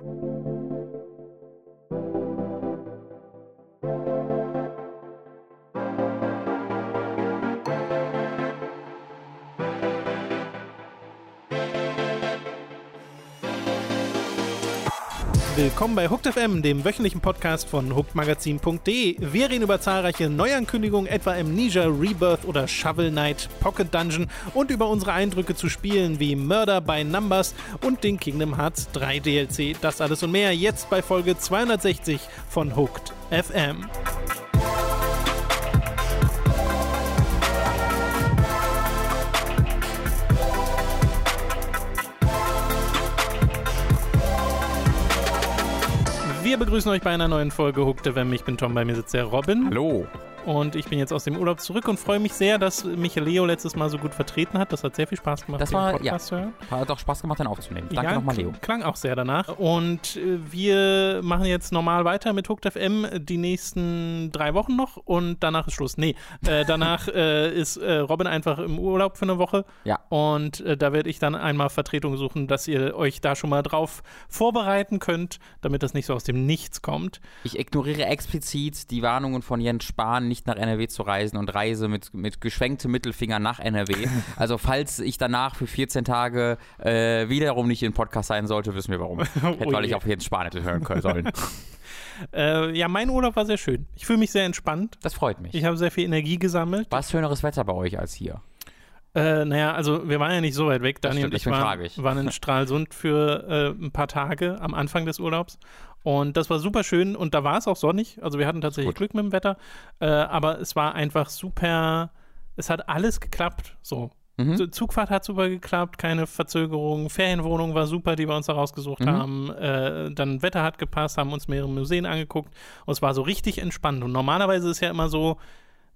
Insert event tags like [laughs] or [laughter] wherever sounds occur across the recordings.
Thank you Willkommen bei Hooked FM, dem wöchentlichen Podcast von hookedmagazin.de. Wir reden über zahlreiche Neuankündigungen, etwa Amnesia Rebirth oder Shovel Knight Pocket Dungeon und über unsere Eindrücke zu Spielen wie Murder by Numbers und den Kingdom Hearts 3 DLC. Das alles und mehr jetzt bei Folge 260 von Hooked FM. Wir begrüßen euch bei einer neuen Folge Hooked FM. Ich bin Tom, bei mir sitzt der Robin. Hallo. Und ich bin jetzt aus dem Urlaub zurück und freue mich sehr, dass mich Leo letztes Mal so gut vertreten hat. Das hat sehr viel Spaß gemacht, das war, Podcast ja, zu hören. Hat auch Spaß gemacht, den aufzunehmen. Danke ja, nochmal, Leo. Klang auch sehr danach. Und äh, wir machen jetzt normal weiter mit Hooked FM die nächsten drei Wochen noch und danach ist Schluss. Nee, äh, [laughs] danach äh, ist äh, Robin einfach im Urlaub für eine Woche. Ja. Und äh, da werde ich dann einmal Vertretung suchen, dass ihr euch da schon mal drauf vorbereiten könnt, damit das nicht so aus dem Nichts kommt. Ich ignoriere explizit die Warnungen von Jens Spahn, nicht nach NRW zu reisen und reise mit, mit geschwenktem Mittelfinger nach NRW. [laughs] Also falls ich danach für 14 Tage äh, wiederum nicht in Podcast sein sollte, wissen wir warum. [laughs] Oh Weil ich auf Spahn hätte hören können sollen. [laughs] Äh, ja, mein Urlaub war sehr schön. Ich fühle mich sehr entspannt. Das freut mich. Ich habe sehr viel Energie gesammelt. Was schöneres Wetter bei euch als hier? Äh, naja, also wir waren ja nicht so weit weg. Das Daniel stimmt, und ich, ich. waren in Stralsund für äh, ein paar Tage am Anfang des Urlaubs. Und das war super schön und da war es auch sonnig. Also wir hatten tatsächlich. Glück mit dem Wetter. Äh, aber es war einfach super. Es hat alles geklappt. So. Mhm. Zugfahrt hat super geklappt, keine Verzögerung. Ferienwohnung war super, die wir uns da rausgesucht Mhm. haben. Äh, dann Wetter hat gepasst, haben uns mehrere Museen angeguckt. Und es war so richtig entspannt. Und normalerweise ist ja immer so,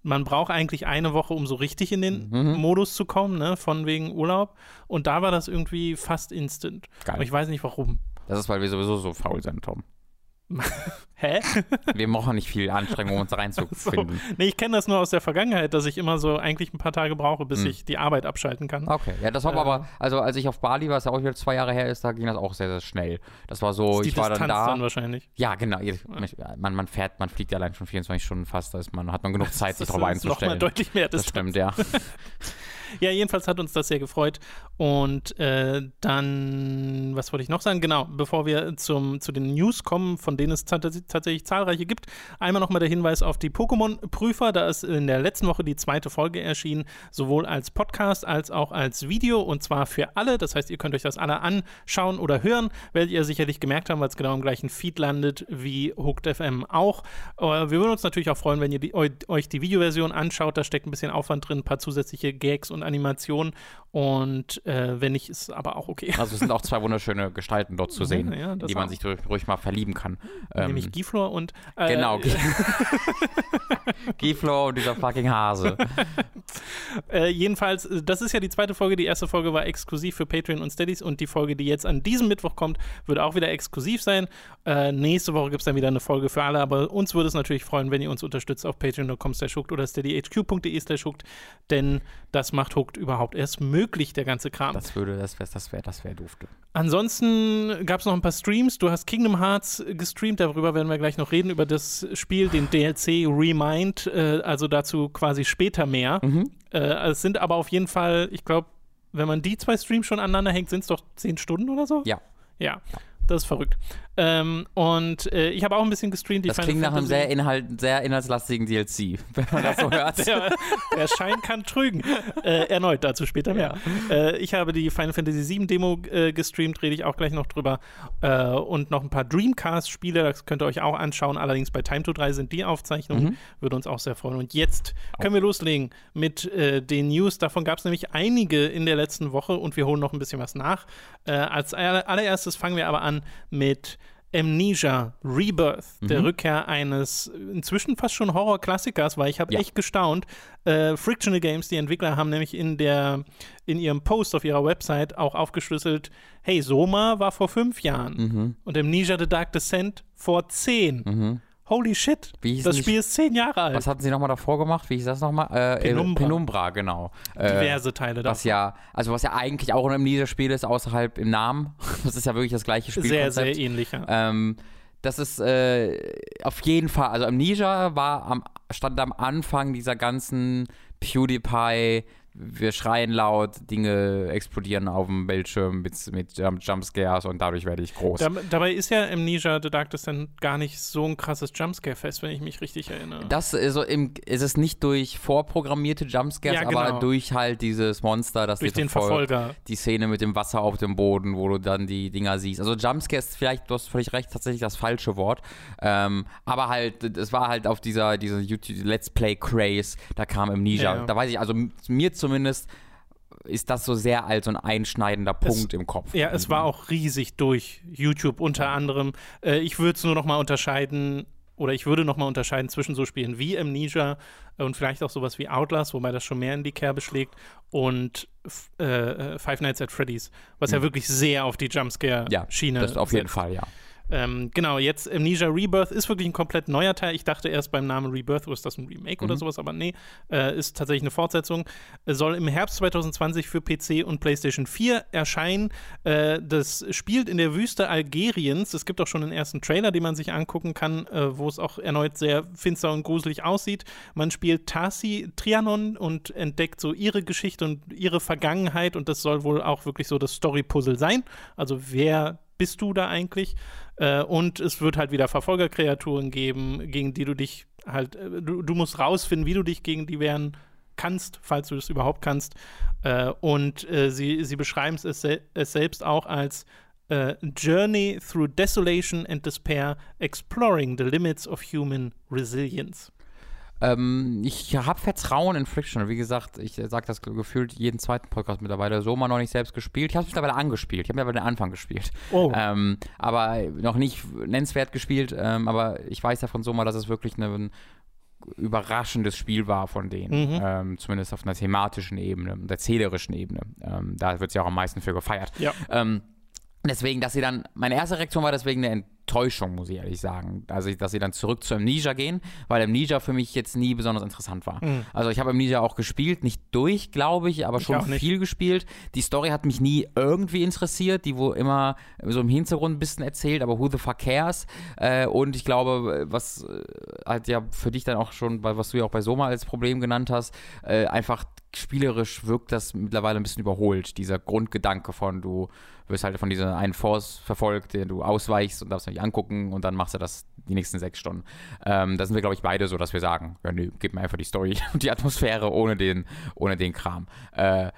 man braucht eigentlich eine Woche, um so richtig in den Mhm. Modus zu kommen, ne, von wegen Urlaub. Und da war das irgendwie fast instant. Geil. Aber ich weiß nicht warum. Das ist, weil wir sowieso so faul sind, Tom. [laughs] Hä? Wir machen nicht viel Anstrengung, um uns da so. reinzufinden. Nee, ich kenne das nur aus der Vergangenheit, dass ich immer so eigentlich ein paar Tage brauche, bis Mhm. ich die Arbeit abschalten kann. Okay, ja, das war Äh. aber, also als ich auf Bali war, was ja auch wieder zwei Jahre her ist, da ging das auch sehr, sehr schnell. Das war so, Das ist ich war Distanz dann da. dann wahrscheinlich. Ja, genau. Man, man fährt, man fliegt ja allein schon 24 Stunden fast, da ist man, hat man genug Zeit, sich Das darauf ist noch mal einzustellen. deutlich mehr Das Distanz. stimmt, ja. [laughs] [laughs] Ja, jedenfalls hat uns das sehr gefreut. Und äh, dann, was wollte ich noch sagen? Genau, bevor wir zum, zu den News kommen, von denen es tats- tatsächlich zahlreiche gibt, einmal nochmal der Hinweis auf die Pokémon-Prüfer. Da ist in der letzten Woche die zweite Folge erschienen, sowohl als Podcast als auch als Video und zwar für alle. Das heißt, ihr könnt euch das alle anschauen oder hören. Werdet ihr sicherlich gemerkt haben, weil es genau im gleichen Feed landet wie Hooked FM auch. Äh, wir würden uns natürlich auch freuen, wenn ihr die, eu, euch die Videoversion anschaut. Da steckt ein bisschen Aufwand drin, ein paar zusätzliche Gags und Animationen. Und äh, wenn nicht, ist aber auch okay. Also es sind auch zwei [laughs] wunderschöne Gestalten dort zu sehen, Ja, die man auch. sich ruhig, ruhig mal verlieben kann. Ähm, Nämlich Giflor und äh, Genau. [laughs] [laughs] Giflo und dieser fucking Hase. Äh, jedenfalls, äh, das ist ja die zweite Folge. Die erste Folge war exklusiv für Patreon und Steadies und die Folge, die jetzt an diesem Mittwoch kommt, wird auch wieder exklusiv sein. Äh, nächste Woche gibt es dann wieder eine Folge für alle, aber uns würde es natürlich freuen, wenn ihr uns unterstützt auf patreon.com slash oder steadyhq.de slash denn das macht Hooked überhaupt erst möglich, der ganze Kram. Das würde, das wäre, das wäre, das wäre dufte. Ansonsten gab es noch ein paar Streams. Du hast Kingdom Hearts gestreamt, darüber werden wir gleich noch reden, über das Spiel, den DLC Remind, äh, also dazu quasi später mehr. Mhm. Äh, es sind aber auf jeden Fall, ich glaube, wenn man die zwei Streams schon aneinander hängt, sind es doch zehn Stunden oder so? Ja. Ja, das ist verrückt. Ähm, und äh, ich habe auch ein bisschen gestreamt. Die Das Final klingt nach einem Fantasy- sehr, Inhalt, sehr inhaltslastigen DLC, [laughs] wenn man das so [laughs] hört. der, der Schein kann trügen. Äh, erneut, dazu später mehr. Äh, ich habe die Final Fantasy VII Demo äh, gestreamt, rede ich auch gleich noch drüber. Äh, und noch ein paar Dreamcast-Spiele, das könnt ihr euch auch anschauen. Allerdings bei Time to 3 sind die Aufzeichnungen. Mhm. Würde uns auch sehr freuen. Und jetzt können wir loslegen mit äh, den News. Davon gab es nämlich einige in der letzten Woche und wir holen noch ein bisschen was nach. Äh, als aller- allererstes fangen wir aber an mit Amnesia Rebirth, der Mhm. Rückkehr eines inzwischen fast schon Horror-Klassikers, weil ich habe Ja. echt gestaunt. Äh, Frictional Games, die Entwickler, haben nämlich in, der, in ihrem Post auf ihrer Website auch aufgeschlüsselt, hey, Soma war vor fünf Jahren Mhm. und Amnesia The Dark Descent vor zehn. Mhm. Holy shit, das Spiel ist zehn Jahre alt. Was hatten sie nochmal davor gemacht? Wie hieß das nochmal? Äh, Penumbra. Äh, Penumbra, genau. Äh, Diverse Teile davon. was ja, also was ja eigentlich auch ein Amnesia-Spiel ist, außerhalb im Namen. [laughs] Das ist ja wirklich das gleiche sehr, Spielkonzept. sehr ähnlich. Ja. Ähm, das ist äh, auf jeden Fall, also Amnesia war am, stand am Anfang dieser ganzen PewDiePie, wir schreien laut, Dinge explodieren auf dem Bildschirm mit, mit Jump Jumpscares und dadurch werde ich groß. Da, dabei ist ja Amnesia The Dark Descent gar nicht so ein krasses Jumpscare-Fest, wenn ich mich richtig erinnere. Das ist, so im, ist es nicht durch vorprogrammierte Jumpscares, Ja, genau. aber durch halt dieses Monster, das Durch den verfolgt. Verfolger. Die Szene mit dem Wasser auf dem Boden, wo du dann die Dinger siehst. Also Jumpscares, vielleicht, du hast völlig recht, tatsächlich das falsche Wort. Ähm, aber halt, es war halt auf dieser, dieser YouTube Let's Play Craze, da kam Amnesia. Ja, ja. Da weiß ich, also mir zumindest ist das so sehr als so ein einschneidender Punkt im Kopf. Ja, es war auch riesig durch YouTube unter anderem. Äh, ich würde es nur noch mal unterscheiden, oder ich würde noch mal unterscheiden zwischen so Spielen wie Amnesia und vielleicht auch sowas wie Outlast, wobei das schon mehr in die Kerbe schlägt, und äh, äh, Five Nights at Freddy's, was ja wirklich sehr auf die Mhm. Ja, Jumpscare-Schiene das auf jeden setzt. Fall, ja. Ähm, genau, jetzt Amnesia Rebirth ist wirklich ein komplett neuer Teil. Ich dachte erst beim Namen Rebirth, oh, ist das ein Remake Mhm. oder sowas, aber nee, äh, ist tatsächlich eine Fortsetzung. Soll im Herbst 2020 für PC und PlayStation 4 erscheinen. Äh, das spielt in der Wüste Algeriens. Es gibt auch schon den ersten Trailer, den man sich angucken kann, äh, wo es auch erneut sehr finster und gruselig aussieht. Man spielt Tarsi Trianon und entdeckt so ihre Geschichte und ihre Vergangenheit und das soll wohl auch wirklich so das Story-Puzzle sein. Also wer bist du da eigentlich? Äh, und es wird halt wieder Verfolgerkreaturen geben, gegen die du dich halt, äh, du, du musst rausfinden, wie du dich gegen die wehren kannst, falls du das überhaupt kannst. Äh, und äh, sie, sie beschreiben es, es selbst auch als äh, Journey through Desolation and Despair, exploring the limits of human resilience. Ähm, ich habe Vertrauen in Friction. Wie gesagt, ich sage das gefühlt jeden zweiten Podcast mittlerweile. So mal noch nicht selbst gespielt. Ich habe es mittlerweile angespielt. Ich habe mittlerweile den Anfang gespielt. Oh. Ähm, aber noch nicht nennenswert gespielt. Ähm, aber ich weiß ja von Soma, dass es wirklich eine, ein überraschendes Spiel war von denen. Mhm. Ähm, zumindest auf einer thematischen Ebene, der erzählerischen Ebene. Ähm, da wird sie auch am meisten für gefeiert. Ja. Ähm, deswegen, dass sie dann, meine erste Reaktion war deswegen eine Enttäuschung, muss ich ehrlich sagen. Also, dass sie dann zurück zu Amnesia gehen, weil Amnesia für mich jetzt nie besonders interessant war. Mhm. Also, ich habe Amnesia auch gespielt, nicht durch, glaube ich, aber schon auch nicht. viel gespielt. Die Story hat mich nie irgendwie interessiert, die wo immer so im Hintergrund ein bisschen erzählt, aber who the fuck cares? Äh, und ich glaube, was halt ja für dich dann auch schon, was du ja auch bei Soma als Problem genannt hast, äh, einfach spielerisch wirkt das mittlerweile ein bisschen überholt. Dieser Grundgedanke von, du wirst halt von dieser einen Force verfolgt, den du ausweichst und darfst nicht angucken und dann machst du das die nächsten sechs Stunden. Ähm, da sind wir, glaube ich, beide so, dass wir sagen, ja, nö, gib mir einfach die Story [laughs] und die Atmosphäre ohne den, ohne den Kram. Äh,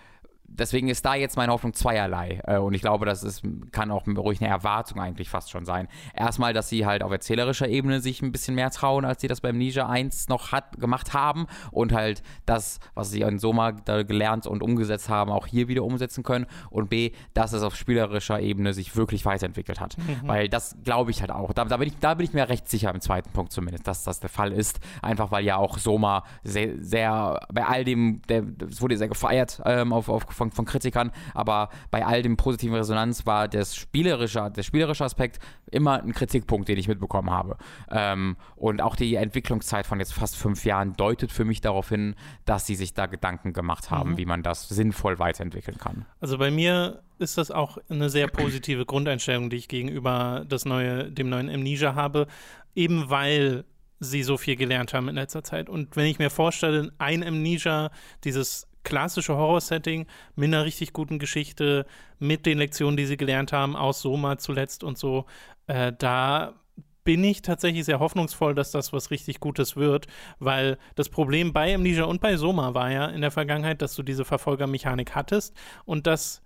deswegen ist da jetzt meine Hoffnung zweierlei. Äh, und ich glaube, das ist, kann auch ruhig eine Erwartung eigentlich fast schon sein. Erstmal, dass sie halt auf erzählerischer Ebene sich ein bisschen mehr trauen, als sie das beim Ninja 1 noch hat, gemacht haben. Und halt das, was sie in Soma gelernt und umgesetzt haben, auch hier wieder umsetzen können. Und B, dass es auf spielerischer Ebene sich wirklich weiterentwickelt hat. Weil das glaube ich halt auch. Da, da, bin ich, da bin ich mir recht sicher im zweiten Punkt zumindest, dass das der Fall ist. Einfach weil ja auch Soma sehr, sehr bei all dem, der, es wurde sehr gefeiert ähm, auf, auf, von, von Kritikern, aber bei all dem positiven Resonanz war das spielerische, der spielerische Aspekt immer ein Kritikpunkt, den ich mitbekommen habe. Ähm, und auch die Entwicklungszeit von jetzt fast fünf Jahren deutet für mich darauf hin, dass sie sich da Gedanken gemacht haben, wie man das sinnvoll weiterentwickeln kann. Also bei mir ist das auch eine sehr positive Grundeinstellung, die ich gegenüber das neue, dem neuen Amnesia habe, eben weil sie so viel gelernt haben in letzter Zeit. Und wenn ich mir vorstelle, ein Amnesia, dieses klassische Horror-Setting mit einer richtig guten Geschichte, mit den Lektionen, die sie gelernt haben, aus Soma zuletzt und so, äh, da bin ich tatsächlich sehr hoffnungsvoll, dass das was richtig Gutes wird, weil das Problem bei Amnesia und bei Soma war ja in der Vergangenheit, dass du diese Verfolgermechanik hattest und das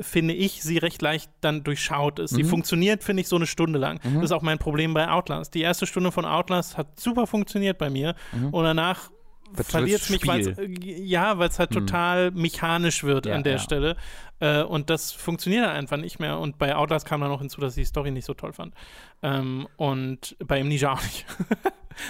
finde ich, sie recht leicht dann durchschaut ist. Mhm. Die funktioniert, finde ich, so eine Stunde lang. Das ist auch mein Problem bei Outlast. Die erste Stunde von Outlast hat super funktioniert bei mir und danach Mhm. Verliert es mich, weil Spiel. ja, weil es halt Mhm. total mechanisch wird Ja, an der ja. Stelle. Äh, und das funktioniert halt einfach nicht mehr. Und bei Outlast kam dann noch hinzu, dass ich die Story nicht so toll fand. Ähm, und bei Amnesia auch nicht.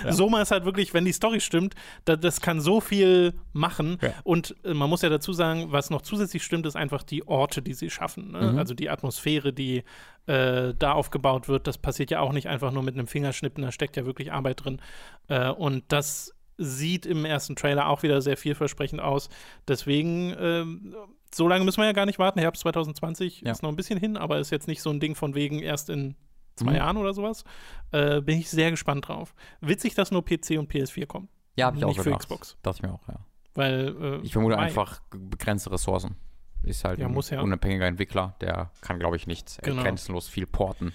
Ja. Soma ist halt wirklich, wenn die Story stimmt, da, das kann so viel machen. Und äh, man muss ja dazu sagen, was noch zusätzlich stimmt, ist einfach die Orte, die sie schaffen. Ne? Mhm. Also die Atmosphäre, die äh, da aufgebaut wird. Das passiert ja auch nicht einfach nur mit einem Fingerschnippen, da steckt ja wirklich Arbeit drin. Äh, und das sieht im ersten Trailer auch wieder sehr vielversprechend aus. Deswegen, ähm, so lange müssen wir ja gar nicht warten. Herbst 2020 ja. ist noch ein bisschen hin, aber ist jetzt nicht so ein Ding von wegen erst in zwei mhm. Jahren oder sowas. Äh, bin ich sehr gespannt drauf. Witzig, dass nur PC und PS4 kommen. Ja, habe ich nicht auch für gedacht. Xbox. Dachte ich mir auch, ja. Weil, äh, ich vermute einfach begrenzte Ressourcen. Ist halt ja, ein ja. unabhängiger Entwickler, der kann, glaube ich, nicht genau. grenzenlos viel porten.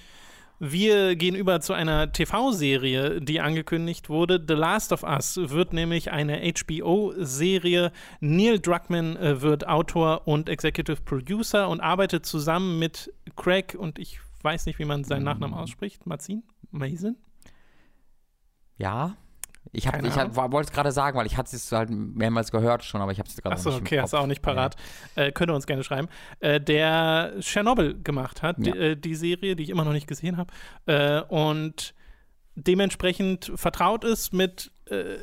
Wir gehen über zu einer TV-Serie, die angekündigt wurde. The Last of Us wird nämlich eine HBO-Serie. Neil Druckmann äh, wird Autor und Executive Producer und arbeitet zusammen mit Craig und ich weiß nicht, wie man seinen Nachnamen mm. ausspricht. Mazin? Mason? Ja, ich, hab, ich wollte es gerade sagen, weil ich hatte es halt mehrmals gehört schon, aber ich habe es gerade Achso, okay, hast du auch nicht parat. Ja. Äh, könnt ihr uns gerne schreiben. Äh, der Tschernobyl gemacht hat, ja. die, äh, die, Serie, die ich immer noch nicht gesehen habe. Äh, und dementsprechend vertraut ist mit äh,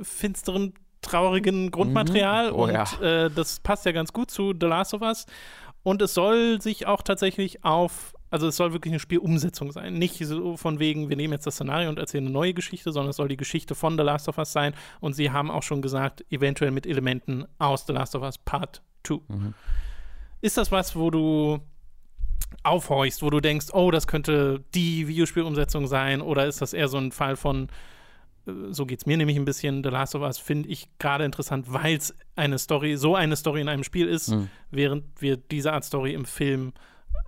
finsterem, traurigem Grundmaterial. Mhm. Oh, und ja. Äh, das passt ja ganz gut zu The Last of Us. Und es soll sich auch tatsächlich auf also es soll wirklich eine Spielumsetzung sein. Nicht so von wegen, wir nehmen jetzt das Szenario und erzählen eine neue Geschichte, sondern es soll die Geschichte von The Last of Us sein. Und sie haben auch schon gesagt, eventuell mit Elementen aus The Last of Us Part 2. Mhm. Ist das was, wo du aufhorchst, wo du denkst, oh, das könnte die Videospielumsetzung sein? Oder ist das eher so ein Fall von, äh, so geht es mir nämlich ein bisschen, The Last of Us finde ich gerade interessant, weil es eine Story, so eine Story in einem Spiel ist, mhm. während wir diese Art Story im Film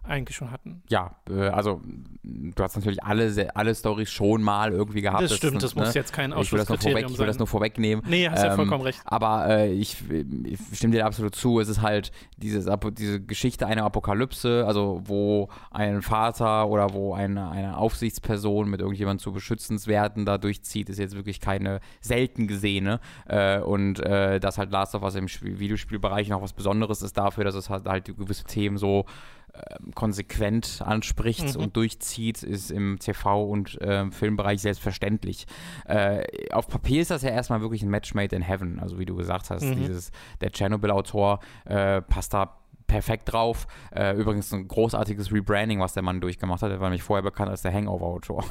eigentlich schon hatten. Ja, äh, also du hast natürlich alle, alle Stories schon mal irgendwie gehabt. Das stimmt, das, das ne? muss jetzt kein Ausschlusskriterium das Ich will das nur vorwegnehmen. Nee, hast ähm, ja vollkommen recht. Aber äh, ich, ich, stimme dir absolut zu, es ist halt dieses, diese Geschichte einer Apokalypse, also wo ein Vater oder wo eine, eine Aufsichtsperson mit irgendjemandem zu Beschützenswerten da durchzieht, ist jetzt wirklich keine selten gesehene. Äh, und äh, dass halt Last of Us im Videospielbereich noch was Besonderes ist dafür, dass es halt, halt gewisse Themen so konsequent anspricht mhm. und durchzieht, ist im TV- und äh, Filmbereich selbstverständlich. Äh, auf Papier ist das ja erstmal wirklich ein Match made in heaven. Also wie du gesagt hast, mhm. dieses, der Chernobyl-Autor äh, passt da perfekt drauf. Äh, übrigens ein großartiges Rebranding, was der Mann durchgemacht hat. Er war nämlich vorher bekannt als der Hangover-Autor.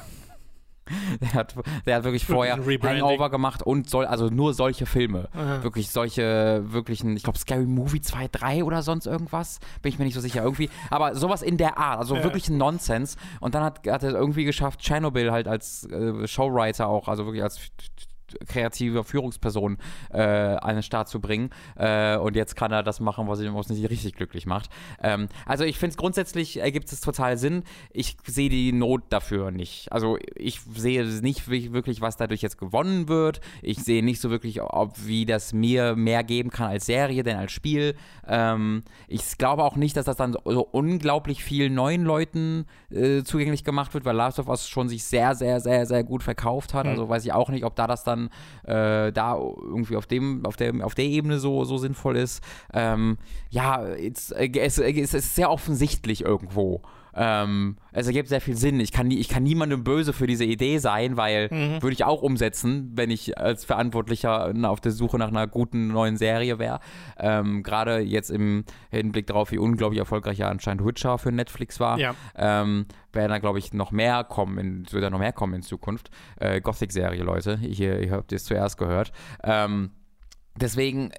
[laughs] Der hat, der hat wirklich vorher Hangover gemacht und soll, also nur solche Filme. Aha. Wirklich solche, wirklichen, ich glaube Scary Movie 2, 3 oder sonst irgendwas. Bin ich mir nicht so sicher. Irgendwie. Aber sowas in der Art, also ja. wirklich ein Nonsens. Und dann hat, hat er irgendwie geschafft, Chernobyl halt als äh, Showwriter auch, also wirklich als kreative Führungsperson äh, an den Start zu bringen. Äh, und jetzt kann er das machen, was ihn nicht richtig glücklich macht. Ähm, also ich finde es grundsätzlich ergibt es total Sinn. Ich sehe die Not dafür nicht. Also ich sehe nicht wirklich, was dadurch jetzt gewonnen wird. Ich sehe nicht so wirklich, ob wie das mir mehr geben kann als Serie, denn als Spiel. Ähm, ich glaube auch nicht, dass das dann so unglaublich vielen neuen Leuten äh, zugänglich gemacht wird, weil Last of Us schon sich sehr, sehr, sehr, sehr gut verkauft hat. Mhm. Also weiß ich auch nicht, ob da das dann äh, da irgendwie auf dem, auf der, auf der Ebene so, so sinnvoll ist. Ähm, ja, es, es, es ist sehr offensichtlich irgendwo. Ähm, es ergibt sehr viel Sinn. Ich kann, nie, ich kann niemandem böse für diese Idee sein, weil mhm. würde ich auch umsetzen, wenn ich als Verantwortlicher auf der Suche nach einer guten neuen Serie wäre. Ähm, Gerade jetzt im Hinblick darauf, wie unglaublich erfolgreich ja anscheinend Witcher für Netflix war, ja. ähm, werden da, glaube ich, noch mehr kommen, in, wird da noch mehr kommen in Zukunft. Äh, Gothic-Serie, Leute. Ihr, ihr habt es zuerst gehört. Ähm, deswegen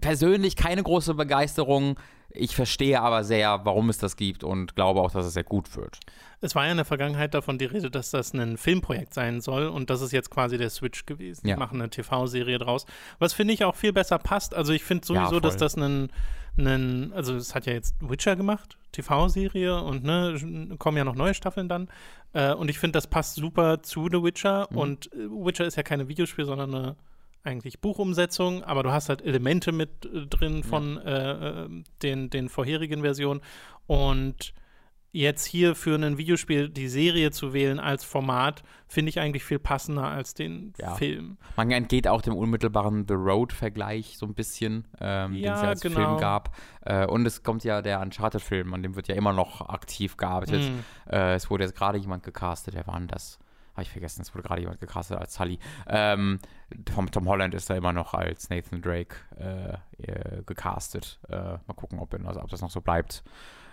persönlich keine große Begeisterung ich verstehe aber sehr, warum es das gibt und glaube auch, dass es sehr gut wird. Es war ja in der Vergangenheit davon die Rede, dass das ein Filmprojekt sein soll und das ist jetzt quasi der Switch gewesen. Ja. Die machen eine TV-Serie draus, was finde ich auch viel besser passt. Also ich finde sowieso, ja, dass das ein, ein, also es hat ja jetzt Witcher gemacht, TV-Serie und ne, kommen ja noch neue Staffeln dann. Äh, und ich finde, das passt super zu The Witcher mhm. und Witcher ist ja keine Videospiel, sondern eine eigentlich Buchumsetzung, aber du hast halt Elemente mit äh, drin von ja. äh, äh den, den vorherigen Versionen. Und jetzt hier für ein Videospiel die Serie zu wählen als Format, finde ich eigentlich viel passender als den ja. Film. Man entgeht auch dem unmittelbaren The Road-Vergleich so ein bisschen, ähm, ja, den es ja als genau. Film gab. Äh, und es kommt ja der Uncharted-Film, an dem wird ja immer noch aktiv gearbeitet. Mm. Äh, es wurde jetzt gerade jemand gecastet, wer war denn das? Habe ich vergessen, es wurde gerade jemand gecastet als Sully. Ähm, Tom, Tom Holland ist da immer noch als Nathan Drake äh, äh, gecastet. Äh, mal gucken, ob, also, ob das noch so bleibt.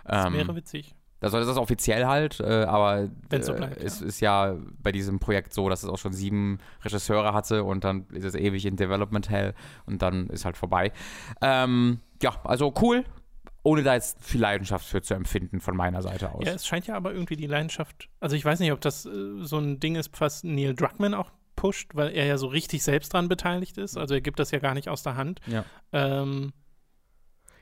Das Ähm, wäre witzig. also das ist offiziell halt, äh, aber Wenn's so äh, bleibt, es ja. ist ja bei diesem Projekt so, dass es auch schon sieben Regisseure hatte und dann ist es ewig in Development Hell und dann ist halt vorbei. Ähm, ja, also cool, ohne da jetzt viel Leidenschaft für zu empfinden von meiner Seite aus. Ja, es scheint ja aber irgendwie die Leidenschaft. Also ich weiß nicht, ob das äh, so ein Ding ist, was Neil Druckmann auch pusht, weil er ja so richtig selbst dran beteiligt ist. Also er gibt das ja gar nicht aus der Hand. Ja. Ähm,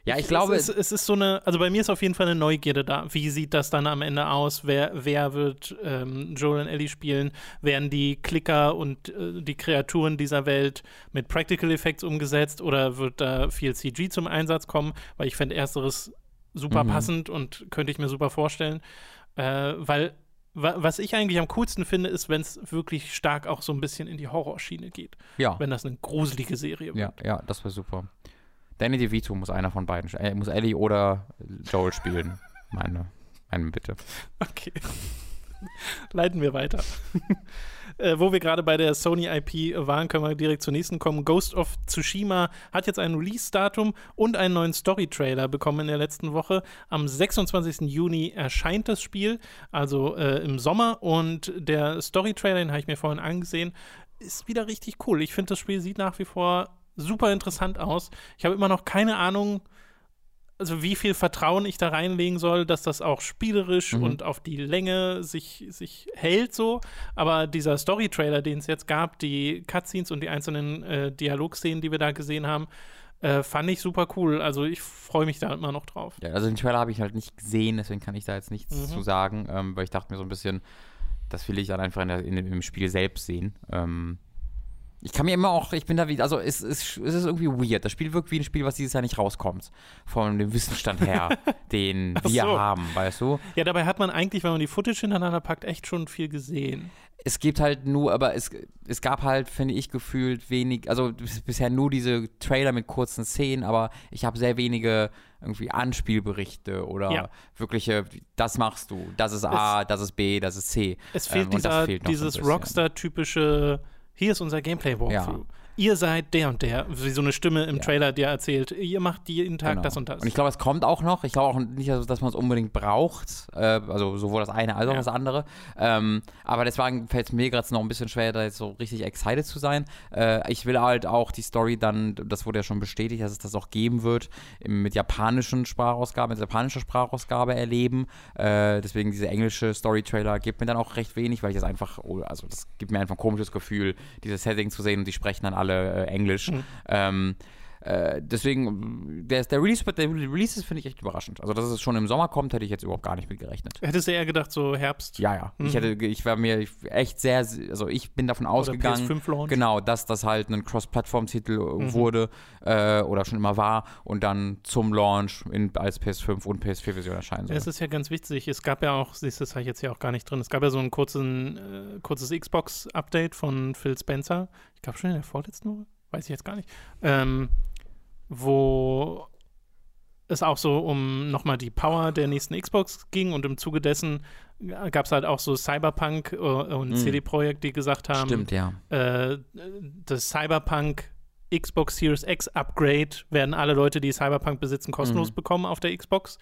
Ja, ich glaube, es, ist- es ist so eine, also bei mir ist auf jeden Fall eine Neugierde da. Wie sieht das dann am Ende aus? Wer, wer wird ähm, Joel und Ellie spielen? Werden die Klicker und äh, die Kreaturen dieser Welt mit Practical Effects umgesetzt oder wird da viel CG zum Einsatz kommen? Weil ich fände ersteres super Mhm. passend und könnte ich mir super vorstellen. Äh, weil wa was ich eigentlich am coolsten finde, ist, wenn es wirklich stark auch so ein bisschen in die Horrorschiene geht. ja, Wenn das eine gruselige Serie wird. ja, ja, das wäre super. Danny DeVito muss einer von beiden, äh, muss Ellie oder Joel spielen. [laughs] Meine, meine Bitte. Okay. Leiten wir weiter. [laughs] äh, wo wir gerade bei der Sony IP waren, können wir direkt zur nächsten kommen. Ghost of Tsushima hat jetzt ein Release-Datum und einen neuen Story-Trailer bekommen in der letzten Woche. Am 26. Juni erscheint das Spiel, also äh, im Sommer. Und der Story-Trailer, den habe ich mir vorhin angesehen, ist wieder richtig cool. Ich finde, das Spiel sieht nach wie vor super interessant aus. Ich habe immer noch keine Ahnung, also wie viel Vertrauen ich da reinlegen soll, dass das auch spielerisch Mhm. und auf die Länge sich, sich hält so. Aber dieser Story-Trailer, den es jetzt gab, die Cutscenes und die einzelnen äh, Dialogszenen, die wir da gesehen haben, äh, fand ich super cool. Also ich freue mich da immer noch drauf. Ja, also den Trailer habe ich halt nicht gesehen, deswegen kann ich da jetzt nichts Mhm. zu sagen, ähm, weil ich dachte mir so ein bisschen, das will ich dann einfach in, der, in dem im Spiel selbst sehen. Ähm, ich kann mir immer auch, ich bin da wie, also es, es, es ist irgendwie weird. Das Spiel wirkt wie ein Spiel, was dieses Jahr nicht rauskommt. Von dem Wissensstand her, [laughs] den wir so. haben, weißt du? Ja, dabei hat man eigentlich, wenn man die Footage hintereinander packt, echt schon viel gesehen. Es gibt halt nur, aber es, es gab halt, finde ich, gefühlt wenig, also bis, bisher nur diese Trailer mit kurzen Szenen, aber ich habe sehr wenige irgendwie Anspielberichte oder Ja. wirkliche, das machst du, das ist A, das ist B, das ist C. Es Ähm, fehlt das dieser, fehlt dieses. Rockstar-typische, hier ist unser Gameplay-Walkthrough. Ihr seid der und der, wie so eine Stimme im Ja. Trailer, die erzählt, ihr macht jeden Tag Genau. das und das. Und ich glaube, es kommt auch noch. Ich glaube auch nicht, dass man es unbedingt braucht. Äh, also sowohl das eine als auch Ja. das andere. Ähm, aber deswegen fällt es mir gerade noch ein bisschen schwer, da jetzt so richtig excited zu sein. Äh, ich will halt auch die Story dann, das wurde ja schon bestätigt, dass es das auch geben wird, mit japanischen Sprachausgabe, mit japanischer Sprachausgabe erleben. Äh, deswegen diese englische Story-Trailer gibt mir dann auch recht wenig, weil ich das einfach, also das gibt mir einfach ein komisches Gefühl, dieses Setting zu sehen und die sprechen dann alle äh, Englisch. Mhm. Ähm, äh, deswegen, der, der Release, der Release ist, finde ich, echt überraschend. Also, dass es schon im Sommer kommt, hätte ich jetzt überhaupt gar nicht mit gerechnet. Hättest du eher gedacht, so Herbst Ja, ja. Ich Mhm. hätte, ich war mir echt sehr, also ich bin davon ausgegangen, PS5-Launch? genau, dass das halt ein Cross-Plattform-Titel Mhm. wurde äh, oder schon immer war und dann zum Launch in, als PS5 und PS4-Version erscheinen soll. Es ist ja ganz wichtig. Es gab ja auch, siehst du, das habe ich jetzt hier auch gar nicht drin. Es gab ja so ein kurzen, äh, kurzes Xbox-Update von Phil Spencer. Ich glaube schon in der vorletzten Woche. Weiß ich jetzt gar nicht. Ähm, wo es auch so um nochmal die Power der nächsten Xbox ging und im Zuge dessen gab es halt auch so Cyberpunk äh, und Mhm. CD Projekt, die gesagt haben, Stimmt, ja. äh, das Cyberpunk Xbox Series X Upgrade werden alle Leute, die Cyberpunk besitzen, kostenlos Mhm. bekommen auf der Xbox.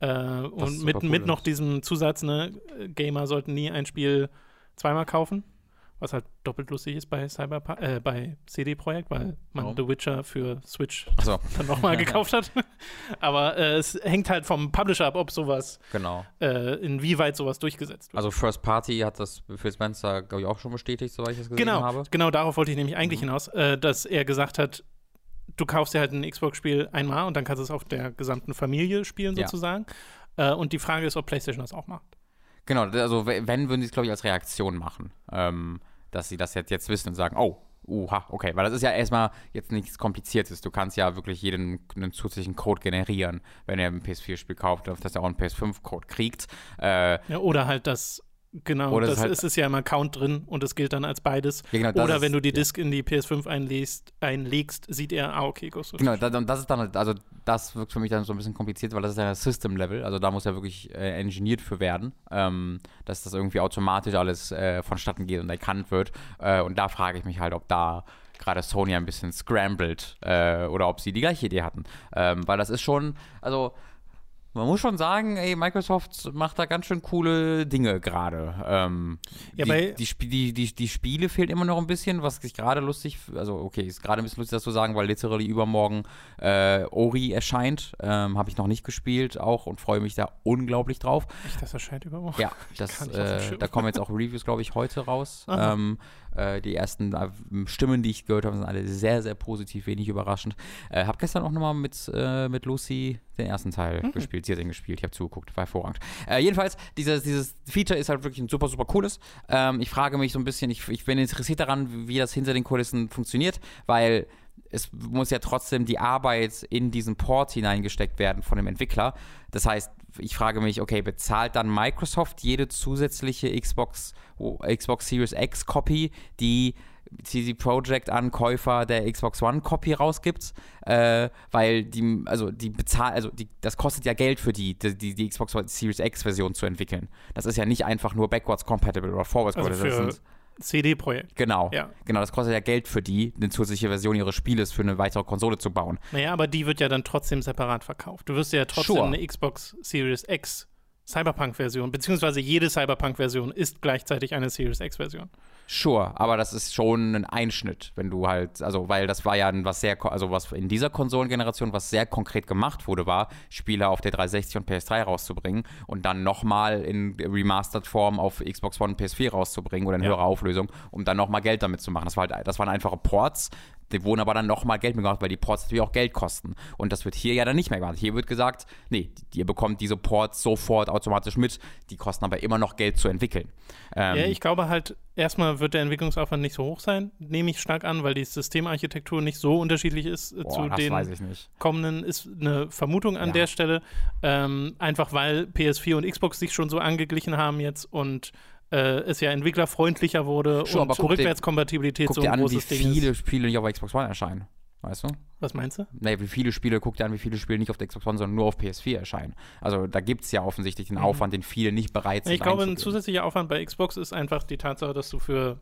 Äh, und mit, cool mit noch diesem Zusatz, ne, Gamer sollten nie ein Spiel zweimal kaufen. Was halt doppelt lustig ist bei Cyberpunk, äh, bei CD Projekt, weil man Warum? The Witcher für Switch Achso, dann nochmal [laughs] gekauft hat. Aber äh, es hängt halt vom Publisher ab, ob sowas, genau. äh, inwieweit sowas durchgesetzt wird. Also First Party hat das Phil Spencer, glaube ich, auch schon bestätigt, soweit ich das gesehen Genau, habe. genau darauf wollte ich nämlich eigentlich Mhm. hinaus, äh, dass er gesagt hat, du kaufst dir halt ein Xbox-Spiel einmal und dann kannst du es auf der gesamten Familie spielen Ja. sozusagen. Äh, und die Frage ist, ob PlayStation das auch macht. Genau, also wenn, würden sie es, glaube ich, als Reaktion machen, ähm, dass sie das jetzt, jetzt wissen und sagen, oh, uha, okay, weil das ist ja erstmal jetzt nichts Kompliziertes. Du kannst ja wirklich jeden einen zusätzlichen Code generieren, wenn er ein PS4-Spiel kauft, auf das er auch einen PS5-Code kriegt. Äh, Ja, oder halt, dass Genau, Oder es das ist halt- ist, ist ja im Account drin und es gilt dann als beides. Ja, genau, das Oder ist- wenn du die ja. Disk in die PS5 einlegst, einlegst, sieht er, ah, okay, Ghost Genau, da- und das ist dann, also das wirkt für mich dann so ein bisschen kompliziert, weil das ist ja System-Level, also da muss ja wirklich äh, engineert für werden, ähm, dass das irgendwie automatisch alles äh, vonstatten geht und erkannt wird. Äh, und da frage ich mich halt, ob da gerade Sony ein bisschen scrambled äh, oder ob sie die gleiche Idee hatten. Ähm, weil das ist schon, also man muss schon sagen, ey, Microsoft macht da ganz schön coole Dinge gerade. Ähm, Ja, die, die, die, die, die Spiele fehlen immer noch ein bisschen, was ich gerade lustig, also okay, ist gerade ein bisschen lustig, das zu sagen, weil literally übermorgen äh, Ori erscheint. Ähm, Habe ich noch nicht gespielt auch und freue mich da unglaublich drauf. Echt, das erscheint übermorgen. Ja, das, äh, da kommen jetzt auch Reviews, glaube ich, heute raus. Ähm, äh, die ersten äh, Stimmen, die ich gehört habe, sind alle sehr, sehr positiv, wenig überraschend. Äh, habe gestern auch nochmal mit, äh, mit Lucy den ersten Teil Mhm. gespielt. Sie hat den gespielt, ich habe zugeguckt, war hervorragend. Äh, jedenfalls, dieses, dieses Feature ist halt wirklich ein super, super cooles. Ähm, ich frage mich so ein bisschen, ich, ich bin interessiert daran, wie das hinter den Kulissen funktioniert, weil es muss ja trotzdem die Arbeit in diesen Port hineingesteckt werden von dem Entwickler. Das heißt, ich frage mich, okay, bezahlt dann Microsoft jede zusätzliche Xbox, Xbox Series X Copy, die CD Projekt an Käufer der Xbox One Copy rausgibt, äh, weil die, also die bezahlt, also die, das kostet ja Geld für die, die, die Xbox Series X Version zu entwickeln. Das ist ja nicht einfach nur backwards compatible oder forwards Also compatible. sind- CD-Projekt. Genau, Ja. genau, das kostet ja Geld für die, eine zusätzliche Version ihres Spieles für eine weitere Konsole zu bauen. Naja, aber die wird ja dann trotzdem separat verkauft. Du wirst ja trotzdem Sure. eine Xbox Series X Cyberpunk-Version, beziehungsweise jede Cyberpunk-Version ist gleichzeitig eine Series X-Version. Sure, aber das ist schon ein Einschnitt, wenn du halt, also weil das war ja was sehr, also was in dieser Konsolengeneration, was sehr konkret gemacht wurde, war, Spiele auf der 360 und PS3 rauszubringen und dann nochmal in Remastered Form auf Xbox One und PS4 rauszubringen oder in Ja. höherer Auflösung, um dann nochmal Geld damit zu machen. Das, war halt, das waren einfache Ports, die wurden aber dann nochmal Geld gemacht, weil die Ports natürlich auch Geld kosten. Und das wird hier ja dann nicht mehr gemacht. Hier wird gesagt, nee, ihr bekommt diese Ports sofort automatisch mit, die kosten aber immer noch Geld zu entwickeln. Ähm, Ja, ich glaube halt, erstmal wird der Entwicklungsaufwand nicht so hoch sein, nehme ich stark an, weil die Systemarchitektur nicht so unterschiedlich ist äh, boah, zu den kommenden, ist eine Vermutung an Ja. der Stelle. Ähm, einfach weil PS4 und Xbox sich schon so angeglichen haben jetzt und äh, es ja entwicklerfreundlicher wurde aber und dir- Rückwärtskompatibilität Guck so ein an, wie großes Ding viele ist. Spiele nicht auf Xbox One erscheinen. Weißt du? Was meinst du? Nee, wie viele Spiele, guck dir an, wie viele Spiele nicht auf der Xbox One, sondern nur auf PS4 erscheinen. Also da gibt es ja offensichtlich den Mhm. Aufwand, den viele nicht bereit sind Ich glaube, ein zusätzlicher Aufwand bei Xbox ist einfach die Tatsache, dass du für,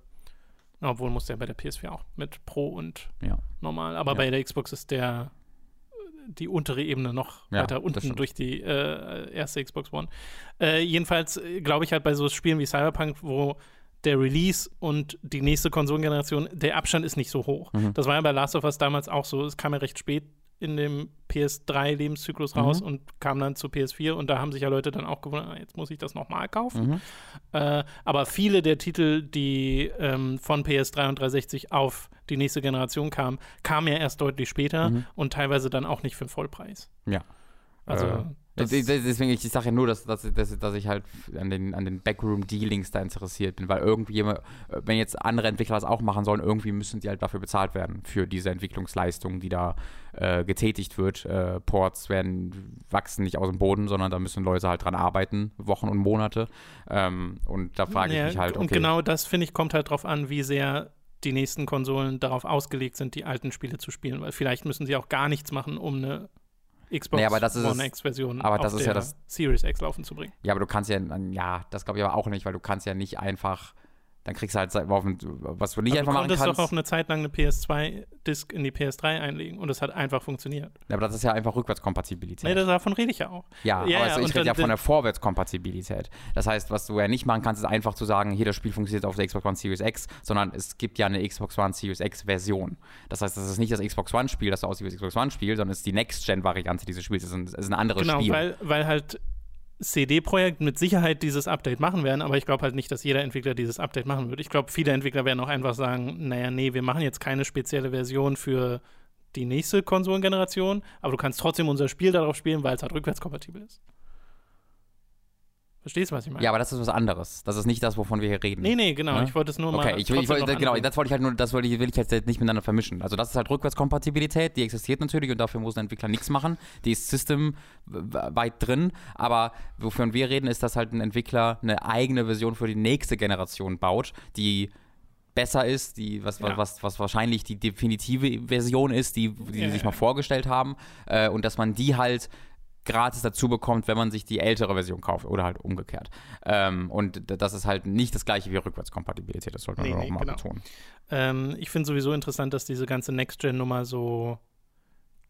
obwohl muss der bei der PS4 auch mit Pro und Ja. normal, aber Ja. bei der Xbox ist der die untere Ebene noch Ja, weiter unten durch die äh, erste Xbox One. Äh, jedenfalls äh, glaube ich halt bei so Spielen wie Cyberpunk, wo der Release und die nächste Konsolengeneration, der Abstand ist nicht so hoch. Mhm. Das war ja bei Last of Us damals auch so. Es kam ja recht spät in dem PS3-Lebenszyklus raus Mhm. und kam dann zu PS4 und da haben sich ja Leute dann auch gewundert, ah, jetzt muss ich das nochmal kaufen. Mhm. Äh, aber viele der Titel, die ähm, von PS3 und 360 auf die nächste Generation kamen, kamen ja erst deutlich später Mhm. und teilweise dann auch nicht für den Vollpreis. Ja. Also, Äh, das, Des- des- Deswegen, ich sage ja nur, dass, dass, dass, dass ich halt an den, an den Backroom-Dealings da interessiert bin, weil irgendwie, äh, wenn jetzt andere Entwickler das auch machen sollen, irgendwie müssen die halt dafür bezahlt werden, für diese Entwicklungsleistung, die da äh, getätigt wird. Äh, Ports werden, wachsen nicht aus dem Boden, sondern da müssen Leute halt dran arbeiten, Wochen und Monate. Ähm, und da frage ich ja, mich halt, okay. Und genau das, finde ich, kommt halt drauf an, wie sehr die nächsten Konsolen darauf ausgelegt sind, die alten Spiele zu spielen. Weil vielleicht müssen sie auch gar nichts machen, um eine Xbox Nee, aber das ist One X-Version aber das ist ja das- Series X laufen zu bringen. Ja, aber du kannst ja, ja, das glaube ich aber auch nicht, weil du kannst ja nicht einfach, dann kriegst du halt, was du nicht Aber einfach du machen konntest kannst. doch auch eine Zeit lang eine PS2-Disc in die PS3 einlegen und das hat einfach funktioniert. Ja, aber das ist ja einfach Rückwärtskompatibilität. Nee, davon rede ich ja auch. Ja, Ja, aber ja, also ich rede ja von der Vorwärtskompatibilität. Das heißt, was du ja nicht machen kannst, ist einfach zu sagen, hier das Spiel funktioniert auf der Xbox One Series X, sondern es gibt ja eine Xbox One Series X Version. Das heißt, das ist nicht das Xbox One Spiel, das aussieht wie das Xbox One Spiel, sondern es ist die Next-Gen-Variante dieses Spiels. Es ist ein, es ist ein anderes Genau, Spiel. weil, weil halt CD-Projekt mit Sicherheit dieses Update machen werden, aber ich glaube halt nicht, dass jeder Entwickler dieses Update machen wird. Ich glaube, viele Entwickler werden auch einfach sagen, naja, nee, wir machen jetzt keine spezielle Version für die nächste Konsolengeneration, aber du kannst trotzdem unser Spiel darauf spielen, weil es halt rückwärtskompatibel ist. Verstehst du, was ich meine? Ja, aber das ist was anderes. Das ist nicht das, wovon wir hier reden. Nee, nee, genau. Ja? Ich wollte es nur mal. Okay, ich, ich, wollte- genau, das wollte ich halt nur, das wollte ich, will ich jetzt nicht miteinander vermischen. Also das ist halt Rückwärtskompatibilität, die existiert natürlich und dafür muss ein Entwickler nichts machen. Die ist systemweit drin, aber wovon wir reden, ist, dass halt ein Entwickler eine eigene Version für die nächste Generation baut, die besser ist, die was, Ja. was, was wahrscheinlich die definitive Version ist, die, die Ja, sie sich mal vorgestellt haben äh, und dass man die halt gratis dazu bekommt, wenn man sich die ältere Version kauft oder halt umgekehrt. Ähm, und das ist halt nicht das gleiche wie Rückwärtskompatibilität, das sollte man Nee, auch nee, mal genau. betonen. Ähm, ich finde sowieso interessant, dass diese ganze Next-Gen-Nummer so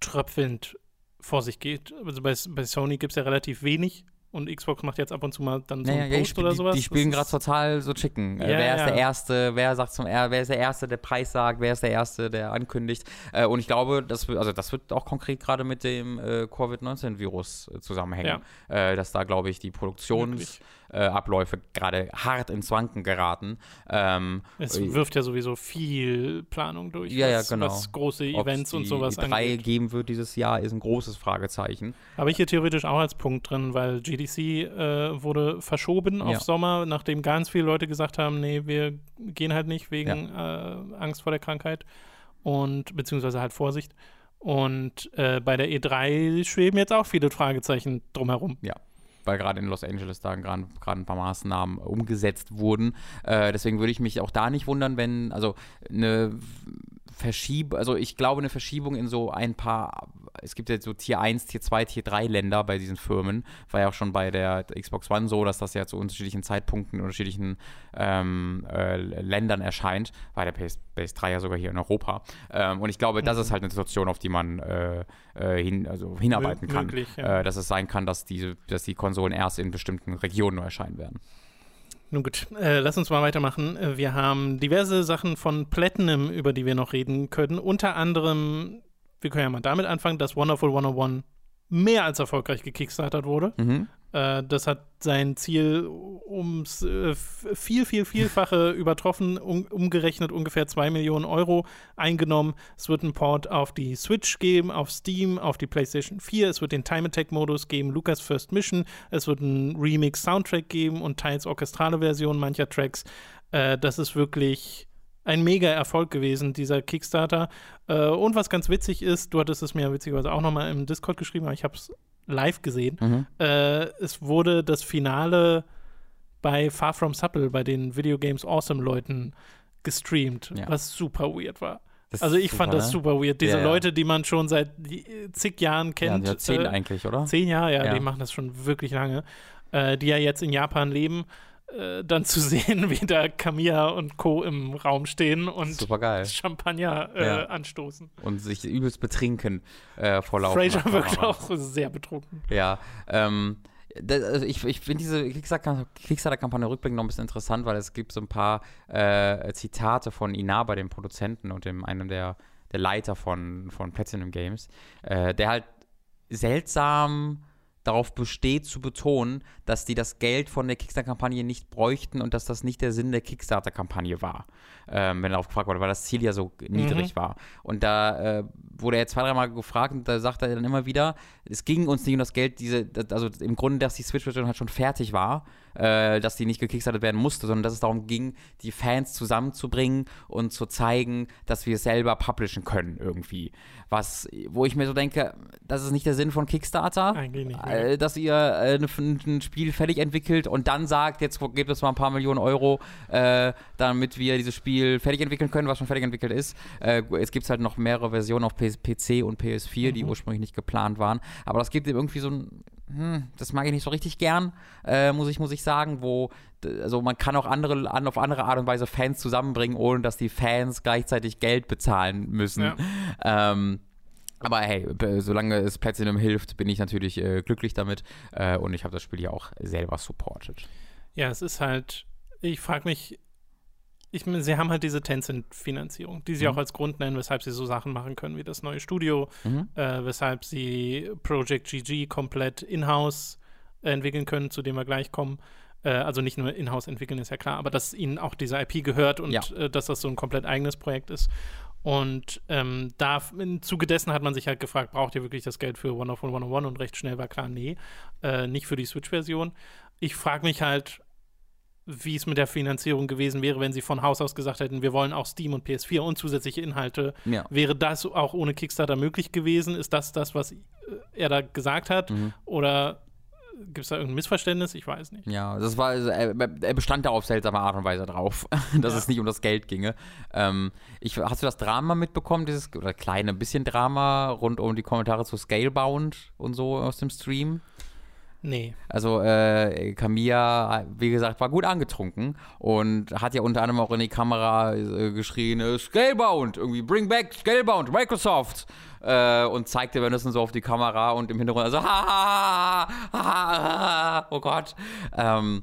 tröpfelnd vor sich geht. Also bei, bei Sony gibt es ja relativ wenig und Xbox macht jetzt ab und zu mal dann so Naja, einen ja, die, Post spiel- oder die, sowas. die spielen Das gerade ist- total so Chicken. Äh, Ja, wer ist ja. der Erste, wer sagt zum er, wer ist der Erste, der Preis sagt, wer ist der Erste, der ankündigt. Äh, und ich glaube, das, wird- also das wird auch konkret gerade mit dem äh, Covid-19-Virus äh, zusammenhängen. Äh, dass da, glaube ich, die Produktionsabläufe äh, Abläufe gerade hart ins Wanken geraten. Ähm, Es äh, wirft ja sowieso viel Planung durch, Ja, ja, was, genau. was große Events und die sowas E3 angeht. geben wird dieses Jahr, ist ein großes Fragezeichen. Habe ich hier theoretisch auch als Punkt drin, weil GDC äh, wurde verschoben auf Ja. Sommer, nachdem ganz viele Leute gesagt haben, nee, wir gehen halt nicht wegen äh, Angst vor der Krankheit und beziehungsweise halt Vorsicht. Und äh, bei der E3 schweben jetzt auch viele Fragezeichen drumherum. Weil gerade in Los Angeles da gerade ein paar Maßnahmen umgesetzt wurden. Äh, deswegen würde ich mich auch da nicht wundern, wenn, also eine Verschiebung, also ich glaube, eine Verschiebung in so ein paar, es gibt ja so Tier 1, Tier 2, Tier 3 Länder bei diesen Firmen. War ja auch schon bei der Xbox One so, dass das ja zu unterschiedlichen Zeitpunkten in unterschiedlichen ähm, äh, Ländern erscheint. War der PS, PS3 ja sogar hier in Europa. Ähm, und ich glaube, das ist halt eine Situation, auf die man äh, äh, hin, also hinarbeiten Mö- kann möglich, ja. äh, dass es sein kann, dass, diese, dass die Konsolen erst in bestimmten Regionen nur erscheinen werden. Nun gut, äh, lass uns mal weitermachen. Äh, Wir haben diverse Sachen von Platinum, über die wir noch reden können. Unter anderem, wir können ja mal damit anfangen, dass Wonderful 101 mehr als erfolgreich gekickstartert wurde. Mhm. Äh, das hat sein Ziel ums äh, viel, viel, vielfache [laughs] übertroffen, um, umgerechnet ungefähr 2 Millionen Euro eingenommen. Es wird einen Port auf die Switch geben, auf Steam, auf die PlayStation 4. Es wird den Time Attack-Modus geben, Lucas First Mission. Es wird einen Remix-Soundtrack geben und teils orchestrale Versionen mancher Tracks. Äh, das ist wirklich ein mega Erfolg gewesen, dieser Kickstarter. Äh, und was ganz witzig ist, du hattest es mir witzigerweise auch nochmal im Discord geschrieben, aber ich habe es live gesehen. Mhm. Äh, es wurde das Finale bei Far From Supple, bei den Video Games Awesome Leuten gestreamt, Ja. was super weird war. Das Also ich fand super, das ne? super weird. Diese Ja, ja. Leute, die man schon seit die- zig Jahren Ja, kennt. ja, zehn äh, eigentlich, oder? Zehn Jahre, ja, Ja. die machen das schon wirklich lange. Äh, die ja jetzt in Japan leben, äh, dann zu [laughs] sehen, wie da Kamiya und Co. im Raum stehen und. Champagner äh, Ja. anstoßen. Und sich übelst betrinken äh, vor laufender Fraser wirkt auch sehr betrunken. Ja, ähm, das, also ich, ich finde diese Kickstarter- Kickstarter-Kampagne rückblickend noch ein bisschen interessant, weil es gibt so ein paar äh, Zitate von Inaba, dem Produzenten und dem einem der, der Leiter von, von Platinum Games, äh, der halt seltsam darauf besteht zu betonen, dass die das Geld von der Kickstarter-Kampagne nicht bräuchten und dass das nicht der Sinn der Kickstarter-Kampagne war. Ähm, wenn darauf gefragt wurde, weil das Ziel ja so niedrig war. Und da äh, wurde er zwei, dreimal gefragt und da sagt er dann immer wieder, es ging uns nicht um das Geld, diese, also im Grunde, dass die Switch-Version halt schon fertig war, äh, dass die nicht gekickstartet werden musste, sondern dass es darum ging, die Fans zusammenzubringen und zu zeigen, dass wir es selber publishen können irgendwie. Was, wo ich mir so denke, das ist nicht der Sinn von Kickstarter Eigentlich nicht. ne? äh, dass ihr äh, ein, ein Spiel fertig entwickelt und dann sagt, jetzt gebt uns mal ein paar Millionen Euro, äh, damit wir dieses Spiel fertig entwickeln können, was schon fertig entwickelt ist. Äh, es gibt halt noch mehrere Versionen auf PS PC und PS4, die Mhm. ursprünglich nicht geplant waren. Aber das gibt ihm irgendwie so ein, hm, das mag ich nicht so richtig gern, äh, muss, ich, muss ich sagen, wo also man kann auch andere, an, auf andere Art und Weise Fans zusammenbringen, ohne dass die Fans gleichzeitig Geld bezahlen müssen. Ja. Ähm, aber hey, solange es Platinum hilft, bin ich natürlich äh, glücklich damit äh, und ich habe das Spiel ja auch selber supported. Ja, es ist halt, ich frage mich, ich, meine, sie haben halt diese Tencent-Finanzierung, die sie Mhm. auch als Grund nennen, weshalb sie so Sachen machen können wie das neue Studio, Mhm. äh, weshalb sie Project GG komplett in-house entwickeln können, zu dem wir gleich kommen. Äh, also nicht nur in-house entwickeln, ist ja klar, aber dass ihnen auch diese IP gehört und Ja. äh, dass das so ein komplett eigenes Projekt ist. Und ähm, da im Zuge dessen hat man sich halt gefragt, braucht ihr wirklich das Geld für Wonderful 101? Und recht schnell war klar, nee, äh, nicht für die Switch-Version. ich frage mich halt, wie es mit der Finanzierung gewesen wäre, wenn sie von Haus aus gesagt hätten, wir wollen auch Steam und PS4 und zusätzliche Inhalte. Ja. Wäre das auch ohne Kickstarter möglich gewesen? Ist das das, was äh, er da gesagt hat? Mhm. Oder gibt es da irgendein Missverständnis? Ich weiß nicht. Ja, das war, also er, er bestand da auf seltsame Art und Weise drauf, [laughs] dass Ja. es nicht um das Geld ginge. Ähm, ich, hast du das Drama mitbekommen, dieses, oder kleine bisschen Drama rund um die Kommentare zu Scalebound und so aus dem Stream? Nee. Also äh, Camilla, wie gesagt, war gut angetrunken und hat ja unter anderem auch in die Kamera äh, geschrien, äh, Scalebound, irgendwie bring back Scalebound, Microsoft. Äh, und zeigte währenddessen so auf die Kamera und im Hintergrund also, ha, ha, ha, ha, ha, oh Gott. Ähm,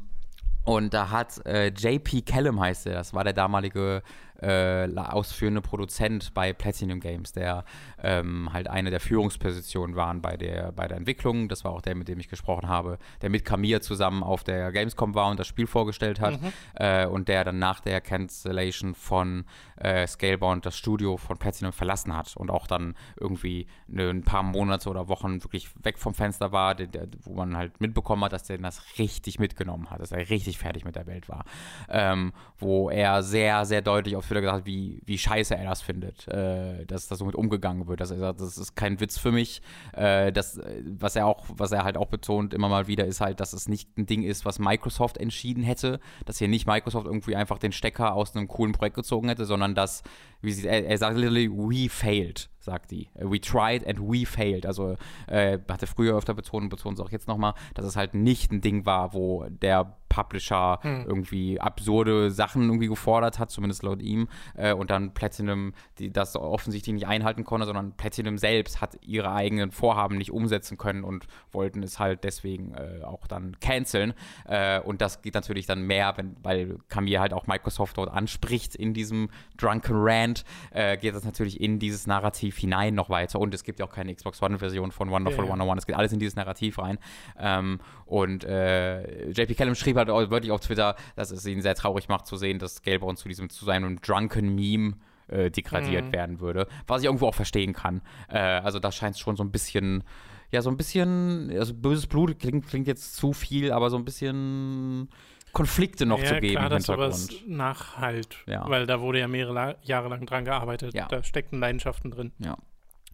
und da hat äh, JP Callum heißt er, das war der damalige äh, ausführende Produzent bei Platinum Games, der ähm, halt eine der Führungspositionen waren bei der, bei der Entwicklung. Das war auch der, mit dem ich gesprochen habe, der mit Camilla zusammen auf der Gamescom war und das Spiel vorgestellt hat. Äh, und der dann nach der Cancellation von äh, Scalebound das Studio von Platinum verlassen hat und auch dann irgendwie ne, ein paar Monate oder Wochen wirklich weg vom Fenster war, der, der, wo man halt mitbekommen hat, dass der das richtig mitgenommen hat, dass er richtig fertig mit der Welt war. Ähm, wo er sehr, sehr deutlich auf Twitter gesagt wie, wie scheiße er das findet, äh, dass das so mit umgegangen wird. Dass er sagt, das ist kein Witz für mich. Äh, das, äh, was er auch, was er halt auch betont immer mal wieder, ist halt, dass es nicht ein Ding ist, was Microsoft entschieden hätte, dass hier nicht Microsoft irgendwie einfach den Stecker aus einem coolen Projekt gezogen hätte, sondern dass, wie sie, er, er sagt literally, we failed sagt die. We tried and we failed. Also äh, hatte früher öfter betont und betont es auch jetzt nochmal, dass es halt nicht ein Ding war, wo der Publisher irgendwie absurde Sachen irgendwie gefordert hat, zumindest laut ihm, äh, und dann Platinum die das offensichtlich nicht einhalten konnte, sondern Platinum selbst hat ihre eigenen Vorhaben nicht umsetzen können und wollten es halt deswegen äh, auch dann canceln. Äh, und das geht natürlich dann mehr, wenn, weil Camille halt auch Microsoft dort anspricht in diesem Drunken Rant, äh, geht das natürlich in dieses Narrativ hinein noch weiter. Und es gibt ja auch keine Xbox One-Version von Wonderful Ja, ja. 101. Es geht alles in dieses Narrativ rein. Ähm, und äh, JP Callum schrieb halt auch wörtlich auf Twitter, dass es ihn sehr traurig macht zu sehen, dass Scalebound zu diesem, zu seinem Drunken Meme äh, degradiert Mhm. werden würde. Was ich irgendwo auch verstehen kann. Äh, also da scheint es schon so ein bisschen, ja, so ein bisschen, also böses Blut klingt, klingt jetzt zu viel, aber so ein bisschen Konflikte noch ja, zu geben klar, im sowas Hintergrund. nachhalt. Ja. Weil da wurde ja mehrere Jahre lang dran gearbeitet. Ja. Da steckten Leidenschaften drin. Ja.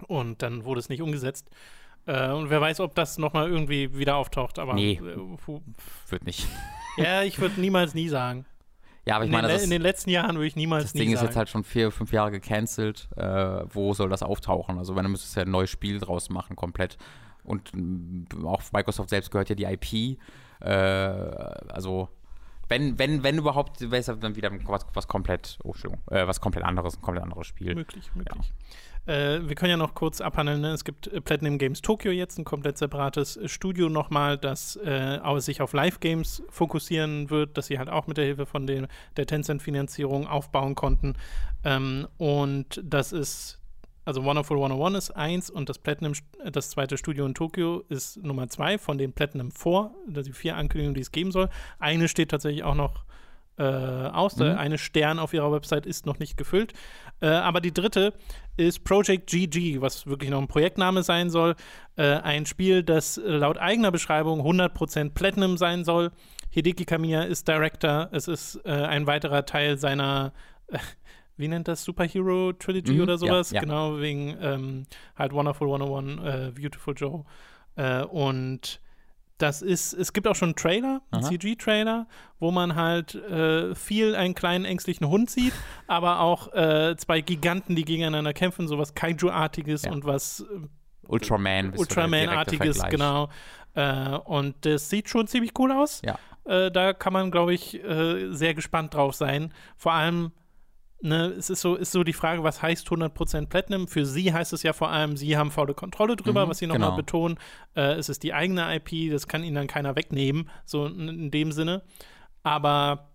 Und dann wurde es nicht umgesetzt. Äh, und wer weiß, ob das nochmal irgendwie wieder auftaucht. Aber Nee. äh, Wird nicht. [laughs] ja, ich würde niemals nie sagen. Ja, aber ich in, meine, den, das, in ist, den letzten Jahren würde ich niemals das nie Ding ist sagen. jetzt halt schon vier, fünf Jahre gecancelt. Äh, wo soll das auftauchen? Also, wenn du müsstest ja ein neues Spiel draus machen, komplett. Und auch Microsoft selbst gehört ja die IP. Äh, also, wenn, wenn, wenn überhaupt, wäre es dann wieder was, was komplett, oh, Entschuldigung, äh, was komplett anderes, ein komplett anderes Spiel. Möglich, möglich. Äh, wir können ja noch kurz abhandeln. Ne? Es gibt äh, Platinum Games Tokyo jetzt, ein komplett separates äh, Studio nochmal, das äh, sich auf Live-Games fokussieren wird, das sie halt auch mit der Hilfe von den, der Tencent-Finanzierung aufbauen konnten. Ähm, und das ist, also Wonderful 101 ist eins und das Platinum, das zweite Studio in Tokio ist Nummer zwei von den Platinum 4, also die vier Ankündigungen, die es geben soll. Eine steht tatsächlich auch noch äh, aus. Mhm. eine Stern auf ihrer Website ist noch nicht gefüllt. Äh, aber die dritte ist Project GG, was wirklich noch ein Projektname sein soll. Äh, ein Spiel, das laut eigener Beschreibung 100% Platinum sein soll. Hideki Kamiya ist Director. Es ist äh, ein weiterer Teil seiner, [laughs] wie nennt das, Superhero Trilogy Mhm, oder ja, sowas? ja. Genau, wegen ähm, halt Wonderful 101, äh, Beautiful Joe. Äh, und das ist, es gibt auch schon einen Trailer, einen. CG-Trailer, wo man halt äh, viel einen kleinen ängstlichen Hund sieht, [laughs] aber auch äh, zwei Giganten, die gegeneinander kämpfen, sowas Kaiju-artiges Ja. und was äh, Ultraman. Ultraman-artiges, genau. Äh, und das sieht schon ziemlich cool aus. Ja. Äh, da kann man, glaube ich, äh, sehr gespannt drauf sein. Vor allem, ne, es ist so, ist so die Frage, was heißt 100% Platinum? Für sie heißt es ja vor allem, sie haben volle Kontrolle drüber, Mhm, was sie nochmal genau. betonen. Äh, es ist die eigene IP, das kann ihnen dann keiner wegnehmen, so in, in dem Sinne. Aber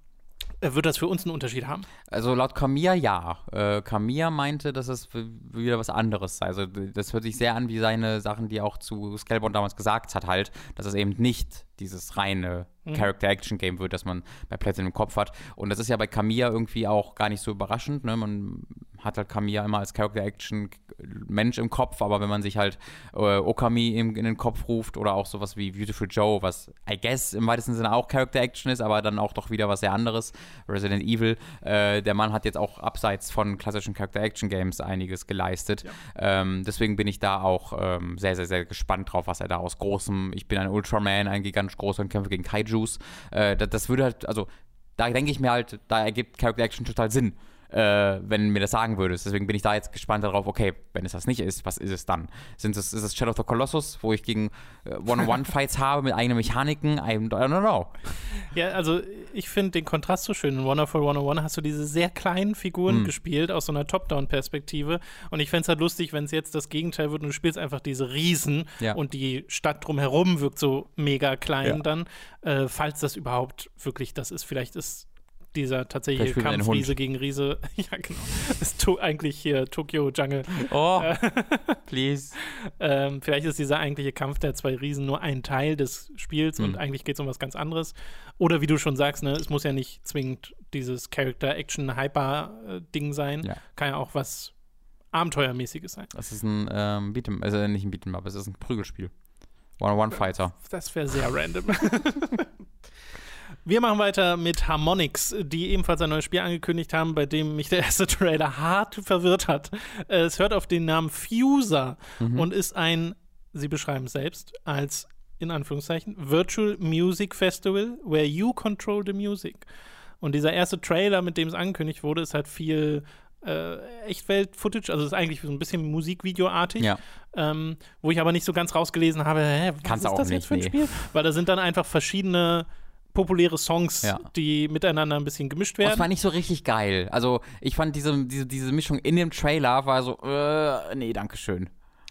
wird das für uns einen Unterschied haben? Also laut Camilla ja. Äh, Camilla meinte, dass es wieder was anderes sei. Also das hört sich sehr an wie seine Sachen, die er auch zu Scalebound damals gesagt hat, halt, dass es eben nicht dieses reine Mhm. Character-Action-Game wird, das man bei Platinum im Kopf hat. Und das ist ja bei Camilla irgendwie auch gar nicht so überraschend. Ne? Man hat halt Kamiya immer als Character-Action Mensch im Kopf, aber wenn man sich halt äh, Okami in, in, den Kopf ruft oder auch sowas wie Beautiful Joe, was I guess im weitesten Sinne auch Character-Action ist, aber dann auch doch wieder was sehr anderes, Resident Evil, äh, der Mann hat jetzt auch abseits von klassischen Character-Action-Games einiges geleistet. Ja. Ähm, deswegen bin ich da auch ähm, sehr, sehr, sehr gespannt drauf, was er da aus großem, ich bin ein Ultraman, ein gigantisch großer und kämpfe gegen Kaijus, äh, das, das würde halt, also da denke ich mir halt, da ergibt Character Action total Sinn äh, wenn mir das sagen würdest. Deswegen bin ich da jetzt gespannt darauf, okay, wenn es das nicht ist, was ist es dann? Sind es, ist es Shadow of the Colossus, wo ich gegen äh, One-on-One-Fights [laughs] habe mit eigenen Mechaniken? I don't know. Ja, also ich finde den Kontrast so schön. In Wonderful 101 hast du diese sehr kleinen Figuren mm. gespielt aus so einer Top-Down-Perspektive und ich fände es halt lustig, wenn es jetzt das Gegenteil wird und du spielst einfach diese Riesen ja. und die Stadt drumherum wirkt so mega klein ja. dann, äh, falls das überhaupt wirklich das ist. Vielleicht ist dieser tatsächliche Kampf Riese gegen Riese. [laughs] ja, genau. Ist eigentlich hier Tokyo Jungle. Oh, [laughs] please. ähm, vielleicht ist dieser eigentliche Kampf der zwei Riesen nur ein Teil des Spiels mhm. und eigentlich geht es um was ganz anderes. Oder wie du schon sagst, ne, es muss ja nicht zwingend dieses Character-Action-Hyper-Ding sein. Ja. Kann ja auch was Abenteuermäßiges sein. Das ist ein ähm, Beat'em, also nicht ein Beat'em, aber es ist ein Prügelspiel. One-on-One-Fighter. Das wäre sehr random. [laughs] Wir machen weiter mit Harmonix, die ebenfalls ein neues Spiel angekündigt haben, bei dem mich der erste [laughs] Trailer hart verwirrt hat. Es hört auf den Namen Fuser mhm. und ist ein, sie beschreiben es selbst, als in Anführungszeichen Virtual Music Festival, where you control the music. Und dieser erste Trailer, mit dem es angekündigt wurde, ist halt viel äh, Echtwelt-Footage, also ist eigentlich so ein bisschen Musikvideoartig, ja. ähm, wo ich aber nicht so ganz rausgelesen habe, hä, was Kannst ist das nicht, jetzt für ein nee. Spiel? Weil da sind dann einfach verschiedene populäre Songs, ja. die miteinander ein bisschen gemischt werden. Das war nicht so richtig geil. Also ich fand diese, diese, diese Mischung in dem Trailer war so, äh, nee, danke schön.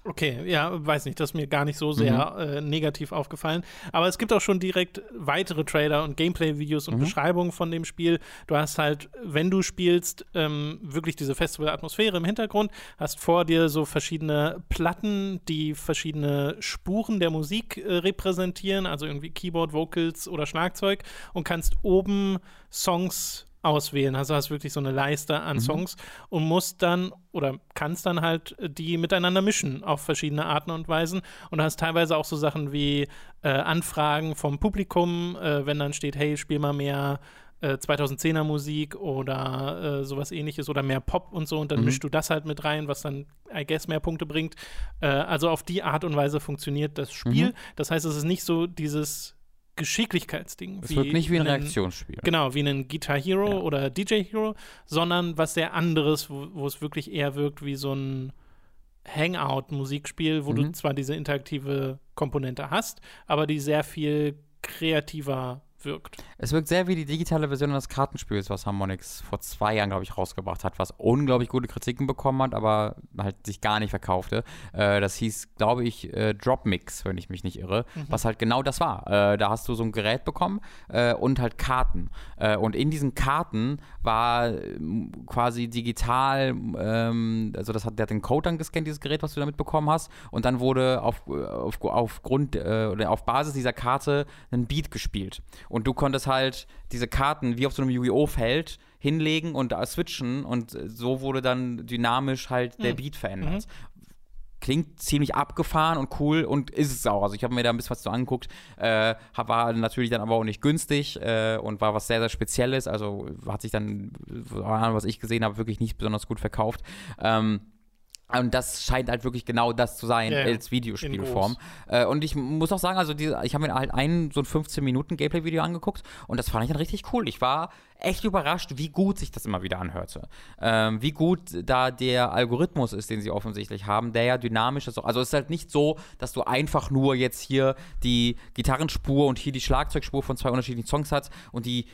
Okay, ja, weiß nicht, das ist mir gar nicht so sehr mhm. äh, negativ aufgefallen. Aber es gibt auch schon direkt weitere Trailer und Gameplay-Videos und mhm. Beschreibungen von dem Spiel. Du hast halt, wenn du spielst, ähm, wirklich diese Festival-Atmosphäre im Hintergrund, hast vor dir so verschiedene Platten, die verschiedene Spuren der Musik äh, repräsentieren, also irgendwie Keyboard, Vocals oder Schlagzeug und kannst oben Songs auswählen. Also hast wirklich so eine Leiste an mhm. Songs und musst dann oder kannst dann halt die miteinander mischen auf verschiedene Arten und Weisen. Und hast teilweise auch so Sachen wie äh, Anfragen vom Publikum, äh, wenn dann steht, hey, spiel mal mehr 2010er äh, Musik oder äh, sowas ähnliches oder mehr Pop und so und dann mhm. mischst du das halt mit rein, was dann, I guess, mehr Punkte bringt. Äh, also auf die Art und Weise funktioniert das Spiel. Mhm. Das heißt, es ist nicht so dieses Geschicklichkeitsding. Es wird nicht wie ein Reaktionsspiel. Genau, wie ein Guitar Hero ja. oder DJ Hero, sondern was sehr anderes, wo, wo, es wirklich eher wirkt wie so ein Hangout-Musikspiel, wo mhm. du zwar diese interaktive Komponente hast, aber die sehr viel kreativer wirkt. Es wirkt sehr wie die digitale Version eines Kartenspiels, was Harmonix vor zwei Jahren, glaube ich, rausgebracht hat, was unglaublich gute Kritiken bekommen hat, aber halt sich gar nicht verkaufte. Äh, das hieß, glaube ich, äh, Drop Mix, wenn ich mich nicht irre, mhm. was halt genau das war. Äh, da hast du so ein Gerät bekommen äh, und halt Karten. Äh, und in diesen Karten war ähm, quasi digital, ähm, also das hat, der hat den Code dann gescannt, dieses Gerät, was du damit bekommen hast, und dann wurde auf, äh, auf, aufgrund oder auf Basis dieser Karte ein Beat gespielt. Und du konntest halt diese Karten wie auf so einem Yu-Gi-Oh! Feld hinlegen und switchen und so wurde dann dynamisch halt der mhm. Beat verändert. Mhm. Klingt ziemlich abgefahren und cool und ist es auch. Also ich habe mir da ein bisschen was zu angeguckt. Äh, war natürlich dann aber auch nicht günstig äh, und war was sehr, sehr Spezielles. Also hat sich dann, was ich gesehen habe, wirklich nicht besonders gut verkauft. Ähm, und das scheint halt wirklich genau das zu sein ja, als Videospielform. Äh, und ich muss auch sagen, also diese, ich habe mir halt ein so ein 15 Minuten Gameplay-Video angeguckt und das fand ich dann richtig cool. Ich war echt überrascht, wie gut sich das immer wieder anhörte. Ähm, wie gut da der Algorithmus ist, den sie offensichtlich haben, der ja dynamisch ist. Also es ist halt nicht so, dass du einfach nur jetzt hier die Gitarrenspur und hier die Schlagzeugspur von zwei unterschiedlichen Songs hast und die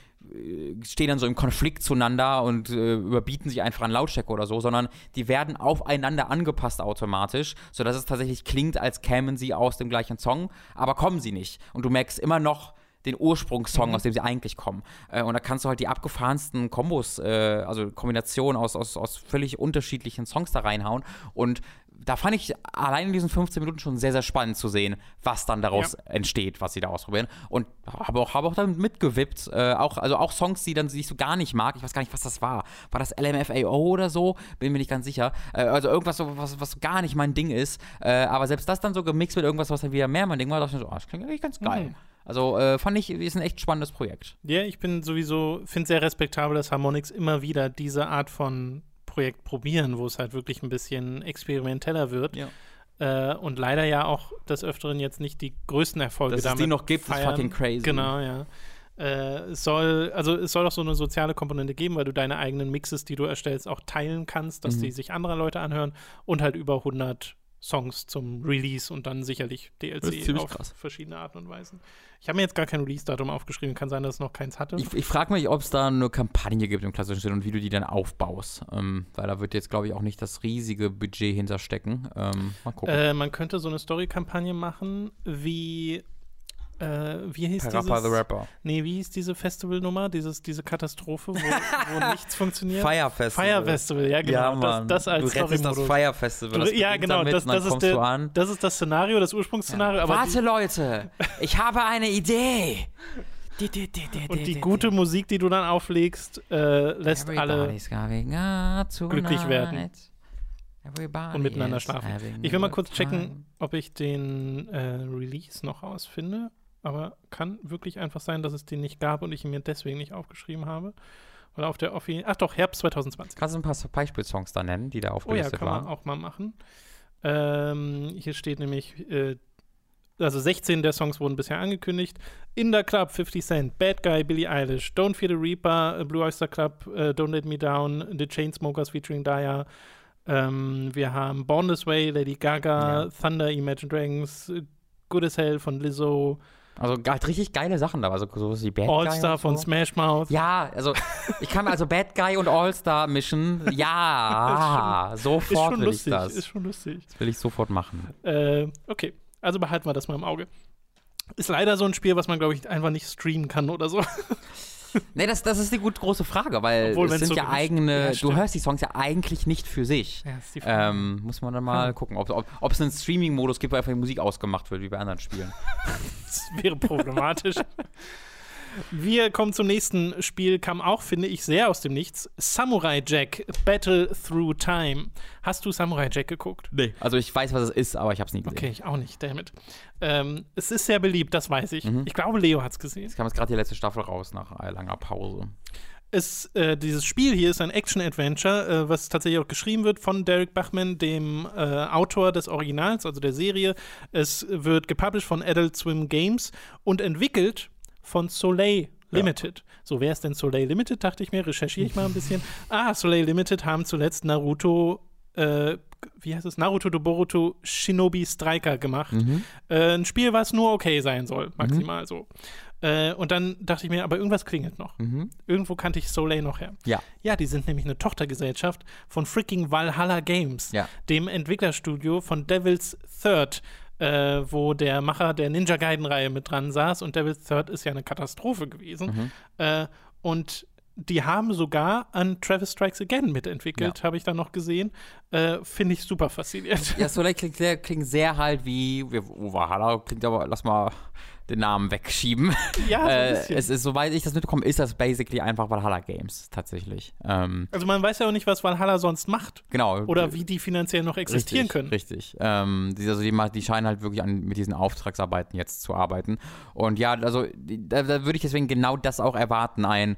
stehen dann so im Konflikt zueinander und äh, überbieten sich einfach an Lautstärke oder so, sondern die werden aufeinander angepasst automatisch, sodass es tatsächlich klingt, als kämen sie aus dem gleichen Song, aber kommen sie nicht. Und du merkst immer noch, den Ursprungssong, mhm. aus dem sie eigentlich kommen. Äh, und da kannst du halt die abgefahrensten Kombos, äh, also Kombinationen aus, aus, aus völlig unterschiedlichen Songs da reinhauen. Und da fand ich allein in diesen 15 Minuten schon sehr, sehr spannend zu sehen, was dann daraus ja. entsteht, was sie da ausprobieren. Und habe auch, hab auch damit mitgewippt. Äh, auch, also auch Songs, die dann die ich so gar nicht mag. Ich weiß gar nicht, was das war. War das LMFAO oder so? Bin mir nicht ganz sicher. Äh, also irgendwas, was, was gar nicht mein Ding ist. Äh, aber selbst das dann so gemixt mit irgendwas, was dann wieder mehr mein Ding war, dachte ich so, oh, das klingt eigentlich ganz geil. Mhm. Also äh, fand ich, ist ein echt spannendes Projekt. Ja, ich bin sowieso, finde sehr respektabel, dass Harmonix immer wieder diese Art von Projekt probieren, wo es halt wirklich ein bisschen experimenteller wird. Ja. Äh, und leider ja auch des Öfteren jetzt nicht die größten Erfolge Dass damit es die noch gibt, feiern. ist fucking crazy. Genau, ja. Äh, es soll, also es soll auch so eine soziale Komponente geben, weil du deine eigenen Mixes, die du erstellst, auch teilen kannst, dass mhm. die sich andere Leute anhören und halt über 100 Songs zum Release und dann sicherlich DLC auf krass. verschiedene Arten und Weisen. Ich habe mir jetzt gar kein Release-Datum aufgeschrieben, kann sein, dass es noch keins hatte. Ich, ich frage mich, ob es da eine Kampagne gibt im klassischen Stil und wie du die dann aufbaust. Ähm, weil da wird jetzt, glaube ich, auch nicht das riesige Budget hinterstecken. Ähm, mal gucken. Äh, man könnte so eine Story-Kampagne machen, wie äh, wie hieß Parappa dieses, the Rapper. Nee, wie hieß diese Festivalnummer, dieses, diese Katastrophe, wo, wo [laughs] nichts funktioniert? Fire Festival. Fire Festival, ja genau. Ja, Mann. Das, das als du rettest das Fire Festival. Das ja, genau, das, das, ist der, das ist das Szenario, das Ursprungsszenario. Ja. Warte, Leute, ich habe eine Idee. Und die gute Musik, die du dann auflegst, äh, lässt alle glücklich werden. Everybody und miteinander schlafen. Ich will mal kurz checken, ob ich den äh, Release noch rausfinde. Aber kann wirklich einfach sein, dass es den nicht gab und ich ihn mir deswegen nicht aufgeschrieben habe. Weil auf der Offi Ach doch, Herbst 2020. Kannst du ein paar Beispielsongs da nennen, die da aufgelistet waren? Oh ja, kann man auch mal machen. Ähm, hier steht nämlich, äh, also 16 der Songs wurden bisher angekündigt. In the Club, 50 Cent, Bad Guy, Billie Eilish, Don't Fear the Reaper, Blue Oyster Club, uh, Don't Let Me Down, The Chainsmokers featuring Daya. Ähm, wir haben Born This Way, Lady Gaga, ja. Thunder, Imagine Dragons, Good as Hell von Lizzo, also halt richtig geile Sachen da, also sowas wie Bad All Guy. All-Star von so. Smash Mouth. Ja, also ich kann mir also Bad Guy und All-Star mischen. Ja, [laughs] schon, sofort will lustig, ich das. Ist schon lustig. Das will ich sofort machen. Äh, okay, also behalten wir das mal im Auge. Ist leider so ein Spiel, was man, glaube ich, einfach nicht streamen kann oder so. [laughs] [laughs] nee, das, das ist die gut große Frage, weil Obwohl, es sind so ja eigene, ja, du hörst die Songs ja eigentlich nicht für sich. Ja, ähm, muss man dann mal ja. gucken, ob, ob, ob es einen Streaming-Modus gibt, wo einfach die Musik ausgemacht wird, wie bei anderen Spielen. [laughs] das wäre problematisch. [laughs] Wir kommen zum nächsten Spiel, kam auch, finde ich, sehr aus dem Nichts. Samurai Jack, Battle Through Time. Hast du Samurai Jack geguckt? Nee. Also ich weiß, was es ist, aber ich habe es nie gesehen. Okay, ich auch nicht, damit. Ähm, es ist sehr beliebt, das weiß ich. Mhm. Ich glaube, Leo hat es gesehen. Es kam jetzt gerade die letzte Staffel raus nach einer langer Pause. Es, äh, dieses Spiel hier ist ein Action-Adventure, äh, was tatsächlich auch geschrieben wird von Derek Bachman, dem äh, Autor des Originals, also der Serie. Es wird gepublished von Adult Swim Games und entwickelt von Soleil Limited. Ja. So, wer ist denn Soleil Limited, dachte ich mir, recherchiere ich mal ein bisschen. [laughs] ah, Soleil Limited haben zuletzt Naruto, äh, wie heißt es? Naruto do Boruto Shinobi Striker gemacht. Mhm. Äh, ein Spiel, was nur okay sein soll, maximal mhm. so. Äh, und dann dachte ich mir, aber irgendwas klingelt noch. Mhm. Irgendwo kannte ich Soleil noch her. Ja. Ja, die sind nämlich eine Tochtergesellschaft von freaking Valhalla Games, ja. dem Entwicklerstudio von Devil's Third äh, wo der Macher der Ninja Gaiden-Reihe mit dran saß und Devil's Third ist ja eine Katastrophe gewesen. Mhm. Äh, und die haben sogar an Travis Strikes Again mitentwickelt, ja. habe ich dann noch gesehen. Äh, Finde ich super faszinierend. Ja, [laughs] Soleil klingt sehr, klingt sehr halt wie, wie oh, Valhalla klingt aber, lass mal den Namen wegschieben. [laughs] Ja, so ein äh, es ist, soweit ich das mitbekomme, ist das basically einfach Valhalla Games tatsächlich. Ähm, also man weiß ja auch nicht, was Valhalla sonst macht. Genau. Oder wie die finanziell noch existieren richtig, können. Richtig. Ähm, die, also die, die, scheinen halt wirklich an, mit diesen Auftragsarbeiten jetzt zu arbeiten. Und ja, also da, da würde ich deswegen genau das auch erwarten, ein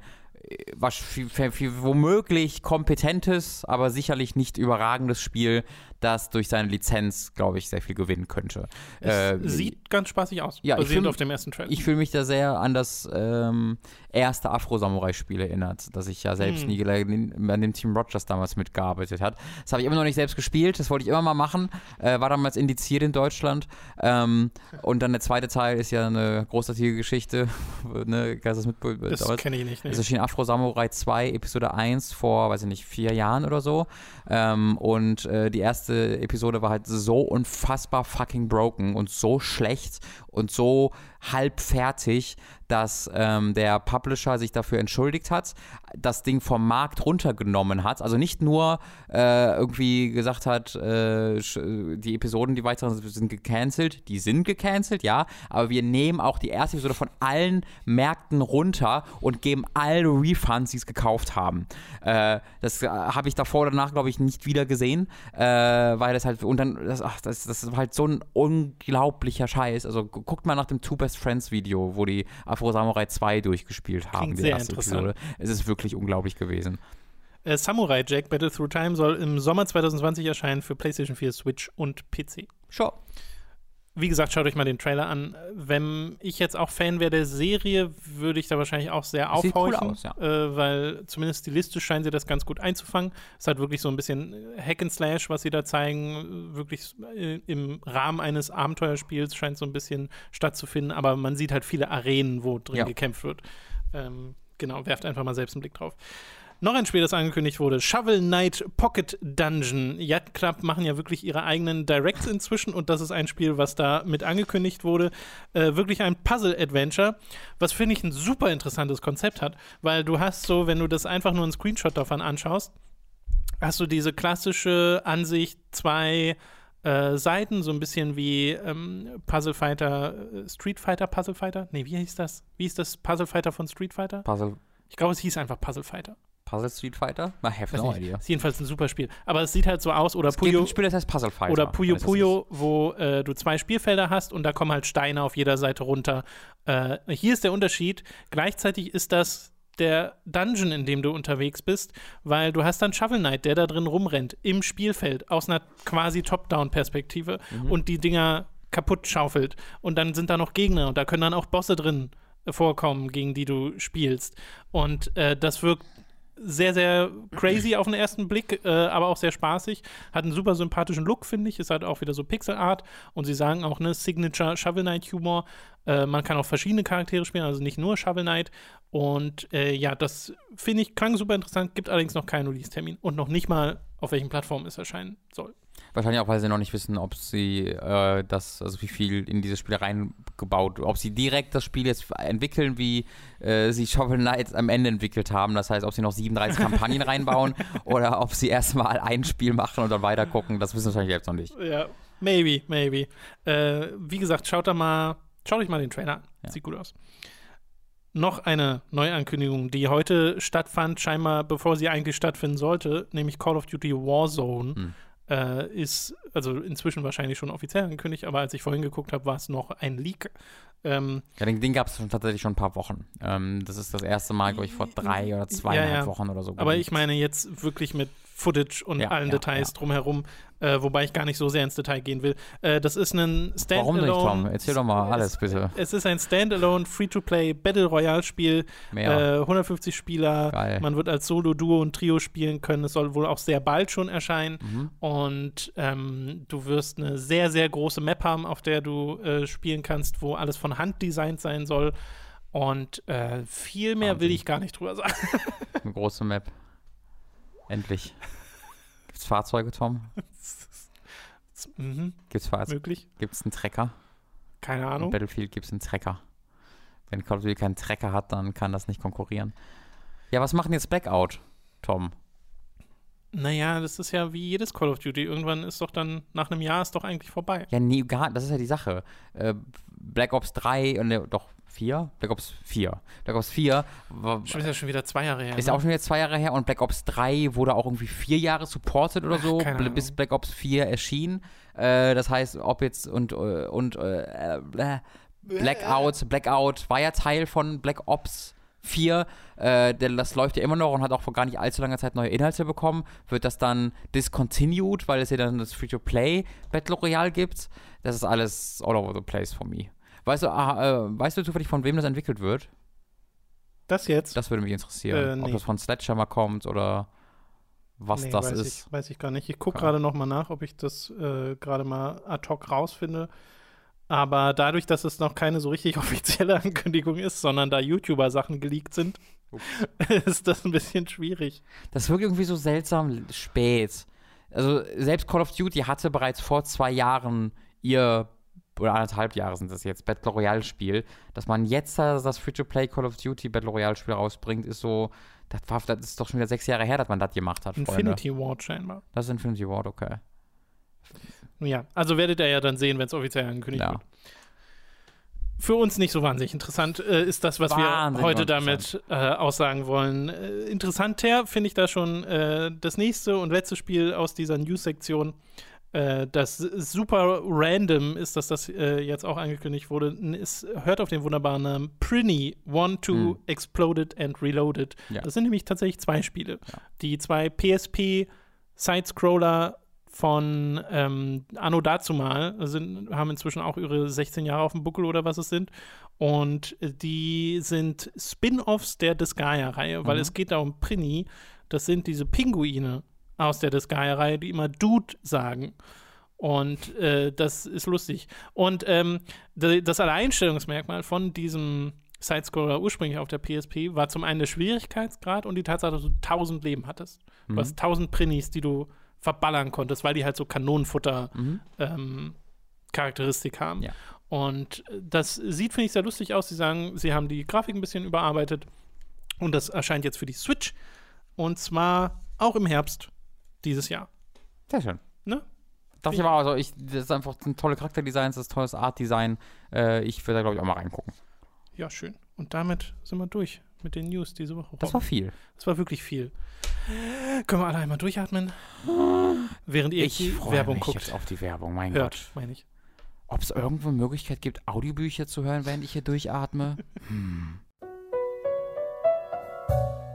was viel, viel, womöglich kompetentes, aber sicherlich nicht überragendes Spiel, das durch seine Lizenz, glaube ich, sehr viel gewinnen könnte. Es äh, sieht ganz spaßig aus, ja, basierend fühl, auf dem ersten Trailer. Ich fühle mich da sehr an das ähm, erste Afro-Samurai-Spiel erinnert, das ich ja selbst hm. nie an dem Team Rogers damals mitgearbeitet hat. Das habe ich immer noch nicht selbst gespielt, das wollte ich immer mal machen, äh, war damals indiziert in Deutschland. Ähm, und dann der zweite Teil ist ja eine großartige Geschichte. [laughs] ne, das mit, das kenne ich nicht. Nee. Es erschien Afro Samurai 2, Episode 1 vor, weiß ich nicht, vier Jahren oder so. Ähm, und äh, die erste Episode war halt so unfassbar fucking broken und so schlecht und so halb fertig, dass ähm, der Publisher sich dafür entschuldigt hat, das Ding vom Markt runtergenommen hat. Also nicht nur äh, irgendwie gesagt hat, äh, die Episoden, die weiteren sind gecancelt, die sind gecancelt, ja, aber wir nehmen auch die erste Episode von allen Märkten runter und geben alle Refunds, die es gekauft haben. Äh, das äh, habe ich davor oder danach, glaube ich, nicht wieder gesehen, äh, weil das halt, und dann, das, ach, das, das ist halt so ein unglaublicher Scheiß. Also guckt mal nach dem Two Best Friends Video, wo die Afro Samurai 2 durchgespielt haben, Klingt die sehr erste. Episode. Es ist wirklich unglaublich gewesen. Äh, Samurai Jack Battle Through Time soll im Sommer 2020 erscheinen für PlayStation 4, Switch und PC. Sure. Wie gesagt, schaut euch mal den Trailer an. Wenn ich jetzt auch Fan wäre der Serie, würde ich da wahrscheinlich auch sehr Sieht cool aufhorchen, aus, ja. äh, weil zumindest stilistisch scheinen sie das ganz gut einzufangen. Es hat wirklich so ein bisschen Hack and Slash, was sie da zeigen, wirklich äh, im Rahmen eines Abenteuerspiels scheint so ein bisschen stattzufinden, aber man sieht halt viele Arenen, wo drin Ja. gekämpft wird. Ähm, genau, werft einfach mal selbst einen Blick drauf. Noch ein Spiel, das angekündigt wurde: Shovel Knight Pocket Dungeon. Yacht Club machen ja wirklich ihre eigenen Directs inzwischen und das ist ein Spiel, was da mit angekündigt wurde. Äh, wirklich ein Puzzle-Adventure, was finde ich ein super interessantes Konzept hat, weil du hast so, wenn du das einfach nur einen Screenshot davon anschaust, hast du diese klassische Ansicht, zwei äh, Seiten, so ein bisschen wie ähm, Puzzle Fighter, äh, Street Fighter, Puzzle Fighter? Nee, wie hieß das? Wie hieß das Puzzle Fighter von Street Fighter? Puzzle, Ich glaube, es hieß einfach Puzzle Fighter. Puzzle Street Fighter? I have no idea. Ist jedenfalls ein super Spiel. Aber es sieht halt so aus, oder Es gibt Puyo, ein Spiel, das heißt Puzzle Fighter. oder Puyo Puyo, wo äh, du zwei Spielfelder hast und da kommen halt Steine auf jeder Seite runter. Äh, hier ist der Unterschied. Gleichzeitig ist das der Dungeon, in dem du unterwegs bist, weil du hast dann Shovel Knight, der da drin rumrennt, im Spielfeld, aus einer quasi Top-Down-Perspektive und die Dinger kaputt schaufelt. Und dann sind da noch Gegner und da können dann auch Bosse drin vorkommen, gegen die du spielst. Und äh, das wirkt sehr, sehr crazy auf den ersten Blick, äh, aber auch sehr spaßig. Hat einen super sympathischen Look, finde ich. Ist halt auch wieder so Pixel Art. Und sie sagen auch, ne, Signature Shovel Knight Humor. Äh, man kann auch verschiedene Charaktere spielen, also nicht nur Shovel Knight. Und äh, ja, das finde ich klang super interessant, gibt allerdings noch keinen Release-Termin und noch nicht mal, auf welchen Plattformen es erscheinen soll. Wahrscheinlich auch, weil sie noch nicht wissen, ob sie äh, das, also wie viel in dieses Spiel reingebaut, ob sie direkt das Spiel jetzt entwickeln, wie äh, sie Shovel Knight am Ende entwickelt haben. Das heißt, ob sie noch 37 Kampagnen [laughs] reinbauen oder ob sie erstmal ein Spiel machen und dann weiter gucken, das wissen sie wahrscheinlich selbst noch nicht. Ja, maybe, maybe. Äh, wie gesagt, schaut da mal, schaut euch mal den Trailer an. Ja. Sieht gut aus. Noch eine Neuankündigung, die heute stattfand, scheinbar bevor sie eigentlich stattfinden sollte, nämlich Call of Duty Warzone. Hm. Äh, ist also inzwischen wahrscheinlich schon offiziell angekündigt, aber als ich vorhin geguckt habe, war es noch ein Leak. Ähm, Ja, den, den gab es tatsächlich schon ein paar Wochen. Ähm, das ist das erste Mal, glaube ich, vor drei oder zweieinhalb Ja, ja. Wochen oder so. aber ich meine jetzt wirklich mit Footage und Ja, allen ja, Details ja. drumherum, äh, wobei ich gar nicht so sehr ins Detail gehen will. Äh, das ist ein Warum Standalone. nicht, Tom? Erzähl doch mal alles, bitte. Es ist ein Standalone Free-to-Play Battle Royale Spiel. Mehr. Äh, 150 Spieler. Geil. Man wird als Solo, Duo und Trio spielen können. Es soll wohl auch sehr bald schon erscheinen. Mhm. Und ähm, du wirst eine sehr, sehr große Map haben, auf der du äh, spielen kannst, wo alles von Hand designt sein soll. Und äh, viel mehr will Wahnsinn. ich gar nicht drüber sagen. Eine große Map. Endlich. Gibt's Fahrzeuge, Tom? mhm, Gibt's Fahrzeuge? möglich. Gibt's einen Trecker? Keine In Ahnung. Battlefield gibt's einen Trecker. Wenn Call of Duty keinen Trecker hat, dann kann das nicht konkurrieren. Ja, was machen jetzt Blackout, Tom? Naja, das ist ja wie jedes Call of Duty. Irgendwann ist doch dann, nach einem Jahr ist doch eigentlich vorbei. Ja, nee, gar, das ist ja die Sache. Äh, Black Ops 3 und ne, doch 4? Black Ops 4. Black Ops 4 war, Schon ist ja schon wieder zwei Jahre her. ist ne? auch schon wieder zwei Jahre her und Black Ops 3 wurde auch irgendwie vier Jahre supported oder so, Ahnung. bis Black Ops 4 erschien. Äh, das heißt, ob jetzt und, äh, und äh, äh, Blackout, Blackout war ja Teil von Black Ops 4. Äh, das läuft ja immer noch und hat auch vor gar nicht allzu langer Zeit neue Inhalte bekommen. Wird das dann discontinued, weil es ja dann das Free-to-Play Battle Royale gibt? Das ist alles all over the place for me. Weißt du, ah, äh, weißt du zufällig, von wem das entwickelt wird? Das jetzt? Das würde mich interessieren. Äh, Ob nee. das von Sledgehammer kommt oder was Nee, das weiß ist. Ich, weiß ich gar nicht. Ich gucke gerade noch mal nach, ob ich das äh, gerade mal ad hoc rausfinde. Aber dadurch, dass es noch keine so richtig [laughs] offizielle Ankündigung ist, sondern da YouTuber-Sachen geleakt sind, [laughs] ist das ein bisschen schwierig. Das wirkt irgendwie so seltsam spät. Also selbst Call of Duty hatte bereits vor zwei Jahren ihr oder anderthalb Jahre sind das jetzt, Battle Royale-Spiel, dass man jetzt das Free-to-Play Call of Duty Battle Royale-Spiel rausbringt, ist so, das, war, das ist doch schon wieder sechs Jahre her, dass man das gemacht hat. Infinity Freunde. Ward scheinbar. Das ist Infinity Ward, okay. Ja, also werdet ihr ja dann sehen, wenn es offiziell angekündigt ja. wird. Für uns nicht so wahnsinnig interessant äh, ist das, was Wahnsinn wir heute damit äh, aussagen wollen. Äh, interessanter finde ich da schon äh, das nächste und letzte Spiel aus dieser News-Sektion. Äh, das super random ist, dass das äh, jetzt auch angekündigt wurde. Es hört auf den wunderbaren Namen Prinny One, Two, hm. Exploded and Reloaded. Ja. Das sind nämlich tatsächlich zwei Spiele. Ja. Die zwei PSP Side-Scroller von ähm, Anno dazumal, sind, haben inzwischen auch ihre 16 Jahre auf dem Buckel oder was es sind. Und die sind Spin-offs der Disgaea-Reihe, mhm. weil es geht da um Prinny. Das sind diese Pinguine aus der Disgaea-Reihe, die immer Dude sagen. Und äh, das ist lustig. Und ähm, das Alleinstellungsmerkmal von diesem Sidescroller ursprünglich auf der PSP war zum einen der Schwierigkeitsgrad und die Tatsache, dass du 1000 Leben hattest. Mhm. Du hast 1000 Prinnies, die du verballern konntest, weil die halt so Kanonenfutter mhm. ähm, Charakteristik haben. Ja. Und das sieht, finde ich, sehr lustig aus. Sie sagen, sie haben die Grafik ein bisschen überarbeitet und das erscheint jetzt für die Switch und zwar auch im Herbst dieses Jahr. Sehr schön. Ne? Das ich aber, also ich, das ist einfach ein tolle Charakterdesign, das ist tolles Artdesign. Äh, ich würde da, glaube ich, auch mal reingucken. Ja, schön. Und damit sind wir durch mit den News diese Woche. Das war viel. Das war wirklich viel. Können wir alle einmal durchatmen? Während ihr ich die Werbung mich guckt. jetzt auf die Werbung, mein Hört, Gott. meine ich. Ob es irgendwo eine Möglichkeit gibt, Audiobücher zu hören, während ich hier durchatme? [laughs] hm.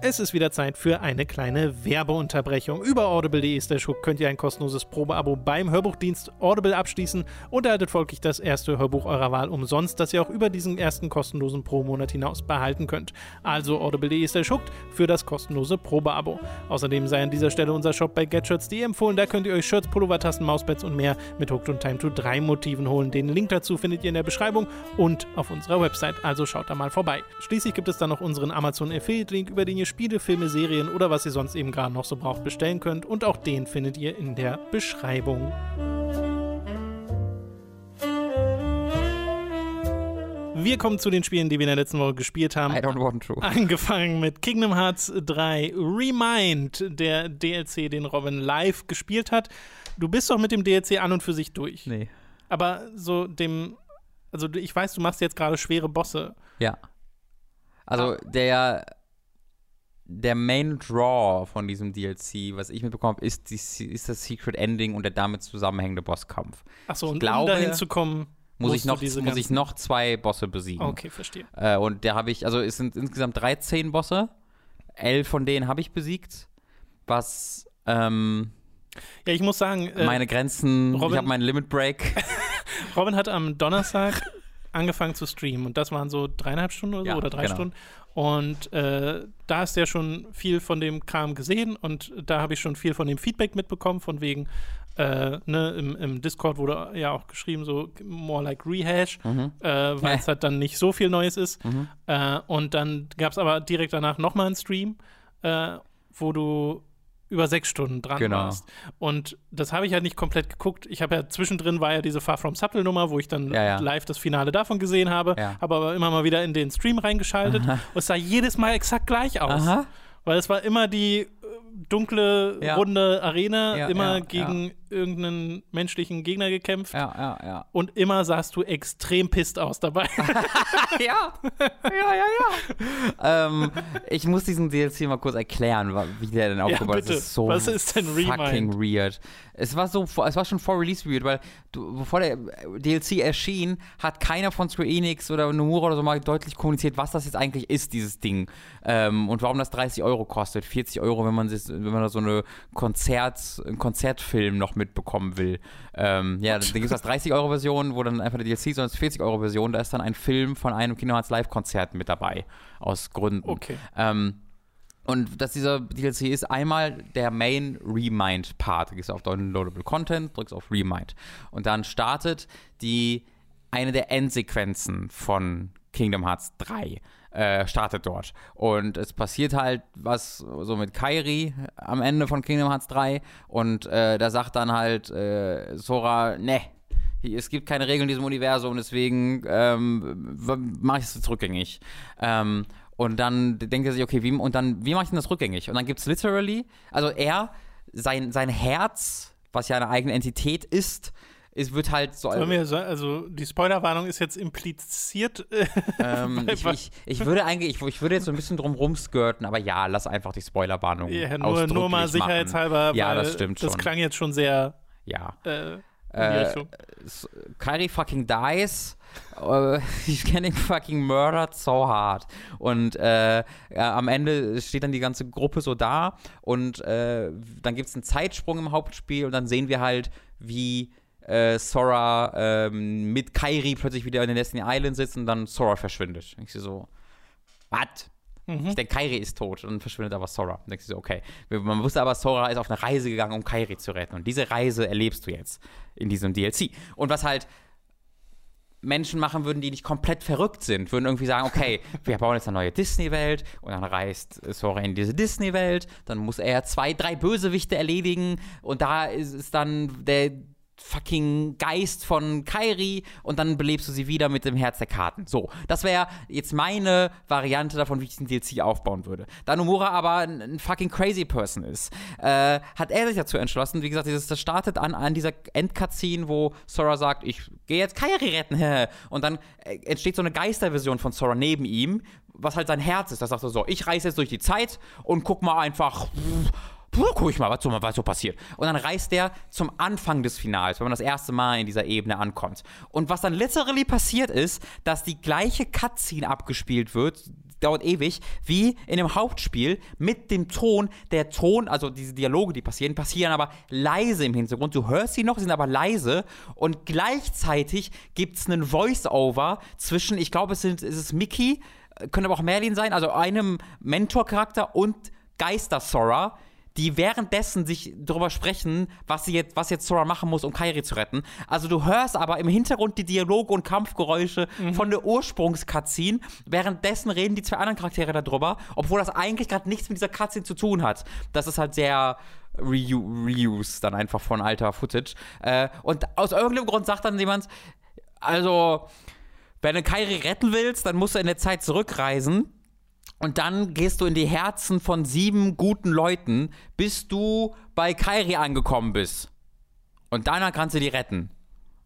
Es ist wieder Zeit für eine kleine Werbeunterbrechung. Über audible.de ist der könnt ihr ein kostenloses Probeabo beim Hörbuchdienst Audible abschließen und erhaltet folglich das erste Hörbuch eurer Wahl umsonst, das ihr auch über diesen ersten kostenlosen Pro-Monat hinaus behalten könnt. Also audible.de ist der für das kostenlose Probeabo. Außerdem sei an dieser Stelle unser Shop bei GetShirts.de empfohlen. Da könnt ihr euch Shirts, Pullovertassen, Mauspads und mehr mit Hooked und Time to 3 Motiven holen. Den Link dazu findet ihr in der Beschreibung und auf unserer Website. Also schaut da mal vorbei. Schließlich gibt es dann noch unseren Amazon Affiliate Link, über den ihr Spiele, Filme, Serien oder was ihr sonst eben gerade noch so braucht bestellen könnt. Und auch den findet ihr in der Beschreibung. Wir kommen zu den Spielen, die wir in der letzten Woche gespielt haben. I don't want to. [laughs] Angefangen mit Kingdom Hearts 3 Remind, der DLC, den Robin live gespielt hat. Du bist doch mit dem DLC an und für sich durch. Nee. Aber so dem, also ich weiß, du machst jetzt gerade schwere Bosse. Ja. Also der der Main Draw von diesem DLC, was ich mitbekommen habe, ist, ist das Secret Ending und der damit zusammenhängende Bosskampf. Achso, und glaube, um dahin zu kommen, muss ich, noch, muss ich noch zwei Bosse besiegen. Okay, verstehe. Äh, und der habe ich, also es sind insgesamt 13 Bosse. Elf von denen habe ich besiegt. Was, ähm, Ja, ich muss sagen. Äh, meine Grenzen, Robin, ich habe meinen Limit Break. [laughs] Robin hat am Donnerstag angefangen zu streamen und das waren so dreieinhalb Stunden oder so ja, oder drei genau. Stunden. Und äh, da du ja schon viel von dem Kram gesehen und da habe ich schon viel von dem Feedback mitbekommen, von wegen, äh, ne, im, im, Discord wurde ja auch geschrieben, so more like Rehash, mhm. äh, weil es halt dann nicht so viel Neues ist. Mhm. Äh, und dann gab es aber direkt danach nochmal einen Stream, äh, wo du über sechs Stunden dran genau. warst. Und das habe ich halt nicht komplett geguckt. Ich habe ja zwischendrin war ja diese Far From Subtle Nummer, wo ich dann ja, ja. live das Finale davon gesehen habe, ja. habe aber immer mal wieder in den Stream reingeschaltet Aha. und es sah jedes Mal exakt gleich aus. Aha. Weil es war immer die dunkle, runde Arena, immer gegen irgendeinen menschlichen Gegner gekämpft. Ja, ja, ja. Und immer sahst du extrem pisst aus dabei. [laughs] ja. Ja, ja, ja. ähm, ich muss diesen DLC mal kurz erklären, wie der denn aufgebaut ist. Ja, ist so Was ist denn fucking weird. Es war so, es war schon vor Release weird, weil du, bevor der DLC erschien, hat keiner von Square Enix oder Nomura oder so mal deutlich kommuniziert, was das jetzt eigentlich ist, dieses Ding. Ähm, und warum das 30 Euro kostet. 40 Euro, wenn man, sich, wenn man da so eine Konzert, einen Konzertfilm noch mit mitbekommen will. Ähm, ja, dann gibt es das 30-Euro-Version, wo dann einfach der DLC, sondern es 40-Euro-Version, da ist dann ein Film von einem Kino Hearts Live-Konzert mit dabei. Aus Gründen. Okay. Ähm, und dass dieser DLC ist einmal der Main Remind Part. Du gehst auf Downloadable Content, drückst auf Remind. Und dann startet die eine der Endsequenzen von Kingdom Hearts 3 äh, startet dort. Und es passiert halt was so mit Kairi am Ende von Kingdom Hearts 3 und äh, da sagt dann halt äh, Sora, ne, es gibt keine Regeln in diesem Universum, deswegen ähm, mache ich es rückgängig. Ähm, und dann denkt er sich, okay, wie, und dann, wie mache ich denn das rückgängig? Und dann gibt es literally, also er, sein, sein Herz, was ja eine eigene Entität ist, es wird halt so. Wir, also die Spoilerwarnung ist jetzt impliziert. Ähm, [laughs] ich, ich, ich, würde eigentlich, ich, ich, würde jetzt so ein bisschen drum rumskirten, aber ja, lass einfach die Spoilerwarnung. Ja, nur, nur mal sicherheitshalber. Ja, das stimmt das schon. Klang jetzt schon sehr. Ja. Äh, äh, Kyrie fucking dies. Uh, [laughs] he's getting fucking murdered so hard. Und äh, äh, am Ende steht dann die ganze Gruppe so da und äh, dann gibt es einen Zeitsprung im Hauptspiel und dann sehen wir halt, wie äh, Sora ähm, mit Kairi plötzlich wieder in den Destiny Island sitzt und dann Sora verschwindet. Ich sehe so, was? Mhm. Ich denke, Kairi ist tot und verschwindet aber Sora. Und denkst du so, okay. Man wusste aber, Sora ist auf eine Reise gegangen, um Kairi zu retten. Und diese Reise erlebst du jetzt in diesem DLC. Und was halt Menschen machen würden, die nicht komplett verrückt sind, würden irgendwie sagen, okay, [laughs] wir bauen jetzt eine neue Disney-Welt und dann reist Sora in diese Disney-Welt, dann muss er zwei, drei Bösewichte erledigen und da ist, ist dann der fucking Geist von Kairi und dann belebst du sie wieder mit dem Herz der Karten. So, das wäre jetzt meine Variante davon, wie ich den DLC aufbauen würde. Da Nomura aber ein, ein fucking crazy person ist, äh, hat er sich dazu entschlossen, wie gesagt, dieses, das startet an, an dieser Endcutscene, wo Sora sagt, ich gehe jetzt Kairi retten, [laughs] und dann äh, entsteht so eine Geisterversion von Sora neben ihm, was halt sein Herz ist. Da sagt er so, ich reise jetzt durch die Zeit und guck mal einfach guck ich mal, was so, was so passiert. Und dann reist der zum Anfang des Finals, wenn man das erste Mal in dieser Ebene ankommt. Und was dann literally passiert ist, dass die gleiche Cutscene abgespielt wird, dauert ewig, wie in dem Hauptspiel mit dem Ton. Der Ton, also diese Dialoge, die passieren, passieren aber leise im Hintergrund. Du hörst sie noch, sind aber leise. Und gleichzeitig gibt es einen Voice-Over zwischen, ich glaube, es, es ist Mickey, könnte aber auch Merlin sein, also einem Mentor-Charakter und Geister Sora die währenddessen sich darüber sprechen, was, sie jetzt, was jetzt Sora machen muss, um Kairi zu retten. Also du hörst aber im Hintergrund die Dialoge und Kampfgeräusche mhm. von der Ursprungs-Cutscene. Währenddessen reden die zwei anderen Charaktere darüber, obwohl das eigentlich gerade nichts mit dieser Cutscene zu tun hat. Das ist halt sehr Reuse dann einfach von alter Footage. Äh, und aus irgendeinem Grund sagt dann jemand, also, wenn du Kairi retten willst, dann musst du in der Zeit zurückreisen und dann gehst du in die Herzen von sieben guten Leuten, bis du bei Kairi angekommen bist. Und danach kannst du die retten.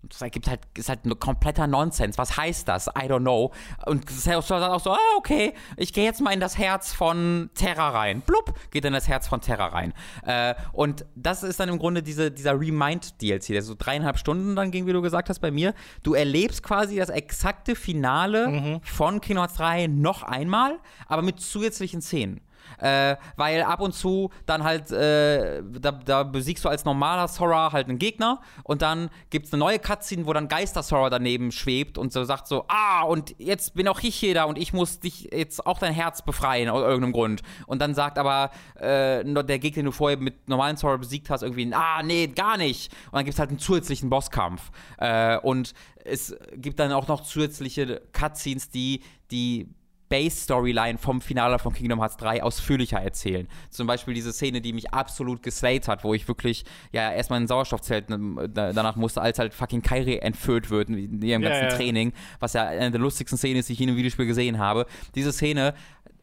Das ergibt halt, ist halt ein kompletter Nonsens. Was heißt das? I don't know. Und Sergio sagt auch so, ah, okay, ich gehe jetzt mal in das Herz von Terra rein. Blub, geht in das Herz von Terra rein. Äh, und das ist dann im Grunde diese, dieser Remind-DLC, der so dreieinhalb Stunden dann ging, wie du gesagt hast, bei mir. Du erlebst quasi das exakte Finale mhm. von Kingdom Hearts 3 noch einmal, aber mit zusätzlichen Szenen. Äh, weil ab und zu dann halt, äh, da, da, besiegst du als normaler Sora halt einen Gegner und dann gibt es eine neue Cutscene, wo dann Geister Sora daneben schwebt und so sagt so, ah, und jetzt bin auch ich hier da und ich muss dich jetzt auch dein Herz befreien aus irgendeinem Grund. Und dann sagt aber äh, der Gegner, den du vorher mit normalen Sora besiegt hast, irgendwie, ah, nee, gar nicht. Und dann gibt es halt einen zusätzlichen Bosskampf. Äh, und es gibt dann auch noch zusätzliche Cutscenes, die die Base-Storyline vom Finale von Kingdom Hearts 3 ausführlicher erzählen. Zum Beispiel diese Szene, die mich absolut geslayt hat, wo ich wirklich ja erstmal in ein Sauerstoffzelt ne, danach musste, als halt fucking Kairi entführt wird in ihrem ganzen ja, ja. Training, was ja eine der lustigsten Szenen ist, die ich in einem Videospiel gesehen habe. Diese Szene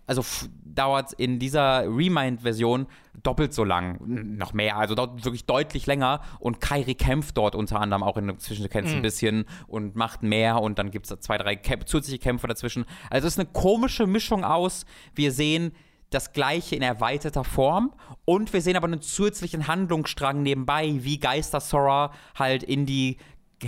also dauert in dieser Remind-Version doppelt so lang, noch mehr, also dauert wirklich deutlich länger und Kairi kämpft dort unter anderem auch in den Zwischenkämpfen mhm. ein bisschen und macht mehr und dann gibt es zwei, drei Kämp zusätzliche Kämpfe dazwischen. Also es ist eine komische Mischung aus, wir sehen das gleiche in erweiterter Form und wir sehen aber einen zusätzlichen Handlungsstrang nebenbei, wie Geister Sora halt in die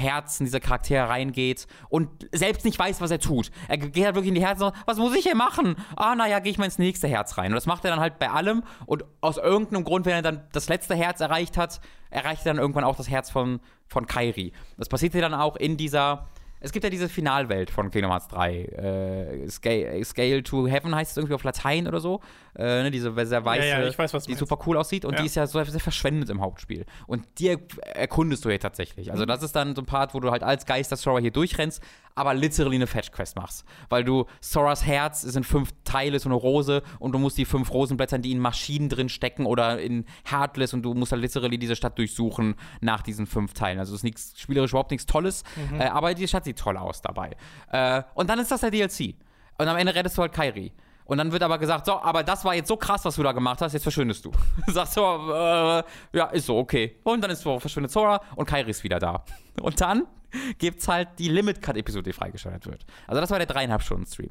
Herzen dieser Charaktere reingeht und selbst nicht weiß, was er tut. Er geht halt wirklich in die Herzen und was muss ich hier machen? Ah, naja, gehe ich mal ins nächste Herz rein. Und das macht er dann halt bei allem und aus irgendeinem Grund, wenn er dann das letzte Herz erreicht hat, erreicht er dann irgendwann auch das Herz von, von Kairi. Das passiert dann auch in dieser es gibt ja diese Finalwelt von Kingdom Hearts 3. Äh, Scale, Scale to Heaven heißt es irgendwie auf Latein oder so. Äh, ne, diese sehr weiße, Ja, ja, ich weiß, die meinst. super cool aussieht und Ja. die ist ja so sehr verschwendet im Hauptspiel. Und die er erkundest du hier tatsächlich. Mhm. Also das ist dann so ein Part, wo du halt als Geister Sora hier durchrennst, aber literally eine Fetch-Quest machst. Weil du Soras Herz sind fünf Teile, so eine Rose und du musst die fünf Rosenblätter, die in Maschinen drin stecken oder in Heartless und du musst halt literally diese Stadt durchsuchen nach diesen fünf Teilen. Also es ist nichts spielerisch überhaupt nichts Tolles, Mhm. äh, aber die Stadt sieht toll aus dabei. Äh, und dann ist das der DLC. Und am Ende rettest du halt Kairi. Und dann wird aber gesagt, so, aber das war jetzt so krass, was du da gemacht hast, jetzt verschwindest du. [laughs] Sagst du, äh, ja, ist so, okay. Und dann ist so, verschwindet Sora und Kairi ist wieder da. [laughs] Und dann gibt's halt die Limit-Cut-Episode, die freigeschaltet wird. Also das war der dreieinhalb Stunden Stream.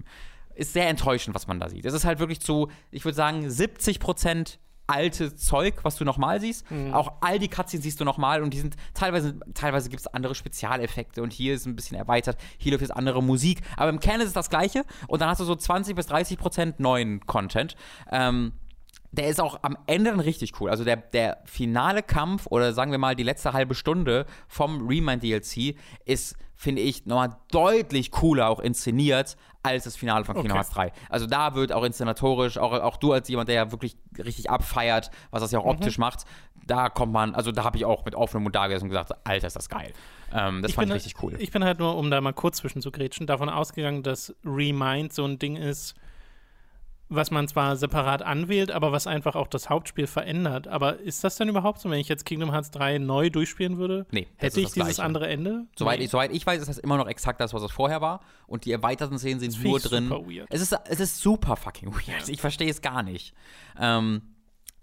Ist sehr enttäuschend, was man da sieht. Es ist halt wirklich zu, ich würde sagen, 70 Prozent alte Zeug, was du nochmal siehst. Auch all die Cutscenes siehst du nochmal und die sind teilweise, teilweise gibt es andere Spezialeffekte und hier ist ein bisschen erweitert, hier läuft jetzt andere Musik. Aber im Kern ist es das gleiche und dann hast du so 20 bis 30 Prozent neuen Content. Ähm, der ist auch am Ende dann richtig cool. Also der, der finale Kampf oder sagen wir mal die letzte halbe Stunde vom Remind DLC ist, finde ich, nochmal deutlich cooler auch inszeniert als das Finale von Kingdom Okay. Hearts 3. Also da wird auch inszenatorisch, auch, auch du als jemand, der ja wirklich richtig abfeiert, was das ja auch optisch macht, da kommt man, also da habe ich auch mit offenem Mund da gesessen und gesagt, Alter, ist das geil. Ähm, das fand ich bin, richtig cool. Ich bin halt nur, um da mal kurz zwischen zu grätschen, davon ausgegangen, dass Remind so ein Ding ist, was man zwar separat anwählt, aber was einfach auch das Hauptspiel verändert. Aber ist das denn überhaupt so, wenn ich jetzt Kingdom Hearts 3 neu durchspielen würde? Nee, das Hätte ich das dieses Gleiche. andere Ende? Soweit, Nee. ich, soweit ich weiß, ist das immer noch exakt das, was es vorher war. Und die erweiterten Szenen sind find nur drin. super weird. Es ist, es ist super fucking [laughs] weird. Ich verstehe es gar nicht. Ähm,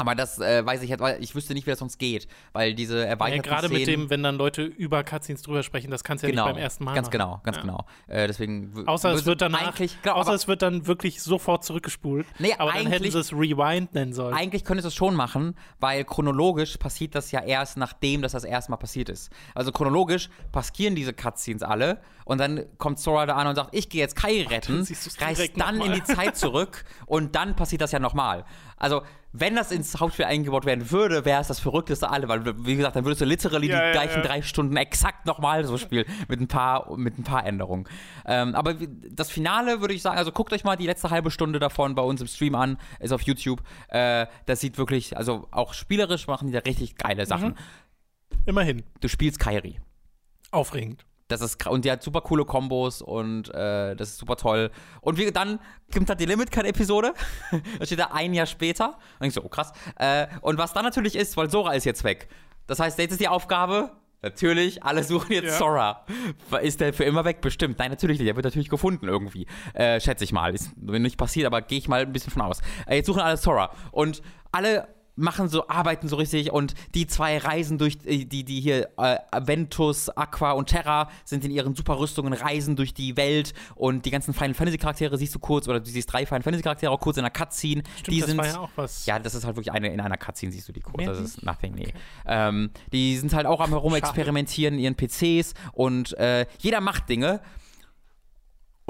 aber das äh, weiß ich jetzt, weil ich wüsste nicht, wie das sonst geht. Weil diese Ja, erweiterten gerade mit dem, wenn dann Leute über Cutscenes drüber sprechen, das kannst du ja genau, nicht beim ersten Mal ganz machen. genau, ganz Ja. genau. Äh, deswegen Außer es wird danach, eigentlich, genau, außer es wird dann wirklich sofort zurückgespult. Nee, aber dann hätten sie es Rewind nennen sollen. Eigentlich könntest du es schon machen, weil chronologisch passiert das ja erst, nachdem das das erste Mal passiert ist. Also chronologisch passieren diese Cutscenes alle und dann kommt Sora da an und sagt, ich gehe jetzt Kai retten, dann du's reist dann in die Zeit zurück [laughs] und dann passiert das ja nochmal. Also wenn das ins Hauptspiel eingebaut werden würde, wäre es das Verrückteste alle, weil wie gesagt, dann würdest du literally Ja, die ja, gleichen ja. drei Stunden exakt nochmal so spielen mit ein paar mit ein paar Änderungen. Ähm, aber das Finale würde ich sagen, also guckt euch mal die letzte halbe Stunde davon bei uns im Stream an, ist auf YouTube. Äh, das sieht wirklich, also auch spielerisch machen die da richtig geile Sachen. Mhm. Immerhin. Du spielst Kairi. Aufregend. Das ist und die hat super coole Kombos und äh, das ist super toll. Und wie, dann kommt halt die Limit Cut Episode. [laughs] da steht da ein Jahr später. Und ich so, oh krass. Äh, und was dann natürlich ist, weil Sora ist jetzt weg. Das heißt, jetzt ist die Aufgabe. Natürlich, alle suchen jetzt Ja. Sora. Ist der für immer weg? Bestimmt. Nein, natürlich nicht. Er wird natürlich gefunden irgendwie. Äh, schätze ich mal. Ist nicht passiert, aber gehe ich mal ein bisschen von aus. Äh, jetzt suchen alle Sora. Und alle machen so, arbeiten so richtig und die zwei reisen durch, äh, die, die hier, äh, Ventus, Aqua und Terra sind in ihren super Rüstungen, reisen durch die Welt und die ganzen Final Fantasy Charaktere siehst du kurz, oder du siehst drei Final Fantasy Charaktere auch kurz in einer Cutscene. Stimmt, die das sind, war ja auch was. ja, das ist halt wirklich eine, in einer Cutscene siehst du die kurz, Mehr das nicht? ist nothing, nee. Ähm, die sind halt auch am herumexperimentieren in ihren PCs und äh, jeder macht Dinge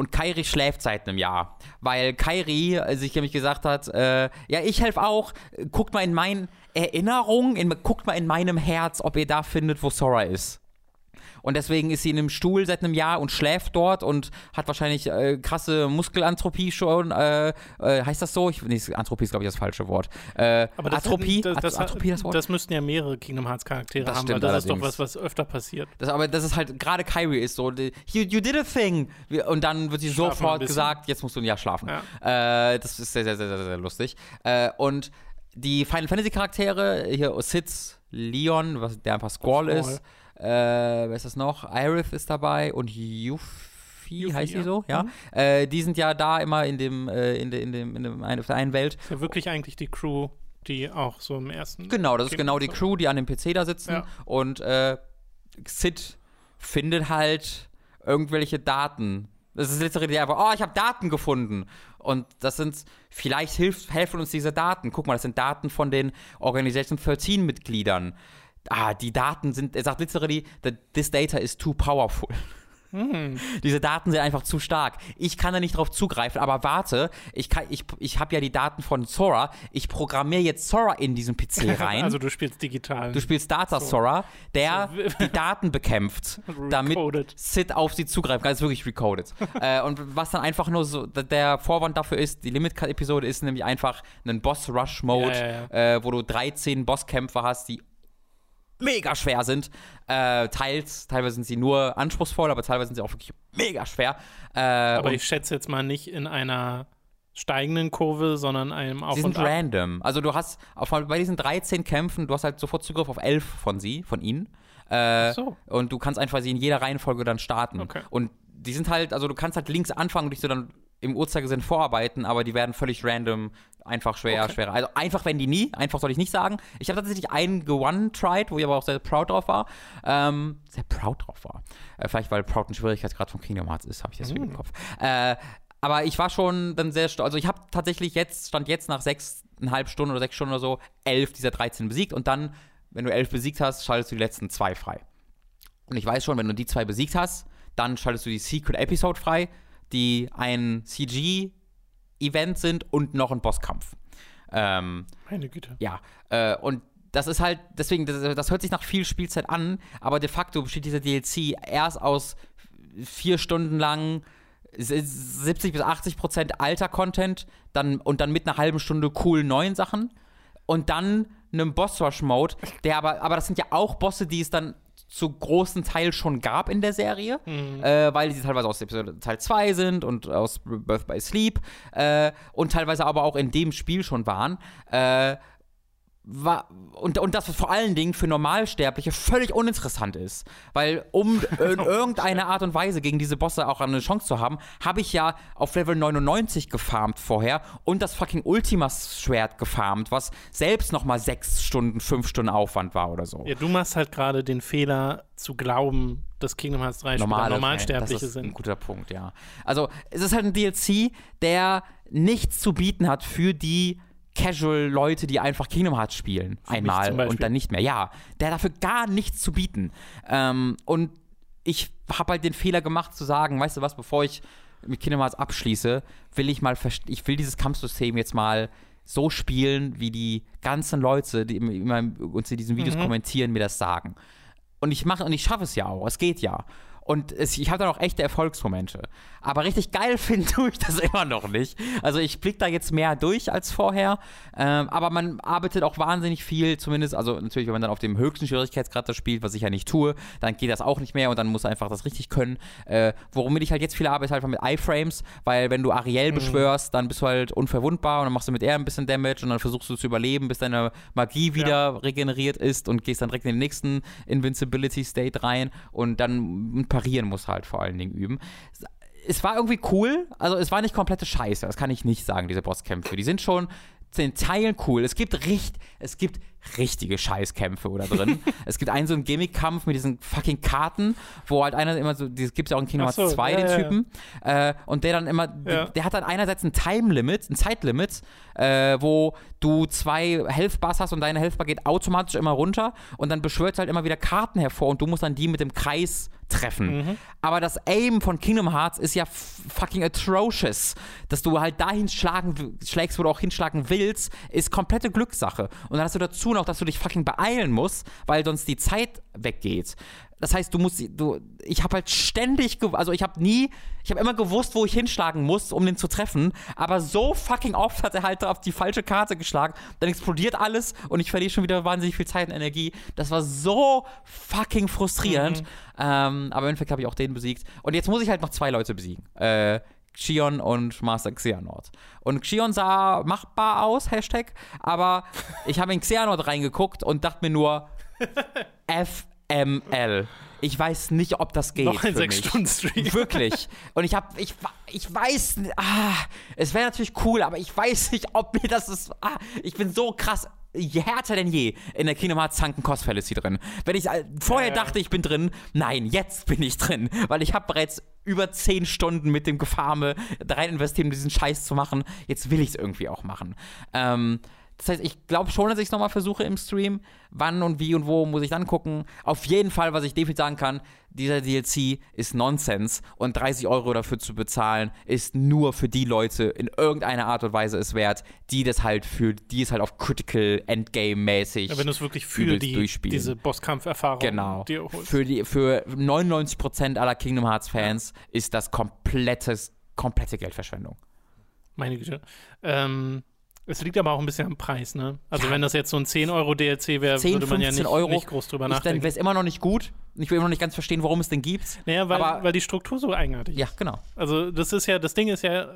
und Kairi schläft seit einem Jahr, weil Kairi äh, sich nämlich gesagt hat, äh, ja, ich helfe auch, guckt mal in meinen Erinnerungen, in, guckt mal in meinem Herz, ob ihr da findet, wo Sora ist. Und deswegen ist sie in einem Stuhl seit einem Jahr und schläft dort und hat wahrscheinlich äh, krasse Muskelanthropie schon. Äh, äh, heißt das so? Ich, nee, Anthropie ist, glaube ich, das falsche Wort. Äh, Aber das, Atropie? das, das, At- Atropie das Wort? das müssten ja mehrere Kingdom Hearts Charaktere Das haben, stimmt weil das ist doch allerdings. was, was öfter passiert. Das, aber das ist halt, gerade Kyrie ist so, you, you did a thing. Und dann wird sie Schlaf mal ein sofort gesagt, jetzt musst du ein Jahr schlafen. Ja. Äh, das ist sehr, sehr, sehr, sehr, sehr lustig. Äh, und die Final Fantasy Charaktere, hier Sitz, Leon, was, der einfach Squall Squall. ist. Äh, wer ist das noch? Irith ist dabei und Yuffie, Yuffie, heißt sie ja. so, ja. Mhm. Äh, die sind ja da immer in dem, äh, in, de, in dem, in dem, auf der einen Welt. Ist ja wirklich eigentlich die Crew, die auch so im ersten. Genau, das ist genau die Crew, die an dem PC da sitzen. Ja. Und äh, Sid findet halt irgendwelche Daten. Das ist literally einfach, oh, ich habe Daten gefunden. Und das sind, vielleicht hilft, helfen uns diese Daten. Guck mal, das sind Daten von den Organisation 13 Mitgliedern. Ah, die Daten sind, er sagt literally, this data is too powerful. Diese Daten sind einfach zu stark. Ich kann da nicht drauf zugreifen, aber warte, ich, kann- ich, ich habe ja die Daten von Sora. Ich programmiere jetzt Sora in diesen PC [laughs] rein. Also du spielst digital. Du spielst Data Sora, der So. [laughs] die Daten bekämpft, damit. Sid auf sie zugreifen kann. Das ist wirklich recoded. [laughs] äh, und was dann einfach nur so, der Vorwand dafür ist, die Limit-Episode ist nämlich einfach ein Boss-Rush-Mode, Ja, ja, Äh, wo du 13 Bosskämpfe hast, die mega schwer sind. Äh, teils, teilweise sind sie nur anspruchsvoll, aber teilweise sind sie auch wirklich mega schwer. Äh, Aber ich schätze jetzt mal nicht in einer steigenden Kurve, sondern einem Auf Sie und sind random. Also du hast auf, bei diesen 13 Kämpfen, du hast halt sofort Zugriff auf 11 von sie, von ihnen. Äh, so. Und du kannst einfach sie in jeder Reihenfolge dann starten. Okay. Und die sind halt, also du kannst halt links anfangen und dich so dann im Uhrzeigersinn vorarbeiten, aber die werden völlig random, einfach schwer, Okay. schwerer. Also einfach werden die nie, einfach soll ich nicht sagen. Ich habe tatsächlich einen ge-one-tried, wo ich aber auch sehr proud drauf war. Ähm, sehr proud drauf war. Äh, vielleicht, weil proud ein Schwierigkeitsgrad von Kingdom Hearts ist, habe ich deswegen Mm. im Kopf. Äh, aber ich war schon dann sehr stolz. Also ich habe tatsächlich jetzt, stand jetzt nach sechseinhalb Stunden oder sechs Stunden oder so, elf dieser 13 besiegt und dann, wenn du elf besiegt hast, schaltest du die letzten zwei frei. Und ich weiß schon, wenn du die zwei besiegt hast, dann schaltest du die Secret Episode frei, die ein CG-Event sind und noch ein Bosskampf. Ähm, Meine Güte. ja, äh, und das ist halt, deswegen, das, das hört sich nach viel Spielzeit an, aber de facto besteht dieser DLC erst aus vier Stunden lang 70 bis 80 Prozent alter Content dann, und dann mit einer halben Stunde coolen neuen Sachen und dann einem Boss-Rush-Mode, der aber, aber das sind ja auch Bosse, die es dann zu großen Teil schon gab in der Serie, äh, weil sie teilweise aus Episode Teil 2 sind und aus Birth by Sleep äh, und teilweise aber auch in dem Spiel schon waren. Äh, war, und, und das vor allen Dingen für Normalsterbliche völlig uninteressant ist. Weil um [laughs] in irgendeiner Art und Weise gegen diese Bosse auch eine Chance zu haben, habe ich ja auf Level 99 gefarmt vorher und das fucking Ultimas-Schwert gefarmt, was selbst nochmal sechs Stunden, fünf Stunden Aufwand war oder so. Ja, du machst halt gerade den Fehler zu glauben, dass Kingdom Hearts 3 Spieler Normale Normalsterbliche das ist Ein sind. guter Punkt, ja. Also, es ist halt ein DLC, der nichts zu bieten hat für die Casual-Leute, die einfach Kingdom Hearts spielen. mich einmal und dann nicht mehr. Ja, der hat dafür gar nichts zu bieten. Ähm, und ich habe halt den Fehler gemacht zu sagen, weißt du was, bevor ich mit Kingdom Hearts abschließe, will ich mal, ich will dieses Kampfsystem jetzt mal so spielen, wie die ganzen Leute, die immer uns in diesen Videos Mhm. kommentieren, mir das sagen. Und ich mache und ich schaffe es ja auch. Es geht ja. Und es, ich habe dann auch echte Erfolgsmomente. Aber richtig geil [laughs] finde tue ich das immer noch nicht. Also ich blicke da jetzt mehr durch als vorher. Ähm, aber man arbeitet auch wahnsinnig viel, zumindest, also natürlich, wenn man dann auf dem höchsten Schwierigkeitsgrad das spielt, was ich ja nicht tue, dann geht das auch nicht mehr und dann muss einfach das richtig können. Äh, womit ich halt jetzt viel arbeite, halt mit iFrames, weil wenn du Ariel beschwörst, dann bist du halt unverwundbar und dann machst du mit er ein bisschen Damage und dann versuchst du zu überleben, bis deine Magie wieder regeneriert ist und gehst dann direkt in den nächsten Invincibility State rein und dann parieren musst du halt vor allen Dingen üben. Es war irgendwie cool, also es war nicht komplette Scheiße, das kann ich nicht sagen, diese Bosskämpfe. Die sind schon in Teilen cool. Es gibt richt, es gibt richtige Scheißkämpfe oder drin. [laughs] es gibt einen so einen Gimmick-Kampf mit diesen fucking Karten, wo halt einer immer so, das gibt es ja auch in Kingdom Hearts so, 2, ja, den ja, ja. Typen, äh, und der dann immer, Ja. der hat dann einerseits ein Time-Limit, ein Zeitlimit, äh, wo du zwei Health-Bars hast und deine Health-Bar geht automatisch immer runter und dann beschwört halt immer wieder Karten hervor und du musst dann die mit dem Kreis treffen. Mhm. Aber das Aim von Kingdom Hearts ist ja fucking atrocious. Dass du halt dahin schlagen, schlägst, wo du auch hinschlagen willst, ist komplette Glückssache. Und dann hast du dazu noch, dass du dich fucking beeilen musst, weil sonst die Zeit weggeht. Das heißt, du musst, du, ich habe halt ständig, also ich habe nie, ich habe immer gewusst, wo ich hinschlagen muss, um den zu treffen, aber so fucking oft hat er halt auf die falsche Karte geschlagen, dann explodiert alles und ich verliere schon wieder wahnsinnig viel Zeit und Energie. Das war so fucking frustrierend, ähm, aber im Endeffekt habe ich auch den besiegt. Und jetzt muss ich halt noch zwei Leute besiegen. Äh, Xion und Master Xehanort. Und Xion sah machbar aus, Hashtag, aber ich habe in Xehanort reingeguckt und dachte mir nur, [laughs] FML. Ich weiß nicht, ob das geht. Noch ein für mich. 6-Stunden-Stream. [laughs] Wirklich. Und ich habe, ich, ich weiß, ah, es wäre natürlich cool, aber ich weiß nicht, ob mir das ist. Ah, ich bin so krass härter denn je in der Kingdom Hearts Sunken Cost Fallacy drin. Wenn ich äh, vorher ja. dachte, ich bin drin, nein, jetzt bin ich drin, weil ich habe bereits über 10 Stunden mit dem Gefarme da rein investiert, um diesen Scheiß zu machen. Jetzt will ich es irgendwie auch machen. Ähm, Das heißt, ich glaube schon, dass ich es nochmal versuche im Stream. Wann und wie und wo muss ich dann gucken. Auf jeden Fall, was ich definitiv sagen kann, dieser DLC ist Nonsens und 30 Euro dafür zu bezahlen, ist nur für die Leute in irgendeiner Art und Weise es wert, die das halt für, die es halt auf Critical Endgame-mäßig. Ja, wenn du es wirklich für die, diese Bosskampferfahrung genau. dir holst. Für, die, für 99% aller Kingdom Hearts-Fans ja. ist das komplettes, komplette Geldverschwendung. Meine Güte. Ähm, es liegt aber auch ein bisschen am Preis, ne? Also ja. wenn das jetzt so ein 10 Euro DLC wäre, würde man ja nicht, Euro, nicht groß drüber nachdenken. Dann wäre es immer noch nicht gut. Ich will immer noch nicht ganz verstehen, warum es den gibt. Naja, weil, aber, weil die Struktur so eigenartig ist. Ja, genau. Also das ist ja, das Ding ist ja,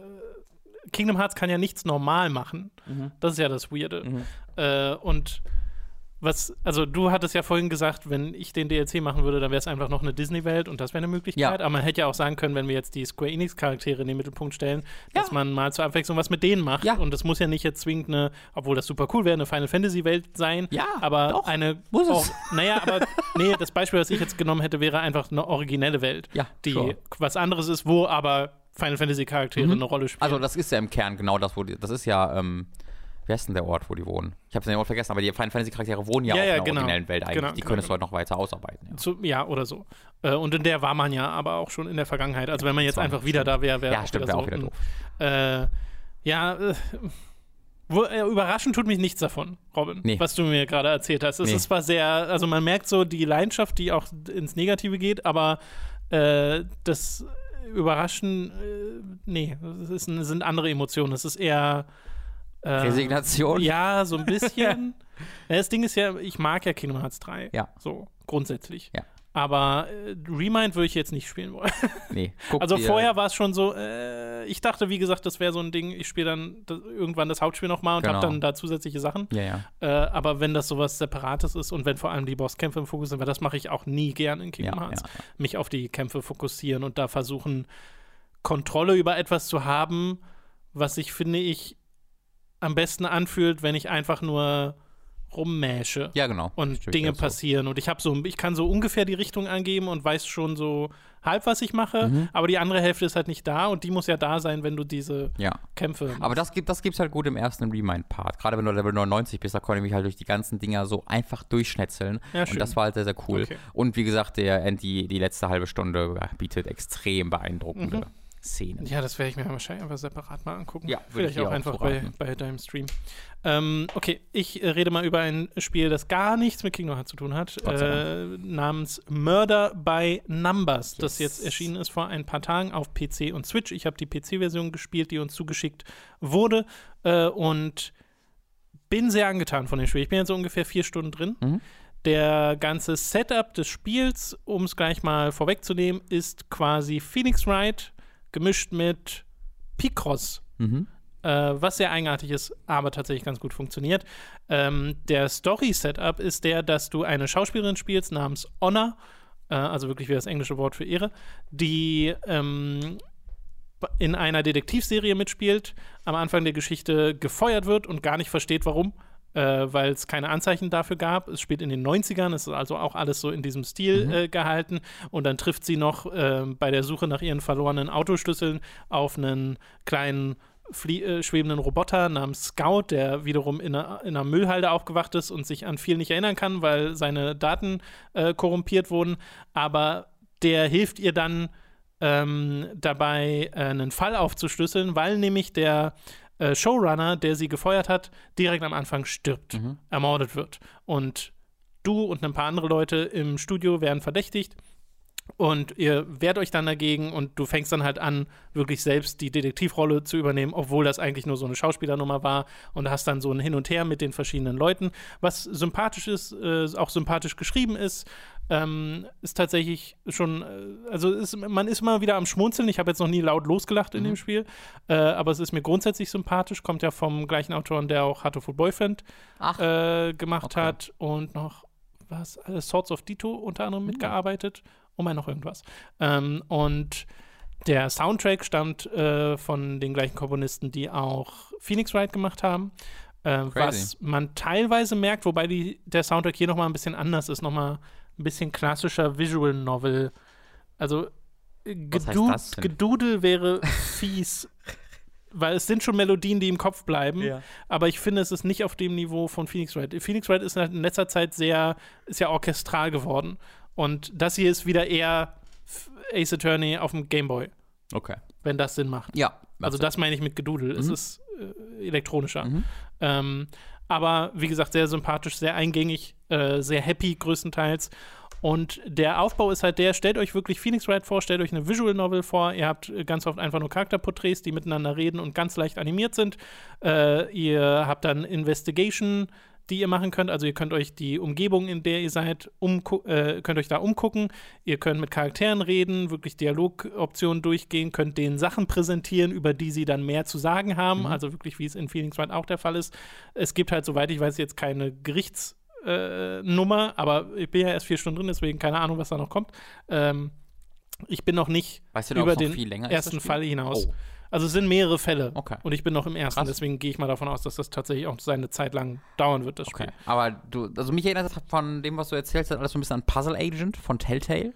Kingdom Hearts kann ja nichts normal machen. Mhm. Das ist ja das Weirde. Mhm. Äh, und was, also du hattest ja vorhin gesagt, wenn ich den DLC machen würde, dann wäre es einfach noch eine Disney-Welt und das wäre eine Möglichkeit. Ja. Aber man hätte ja auch sagen können, wenn wir jetzt die Square Enix-Charaktere in den Mittelpunkt stellen, ja. dass man mal zur Abwechslung was mit denen macht. Ja. Und das muss ja nicht jetzt zwingend eine, obwohl das super cool wäre, eine Final Fantasy-Welt sein. Ja, aber doch, eine. Muss auch, es. Naja, aber [laughs] nee, das Beispiel, was ich jetzt genommen hätte, wäre einfach eine originelle Welt. Ja, die sure. was anderes ist, wo aber Final Fantasy-Charaktere mhm. eine Rolle spielen. Also, das ist ja im Kern genau das, wo die, das ist ja. Ähm Wer ist denn der Ort, wo die wohnen? Ich habe den Ort vergessen, aber die Final Fantasy Charaktere wohnen ja, ja auch ja, in der genau. originellen Welt eigentlich. Genau, die können es genau. heute noch weiter ausarbeiten. Ja. Zu, ja, oder so. Äh, und in der war man ja aber auch schon in der Vergangenheit. Also wenn man jetzt einfach wieder da wäre, wäre ja, stimmt, auch wieder, so. auch wieder doof. Äh, ja, äh, wo, äh, überraschend tut mich nichts davon, Robin, nee. was du mir gerade erzählt hast. Es nee. ist zwar sehr, also man merkt so die Leidenschaft, die auch ins Negative geht, aber äh, das Überraschen, äh, nee, es ist, sind andere Emotionen. Es ist eher äh, Resignation? Ja, so ein bisschen. [laughs] das Ding ist ja, ich mag ja Kingdom Hearts 3. Ja. So, grundsätzlich. Ja. Aber äh, Remind würde ich jetzt nicht spielen wollen. [laughs] Nee. also vorher war es schon so, äh, ich dachte, wie gesagt, das wäre so ein Ding, ich spiele dann das, irgendwann das Hauptspiel nochmal und genau. habe dann da zusätzliche Sachen. Ja, ja. Äh, aber wenn das sowas Separates ist und wenn vor allem die Bosskämpfe im Fokus sind, weil das mache ich auch nie gern in Kingdom ja, Hearts, ja, mich auf die Kämpfe fokussieren und da versuchen, Kontrolle über etwas zu haben, was ich, finde ich, am besten anfühlt, wenn ich einfach nur rummäsche. Ja, genau. Und Dinge passieren. So. Und ich habe so, ich kann so ungefähr die Richtung angeben und weiß schon so halb, was ich mache, mhm. aber die andere Hälfte ist halt nicht da und die muss ja da sein, wenn du diese ja. Kämpfe. Machst. Aber das gibt das gibt's halt gut im ersten Remind-Part. Gerade wenn du Level 99 bist, da konnte ich mich halt durch die ganzen Dinger so einfach durchschnetzeln. Ja, und das war halt sehr, sehr cool. Okay. Und wie gesagt, der die, die letzte halbe Stunde bietet extrem beeindruckende. Mhm. Szenen. Ja, das werde ich mir wahrscheinlich einfach separat mal angucken. Ja, Vielleicht auch, auch einfach bei, bei deinem Stream. Ähm, okay, ich äh, rede mal über ein Spiel, das gar nichts mit Kingdom Hearts zu tun hat, äh, namens Murder by Numbers, yes. das jetzt erschienen ist vor ein paar Tagen auf PC und Switch. Ich habe die PC-Version gespielt, die uns zugeschickt wurde äh, und bin sehr angetan von dem Spiel. Ich bin jetzt so ungefähr vier Stunden drin. Mhm. Der ganze Setup des Spiels, um es gleich mal vorwegzunehmen, ist quasi Phoenix Wright gemischt mit Picross. Mhm. Äh, was sehr eigenartig ist, aber tatsächlich ganz gut funktioniert. Ähm, der Story-Setup ist der, dass du eine Schauspielerin spielst namens Honor, äh, also wirklich wie das englische Wort für Ehre, die ähm, in einer Detektivserie mitspielt, am Anfang der Geschichte gefeuert wird und gar nicht versteht, warum äh, weil es keine Anzeichen dafür gab. Es spielt in den 90ern, es ist also auch alles so in diesem Stil mhm. äh, gehalten. Und dann trifft sie noch äh, bei der Suche nach ihren verlorenen Autoschlüsseln auf einen kleinen äh, schwebenden Roboter namens Scout, der wiederum in einer, in einer, Müllhalde aufgewacht ist und sich an viel nicht erinnern kann, weil seine Daten äh, korrumpiert wurden. Aber der hilft ihr dann ähm, dabei, äh, einen Fall aufzuschlüsseln, weil nämlich der äh, Showrunner, der sie gefeuert hat, direkt am Anfang stirbt, mhm. ermordet wird. Und du und ein paar andere Leute im Studio werden verdächtigt. Und ihr wehrt euch dann dagegen und du fängst dann halt an, wirklich selbst die Detektivrolle zu übernehmen, obwohl das eigentlich nur so eine Schauspielernummer war und hast dann so ein Hin und Her mit den verschiedenen Leuten, was sympathisch ist, äh, auch sympathisch geschrieben ist, ähm, ist tatsächlich schon, äh, also ist, man ist immer wieder am Schmunzeln. Ich habe jetzt noch nie laut losgelacht in mhm. dem Spiel, äh, aber es ist mir grundsätzlich sympathisch. Kommt ja vom gleichen Autoren, der auch Hatoful Boyfriend äh, gemacht okay. hat und noch was, Swords of Dito unter anderem mhm. mitgearbeitet. Und mal noch irgendwas. Ähm, und der Soundtrack stammt äh, von den gleichen Komponisten, die auch Phoenix Wright gemacht haben. Äh, was man teilweise merkt, wobei die, der Soundtrack hier nochmal ein bisschen anders ist, nochmal ein bisschen klassischer Visual Novel. Also Gedu Gedudel wäre [laughs] fies. weil es sind schon Melodien, die im Kopf bleiben, aber ich finde, es ist nicht auf dem Niveau von Phoenix Wright. Phoenix Wright ist halt in letzter Zeit sehr, ist ja orchestral geworden. Und das hier ist wieder eher Ace Attorney auf dem Gameboy. Okay. Wenn das Sinn macht. Ja. Also das meine ich mit Gedudel. Mhm. Es ist äh, elektronischer. Mhm. Ähm, aber wie gesagt, sehr sympathisch, sehr eingängig, äh, sehr happy größtenteils. Und der Aufbau ist halt der, stellt euch wirklich Phoenix Wright vor, stellt euch eine Visual Novel vor. Ihr habt ganz oft einfach nur Charakterporträts, die miteinander reden und ganz leicht animiert sind. Äh, ihr habt dann Investigation, die ihr machen könnt. Also ihr könnt euch die Umgebung, in der ihr seid, äh, könnt euch da umgucken. Ihr könnt mit Charakteren reden, wirklich Dialogoptionen durchgehen, könnt denen Sachen präsentieren, über die sie dann mehr zu sagen haben. Mhm. Also wirklich, wie es in Phoenix Wright auch der Fall ist. Es gibt halt, soweit ich weiß, jetzt keine Gerichts- äh, aber ich bin ja erst vier Stunden drin, deswegen keine Ahnung, was da noch kommt. Ähm, ich bin noch nicht weißt du, über den ersten Fall hinaus. Oh. Also es sind mehrere Fälle. Okay. Und ich bin noch im ersten, Krass. deswegen gehe ich mal davon aus, dass das tatsächlich auch seine Zeit lang dauern wird, das okay. Spiel. Aber du, also mich erinnert das von dem, was du erzählst, alles so ein bisschen an Puzzle Agent von Telltale.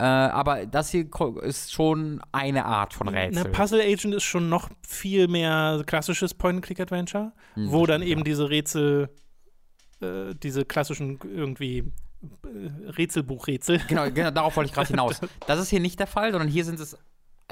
Äh, aber das hier ist schon eine Art von Rätsel. Na, Puzzle Agent ist schon noch viel mehr klassisches Point-and-Click-Adventure, hm, wo dann eben ja. diese Rätsel äh, diese klassischen irgendwie äh, Rätselbuchrätsel. Genau, genau, darauf wollte ich gerade [laughs] hinaus. Das ist hier nicht der Fall, sondern hier sind es,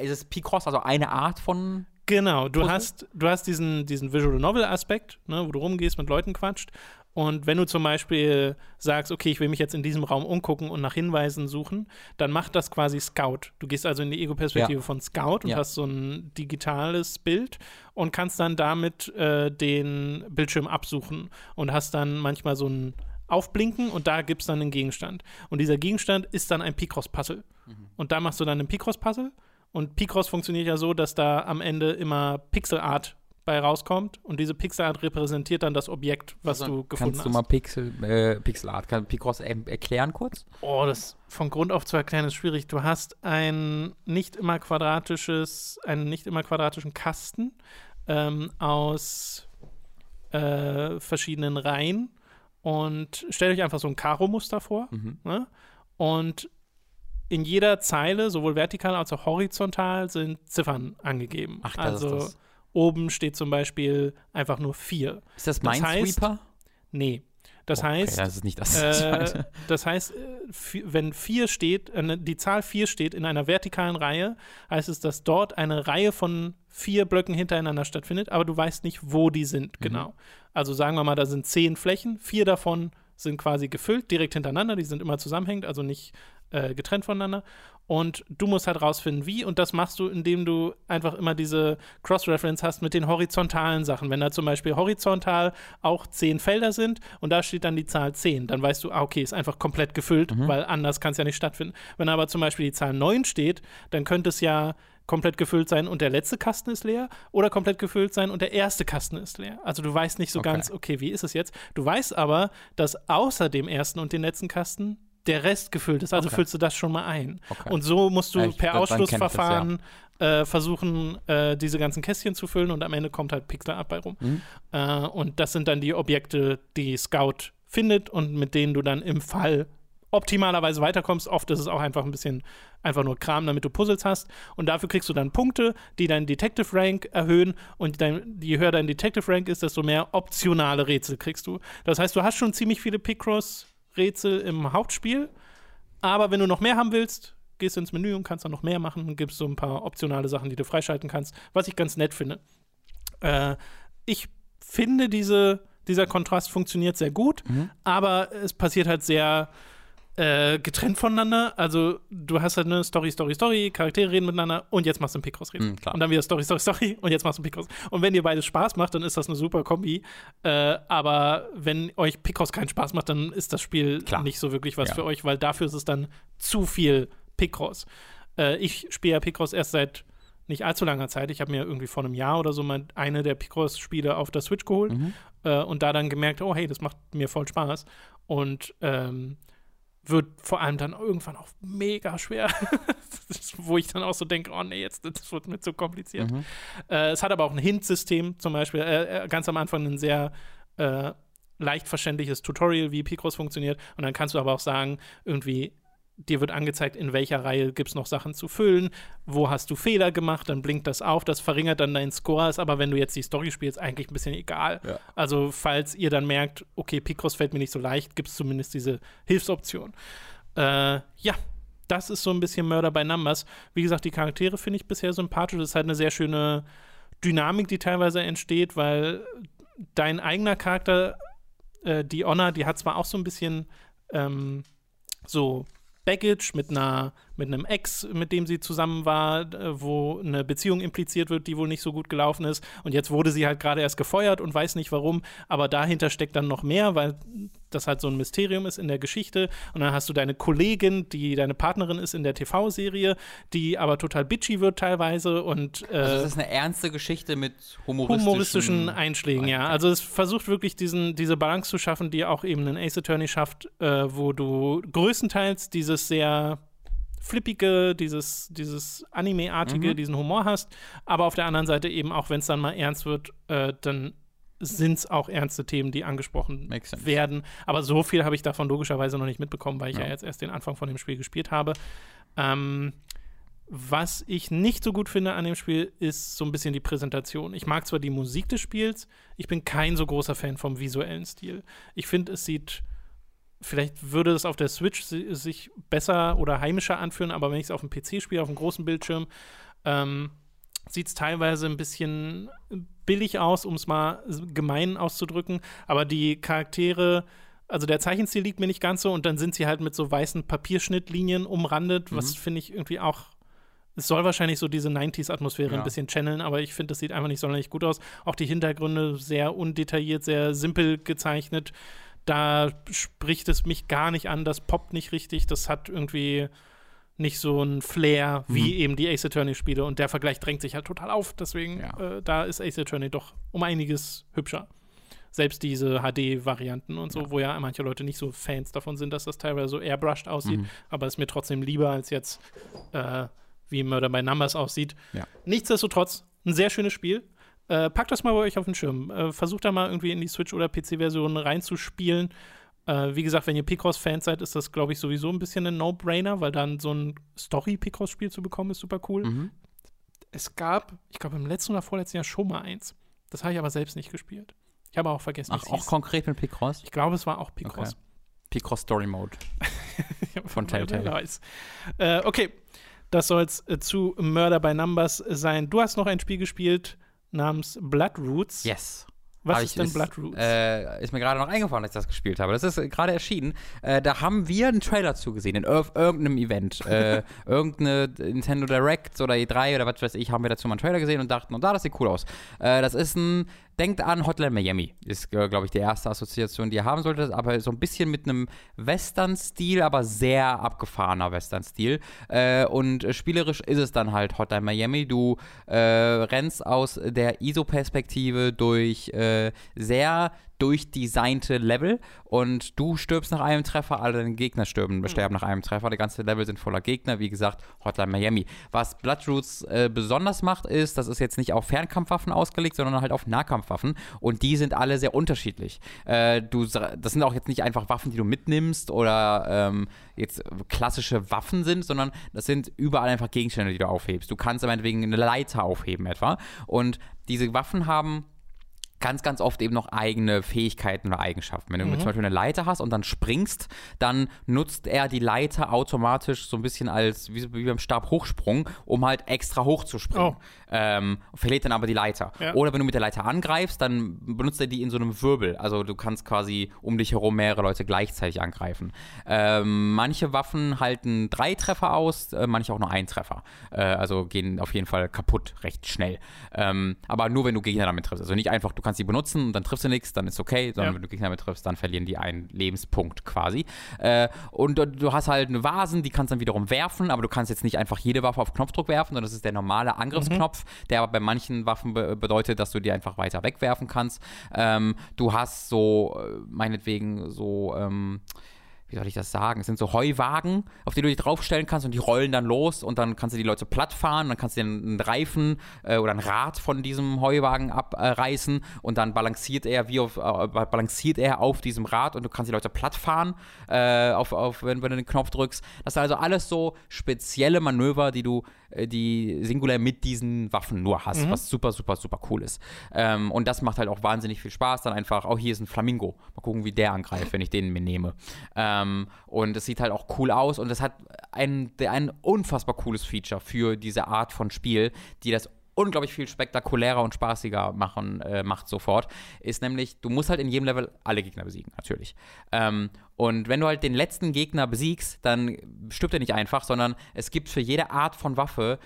ist es Picross, also eine Art von Genau, du hast, du hast diesen, diesen Visual Novel-Aspekt, ne, wo du rumgehst, mit Leuten quatscht. Und wenn du zum Beispiel sagst, okay, ich will mich jetzt in diesem Raum umgucken und nach Hinweisen suchen, dann macht das quasi Scout. Du gehst also in die Ego-Perspektive ja. von Scout und ja. hast so ein digitales Bild und kannst dann damit äh, den Bildschirm absuchen und hast dann manchmal so ein Aufblinken und da gibt es dann einen Gegenstand. Und dieser Gegenstand ist dann ein Picross-Puzzle. Mhm. Und da machst du dann ein Picross-Puzzle. Und Picross funktioniert ja so, dass da am Ende immer Pixel-Art bei rauskommt und diese Pixelart repräsentiert dann das Objekt, was also, du gefunden hast. Kannst du mal Pixel, äh, Pixelart, kann Picross erklären kurz? Oh, das von Grund auf zu erklären ist schwierig. Du hast ein nicht immer quadratisches, einen nicht immer quadratischen Kasten ähm, aus äh, verschiedenen Reihen und stellt euch einfach so ein Karo-Muster vor mhm. ne? und in jeder Zeile, sowohl vertikal als auch horizontal, sind Ziffern angegeben. Ach, das also ist das. Oben steht zum Beispiel einfach nur 4. Ist das Minesweeper? Nee. Das okay, heißt, das ist nicht das. Äh, [laughs] das heißt, äh, wenn 4 steht, äh, die Zahl 4 steht in einer vertikalen Reihe, heißt es, dass dort eine Reihe von vier Blöcken hintereinander stattfindet, aber du weißt nicht, wo die sind, mhm. genau. Also sagen wir mal, da sind zehn Flächen, vier davon sind quasi gefüllt, direkt hintereinander, die sind immer zusammenhängend, also nicht äh, getrennt voneinander. Und du musst halt rausfinden, wie. Und das machst du, indem du einfach immer diese Cross-Reference hast mit den horizontalen Sachen. Wenn da zum Beispiel horizontal auch zehn Felder sind und da steht dann die Zahl 10, dann weißt du, ah, okay, ist einfach komplett gefüllt, mhm. weil anders kann es ja nicht stattfinden. Wenn aber zum Beispiel die Zahl 9 steht, dann könnte es ja komplett gefüllt sein und der letzte Kasten ist leer oder komplett gefüllt sein und der erste Kasten ist leer. Also du weißt nicht so okay. ganz, okay, wie ist es jetzt? Du weißt aber, dass außer dem ersten und dem letzten Kasten der Rest gefüllt ist. Also okay. füllst du das schon mal ein. Okay. Und so musst du Echt? per Ausschlussverfahren das, ja. äh, versuchen, äh, diese ganzen Kästchen zu füllen und am Ende kommt halt Pixel Art bei rum. Mhm. Äh, und das sind dann die Objekte, die Scout findet und mit denen du dann im Fall optimalerweise weiterkommst. Oft ist es auch einfach ein bisschen einfach nur Kram, damit du Puzzles hast. Und dafür kriegst du dann Punkte, die deinen Detective Rank erhöhen. Und dein, je höher dein Detective Rank ist, desto mehr optionale Rätsel kriegst du. Das heißt, du hast schon ziemlich viele Picross Rätsel im Hauptspiel. Aber wenn du noch mehr haben willst, gehst du ins Menü und kannst dann noch mehr machen und gibst so ein paar optionale Sachen, die du freischalten kannst, was ich ganz nett finde. Äh, ich finde, diese, dieser Kontrast funktioniert sehr gut, mhm. aber es passiert halt sehr äh, getrennt voneinander. Also du hast halt eine Story, Story, Story, Charaktere reden miteinander und jetzt machst du ein Picross-Rätsel. Mhm, und dann wieder Story, Story, Story und jetzt machst du ein Picross. Und wenn dir beides Spaß macht, dann ist das eine super Kombi. Äh, aber wenn euch Picross keinen Spaß macht, dann ist das Spiel klar. nicht so wirklich was ja. für euch, weil dafür ist es dann zu viel Picross. Äh, ich spiele ja Picross erst seit nicht allzu langer Zeit. Ich habe mir irgendwie vor einem Jahr oder so mal eine der Picross-Spiele auf der Switch geholt mhm. äh, und da dann gemerkt, oh hey, das macht mir voll Spaß. Und ähm, wird vor allem dann irgendwann auch mega schwer, [laughs] wo ich dann auch so denke, oh nee, jetzt das wird mir zu kompliziert. Mhm. Äh, es hat aber auch ein Hint-System, zum Beispiel äh, äh, ganz am Anfang ein sehr äh, leicht verständliches Tutorial, wie Picross funktioniert. Und dann kannst du aber auch sagen, irgendwie dir wird angezeigt, in welcher Reihe gibt es noch Sachen zu füllen, wo hast du Fehler gemacht, dann blinkt das auf, das verringert dann deinen Score, ist aber wenn du jetzt die Story spielst, eigentlich ein bisschen egal. Ja. Also, falls ihr dann merkt, okay, Picross fällt mir nicht so leicht, gibt es zumindest diese Hilfsoption. Äh, ja, das ist so ein bisschen Murder by Numbers. Wie gesagt, die Charaktere finde ich bisher sympathisch. Es ist halt eine sehr schöne Dynamik, die teilweise entsteht, weil dein eigener Charakter, äh, die Honor, die hat zwar auch so ein bisschen ähm, so Baggage mit einer mit einem Ex, mit dem sie zusammen war, wo eine Beziehung impliziert wird, die wohl nicht so gut gelaufen ist. Und jetzt wurde sie halt gerade erst gefeuert und weiß nicht warum. Aber dahinter steckt dann noch mehr, weil das halt so ein Mysterium ist in der Geschichte. Und dann hast du deine Kollegin, die deine Partnerin ist in der TV-Serie, die aber total bitchy wird teilweise. Und, äh, also das ist eine ernste Geschichte mit humoristischen, humoristischen Einschlägen, ja. Also es versucht wirklich diesen, diese Balance zu schaffen, die auch eben ein Ace Attorney schafft, äh, wo du größtenteils dieses sehr flippige, dieses, dieses Anime-artige, Mhm. diesen Humor hast, aber auf der anderen Seite eben auch, wenn es dann mal ernst wird, äh, dann sind es auch ernste Themen, die angesprochen werden. Aber so viel habe ich davon logischerweise noch nicht mitbekommen, weil ich ja, Ja. jetzt erst den Anfang von dem Spiel gespielt habe. Ähm, was ich nicht so gut finde an dem Spiel, ist so ein bisschen die Präsentation. Ich mag zwar die Musik des Spiels, ich bin kein so großer Fan vom visuellen Stil. Ich finde, es sieht, vielleicht würde es auf der Switch si- sich besser oder heimischer anfühlen, aber wenn ich es auf dem PC spiele, auf einem großen Bildschirm, ähm, sieht es teilweise ein bisschen billig aus, um es mal gemein auszudrücken. Aber die Charaktere, also der Zeichenstil liegt mir nicht ganz so und dann sind sie halt mit so weißen Papierschnittlinien umrandet, Mhm. was finde ich irgendwie auch. Es soll wahrscheinlich so diese 90s-Atmosphäre Ja. ein bisschen channeln, aber ich finde, das sieht einfach nicht sonderlich gut aus. Auch die Hintergründe sehr undetailliert, sehr simpel gezeichnet. Da spricht es mich gar nicht an, das poppt nicht richtig, das hat irgendwie nicht so ein Flair wie Mhm. eben die Ace Attorney-Spiele und der Vergleich drängt sich halt total auf. Deswegen, Ja. äh, da ist Ace Attorney doch um einiges hübscher. Selbst diese HD-Varianten und so, Ja. wo ja manche Leute nicht so Fans davon sind, dass das teilweise so airbrushed aussieht, Mhm. aber ist mir trotzdem lieber als jetzt äh, wie Murder by Numbers aussieht. Ja. Nichtsdestotrotz, ein sehr schönes Spiel. Äh, packt das mal bei euch auf den Schirm. Äh, versucht da mal irgendwie in die Switch- oder PC-Version reinzuspielen. Äh, wie gesagt, wenn ihr Picross-Fans seid, ist das, glaube ich, sowieso ein bisschen ein No-Brainer, weil dann so ein Story-Picross-Spiel zu bekommen, ist super cool. Mhm. Es gab, ich glaube, im letzten oder vorletzten Jahr schon mal eins. Das habe ich aber selbst nicht gespielt. Ich habe auch vergessen, Ach, auch hieß. konkret mit Picross? Ich glaube, es war auch Picross. Okay. Picross Story Mode. [laughs] Von Telltale. weiß. Äh, okay, das soll es äh, zu Murder by Numbers sein. Du hast noch ein Spiel gespielt namens Bloodroots. Yes. Was ist denn ist, Bloodroots? Äh, ist mir gerade noch eingefallen, dass ich das gespielt habe. Das ist äh, gerade erschienen. Äh, da haben wir einen Trailer zugesehen in ir irgendeinem Event. [laughs] äh, irgendeine Nintendo Direct oder E3 oder was weiß ich, haben wir dazu mal einen Trailer gesehen und dachten, oh, da, das sieht cool aus. Äh, das ist ein, denkt an Hotline Miami. Ist, glaube ich, die erste Assoziation, die ihr haben solltet. Aber so ein bisschen mit einem Western-Stil, aber sehr abgefahrener Western-Stil. Äh, und spielerisch ist es dann halt Hotline Miami. Du äh, rennst aus der ISO-Perspektive durch äh, sehr durchdesignte Level und du stirbst nach einem Treffer, alle deine Gegner sterben, sterben nach einem Treffer. Die ganze Level sind voller Gegner, wie gesagt, Hotline Miami. Was Bloodroots äh, besonders macht, ist, das ist jetzt nicht auf Fernkampfwaffen ausgelegt, sondern halt auf Nahkampfwaffen und die sind alle sehr unterschiedlich. Äh, du, das sind auch jetzt nicht einfach Waffen, die du mitnimmst oder ähm, jetzt klassische Waffen sind, sondern das sind überall einfach Gegenstände, die du aufhebst. Du kannst meinetwegen eine Leiter aufheben etwa und diese Waffen haben ganz, ganz oft eben noch eigene Fähigkeiten oder Eigenschaften. Wenn du zum Beispiel eine Leiter hast und dann springst, dann nutzt er die Leiter automatisch so ein bisschen als, wie, wie beim Stabhochsprung, um halt extra hoch zu springen. Oh. Ähm, verliert dann aber die Leiter. Ja. Oder wenn du mit der Leiter angreifst, dann benutzt er die in so einem Wirbel. Also du kannst quasi um dich herum mehrere Leute gleichzeitig angreifen. Ähm, manche Waffen halten drei Treffer aus, äh, manche auch nur einen Treffer. Äh, also gehen auf jeden Fall kaputt recht schnell. Ähm, aber nur wenn du Gegner damit triffst. Also nicht einfach, du kannst sie benutzen und dann triffst du nichts, dann ist okay, sondern Ja. wenn du Gegner damit triffst, dann verlieren die einen Lebenspunkt quasi. Äh, und du, du hast halt eine Vasen, die kannst dann wiederum werfen, aber du kannst jetzt nicht einfach jede Waffe auf Knopfdruck werfen, sondern das ist der normale Angriffsknopf, der aber bei manchen Waffen be bedeutet, dass du die einfach weiter wegwerfen kannst. Ähm, du hast so, äh, meinetwegen, so, ähm, wie soll ich das sagen? Es sind so Heuwagen, auf die du dich draufstellen kannst und die rollen dann los und dann kannst du die Leute platt fahren, dann kannst du einen Reifen äh, oder ein Rad von diesem Heuwagen abreißen äh, und dann balanciert er wie auf, äh, balanciert er auf diesem Rad und du kannst die Leute platt fahren, äh, auf, auf, wenn, wenn, du den Knopf drückst. Das sind also alles so spezielle Manöver, die du, die singulär mit diesen Waffen nur hast, mhm. was super, super, super cool ist. Ähm, und das macht halt auch wahnsinnig viel Spaß. Dann einfach, oh, hier ist ein Flamingo. Mal gucken, wie der angreift, wenn ich den mir nehme. Ähm, und es sieht halt auch cool aus und es hat ein, ein unfassbar cooles Feature für diese Art von Spiel, die das unglaublich viel spektakulärer und spaßiger machen, äh, macht sofort, ist nämlich, du musst halt in jedem Level alle Gegner besiegen, natürlich. Ähm, und wenn du halt den letzten Gegner besiegst, dann stirbt er nicht einfach, sondern es gibt für jede Art von Waffe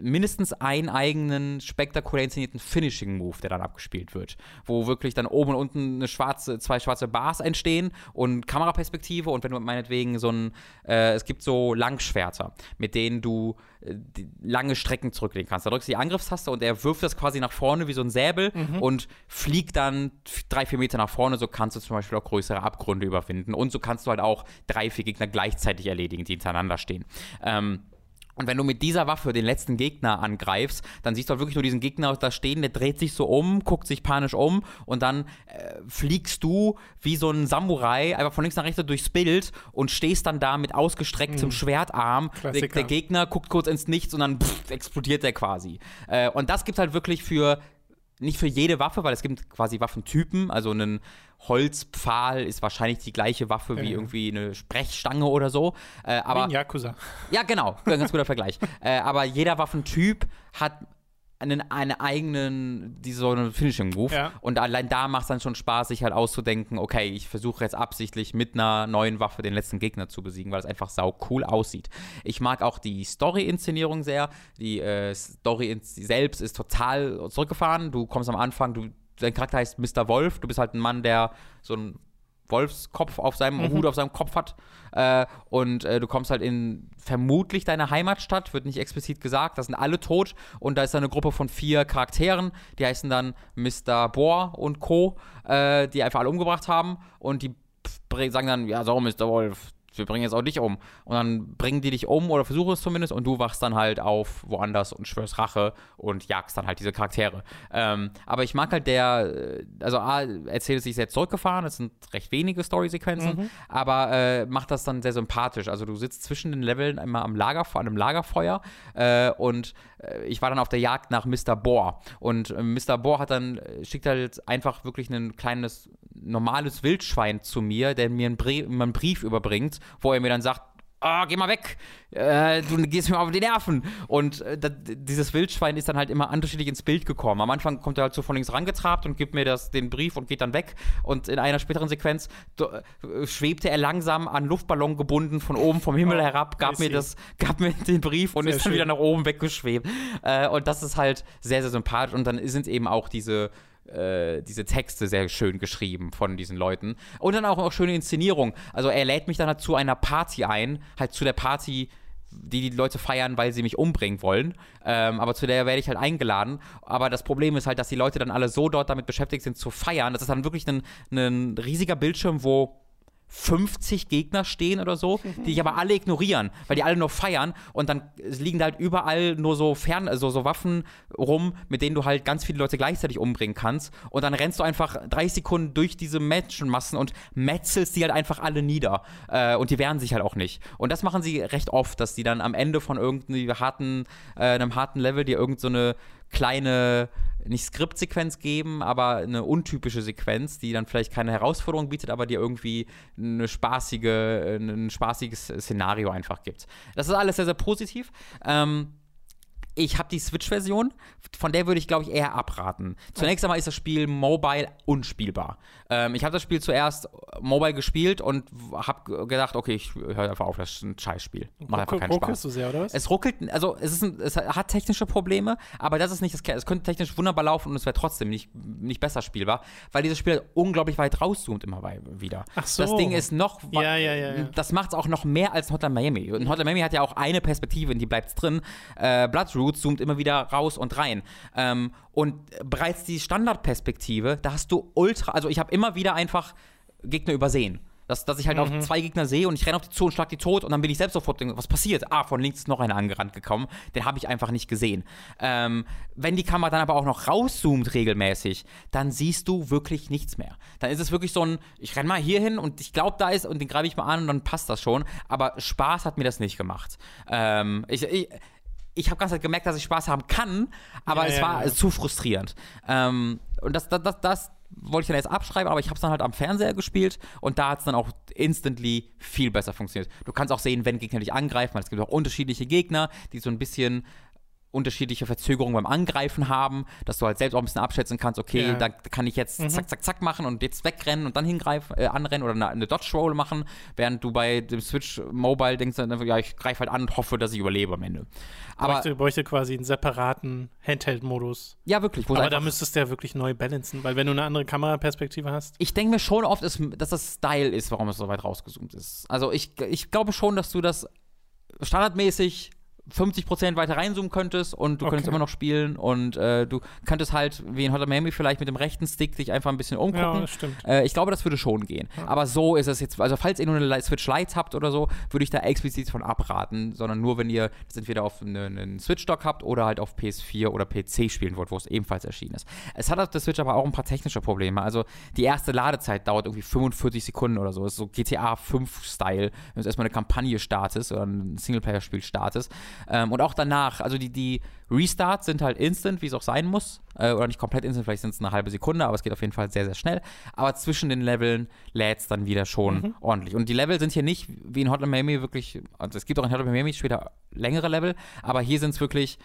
mindestens einen eigenen spektakulär inszenierten Finishing-Move, der dann abgespielt wird. Wo wirklich dann oben und unten eine schwarze, zwei schwarze Bars entstehen und Kameraperspektive und wenn du meinetwegen so ein, äh, es gibt so Langschwerter, mit denen du äh, lange Strecken zurücklegen kannst. Da drückst du die Angriffstaste und er wirft das quasi nach vorne wie so ein Säbel mhm. und fliegt dann drei, vier Meter nach vorne. So kannst du zum Beispiel auch größere Abgründe überwinden und so kannst du halt auch drei, vier Gegner gleichzeitig erledigen, die hintereinander stehen. Ähm, und wenn du mit dieser Waffe den letzten Gegner angreifst, dann siehst du halt wirklich nur diesen Gegner da stehen, der dreht sich so um, guckt sich panisch um und dann äh, fliegst du wie so ein Samurai einfach von links nach rechts durchs Bild und stehst dann da mit ausgestrecktem mm. Schwertarm. Der, der, Gegner guckt kurz ins Nichts und dann pff, explodiert der quasi. Äh, und das gibt halt wirklich für nicht für jede Waffe, weil es gibt quasi Waffentypen. Also ein Holzpfahl ist wahrscheinlich die gleiche Waffe ja, wie irgendwie eine Sprechstange oder so. Äh, aber, wie ein Yakuza. Ja, genau. Ein ganz guter Vergleich. Äh, aber jeder Waffentyp hat einen, einen eigenen, diese so einen Finishing Move. Ja. Und allein da macht es dann schon Spaß, sich halt auszudenken, okay, ich versuche jetzt absichtlich mit einer neuen Waffe den letzten Gegner zu besiegen, weil es einfach sau cool aussieht. Ich mag auch die Story-Inszenierung sehr. Die äh, Story selbst ist total zurückgefahren. Du kommst am Anfang, du dein Charakter heißt Mr. Wolf. Du bist halt ein Mann, der so ein Wolfskopf auf seinem mhm. Hut auf seinem Kopf hat. Äh, und äh, du kommst halt in vermutlich deine Heimatstadt, wird nicht explizit gesagt, das sind alle tot. Und da ist eine Gruppe von vier Charakteren, die heißen dann Mr. Bohr und Co., äh, die einfach alle umgebracht haben. Und die sagen dann, ja, so, Mr. Wolf, wir bringen jetzt auch dich um. Und dann bringen die dich um oder versuchen es zumindest und du wachst dann halt auf woanders und schwörst Rache und jagst dann halt diese Charaktere. Ähm, aber ich mag halt der, äh, also A, erzählt es sich sehr zurückgefahren, es sind recht wenige Story-Sequenzen, mhm. aber äh, macht das dann sehr sympathisch. Also du sitzt zwischen den Leveln immer am Lager, vor einem Lagerfeuer äh, und äh, ich war dann auf der Jagd nach Mr. Bohr und äh, Mr. Bohr hat dann, äh, schickt halt einfach wirklich ein kleines, normales Wildschwein zu mir, der mir einen Brief, einen Brief überbringt wo er mir dann sagt, oh, geh mal weg, äh, du gehst mir auf die Nerven. Und äh, da, dieses Wildschwein ist dann halt immer unterschiedlich ins Bild gekommen. Am Anfang kommt er halt so von links rangetrabt und gibt mir das, den Brief und geht dann weg. Und in einer späteren Sequenz äh, schwebte er langsam an Luftballon gebunden von oben vom Himmel oh, herab, gab mir, das, gab mir den Brief und sehr ist dann schön. wieder nach oben weggeschwebt. Äh, und das ist halt sehr, sehr sympathisch. Und dann sind eben auch diese äh, diese Texte sehr schön geschrieben von diesen Leuten. Und dann auch, auch schöne Inszenierung. Also er lädt mich dann halt zu einer Party ein, halt zu der Party, die die Leute feiern, weil sie mich umbringen wollen. Ähm, aber zu der werde ich halt eingeladen. Aber das Problem ist halt, dass die Leute dann alle so dort damit beschäftigt sind zu feiern. Das ist dann wirklich ein, ein riesiger Bildschirm, wo 50 Gegner stehen oder so, die ich aber alle ignorieren, weil die alle nur feiern und dann liegen da halt überall nur so fern, also so Waffen rum, mit denen du halt ganz viele Leute gleichzeitig umbringen kannst und dann rennst du einfach 30 Sekunden durch diese Menschenmassen und metzelst die halt einfach alle nieder äh, und die wehren sich halt auch nicht. Und das machen sie recht oft, dass die dann am Ende von irgendeinem harten, äh, einem harten Level dir irgendeine so kleine, nicht Skriptsequenz geben, aber eine untypische Sequenz, die dann vielleicht keine Herausforderung bietet, aber dir irgendwie eine spaßige, ein spaßiges Szenario einfach gibt. Das ist alles sehr, sehr positiv. Ähm, ich habe die Switch-Version, von der würde ich, glaube ich, eher abraten. Zunächst einmal ist das Spiel mobile unspielbar. Ähm, ich habe das Spiel zuerst mobile gespielt und habe gedacht, okay, ich höre einfach auf, das ist ein Scheißspiel. Macht einfach keinen Spaß. du sehr, oder was? Es ruckelt, also es, ist ein, es hat technische Probleme, aber das ist nicht das Es könnte technisch wunderbar laufen und es wäre trotzdem nicht, nicht besser spielbar, weil dieses Spiel unglaublich weit rauszoomt immer wieder. Ach so. Das Ding ist noch, ja, ja, ja, das macht es auch noch mehr als Hotline Miami. Und Hotline Miami hat ja auch eine Perspektive, in die bleibt drin. Äh, Bloodroot Root zoomt immer wieder raus und rein. Ähm, und bereits die Standardperspektive, da hast du ultra, also ich habe immer wieder einfach Gegner übersehen. Dass, dass ich halt mhm. auf zwei Gegner sehe und ich renne auf die zu und schlag die tot und dann bin ich selbst sofort, was passiert? Ah, von links ist noch einer angerannt gekommen. Den habe ich einfach nicht gesehen. Ähm, wenn die Kamera dann aber auch noch rauszoomt regelmäßig, dann siehst du wirklich nichts mehr. Dann ist es wirklich so ein, ich renne mal hier hin und ich glaube, da ist und den greife ich mal an und dann passt das schon. Aber Spaß hat mir das nicht gemacht. Ähm, ich, ich ich habe ganz halt gemerkt, dass ich Spaß haben kann, aber ja, es ja, war ja. zu frustrierend. Ähm, und das, das, das, das wollte ich dann jetzt abschreiben, aber ich habe es dann halt am Fernseher gespielt und da hat es dann auch instantly viel besser funktioniert. Du kannst auch sehen, wenn Gegner dich angreifen, weil es gibt auch unterschiedliche Gegner, die so ein bisschen unterschiedliche Verzögerungen beim Angreifen haben, dass du halt selbst auch ein bisschen abschätzen kannst, okay, ja. da kann ich jetzt mhm. zack, zack, zack machen und jetzt wegrennen und dann hingreifen, äh, anrennen oder eine, eine Dodge-Roll machen, während du bei dem Switch Mobile denkst, dann, ja, ich greife halt an und hoffe, dass ich überlebe am Ende. Aber bräuchte, bräuchte quasi einen separaten Handheld-Modus. Ja, wirklich. Aber da müsstest du ja wirklich neu balancen, weil wenn du eine andere Kameraperspektive hast. Ich denke mir schon oft, dass das Style ist, warum es so weit rausgezoomt ist. Also ich, ich glaube schon, dass du das standardmäßig 50% weiter reinzoomen könntest und du okay. könntest immer noch spielen und äh, du könntest halt, wie in Hot Miami vielleicht mit dem rechten Stick dich einfach ein bisschen umgucken. Ja, das stimmt. Äh, ich glaube, das würde schon gehen. Ja. Aber so ist es jetzt, also falls ihr nur eine Switch Lite habt oder so, würde ich da explizit von abraten, sondern nur, wenn ihr das entweder auf einen eine Switch-Dock habt oder halt auf PS4 oder PC spielen wollt, wo es ebenfalls erschienen ist. Es hat auf der Switch aber auch ein paar technische Probleme. Also die erste Ladezeit dauert irgendwie 45 Sekunden oder so. Das ist so GTA 5-Style, wenn du erstmal eine Kampagne startest oder ein Singleplayer-Spiel startest. Ähm, und auch danach, also die, die Restarts sind halt instant, wie es auch sein muss. Äh, oder nicht komplett instant, vielleicht sind es eine halbe Sekunde, aber es geht auf jeden Fall sehr, sehr schnell. Aber zwischen den Leveln lädt es dann wieder schon mhm. ordentlich. Und die Level sind hier nicht wie in Hotline Miami wirklich, also es gibt auch in Hotline Miami später längere Level, aber hier sind es wirklich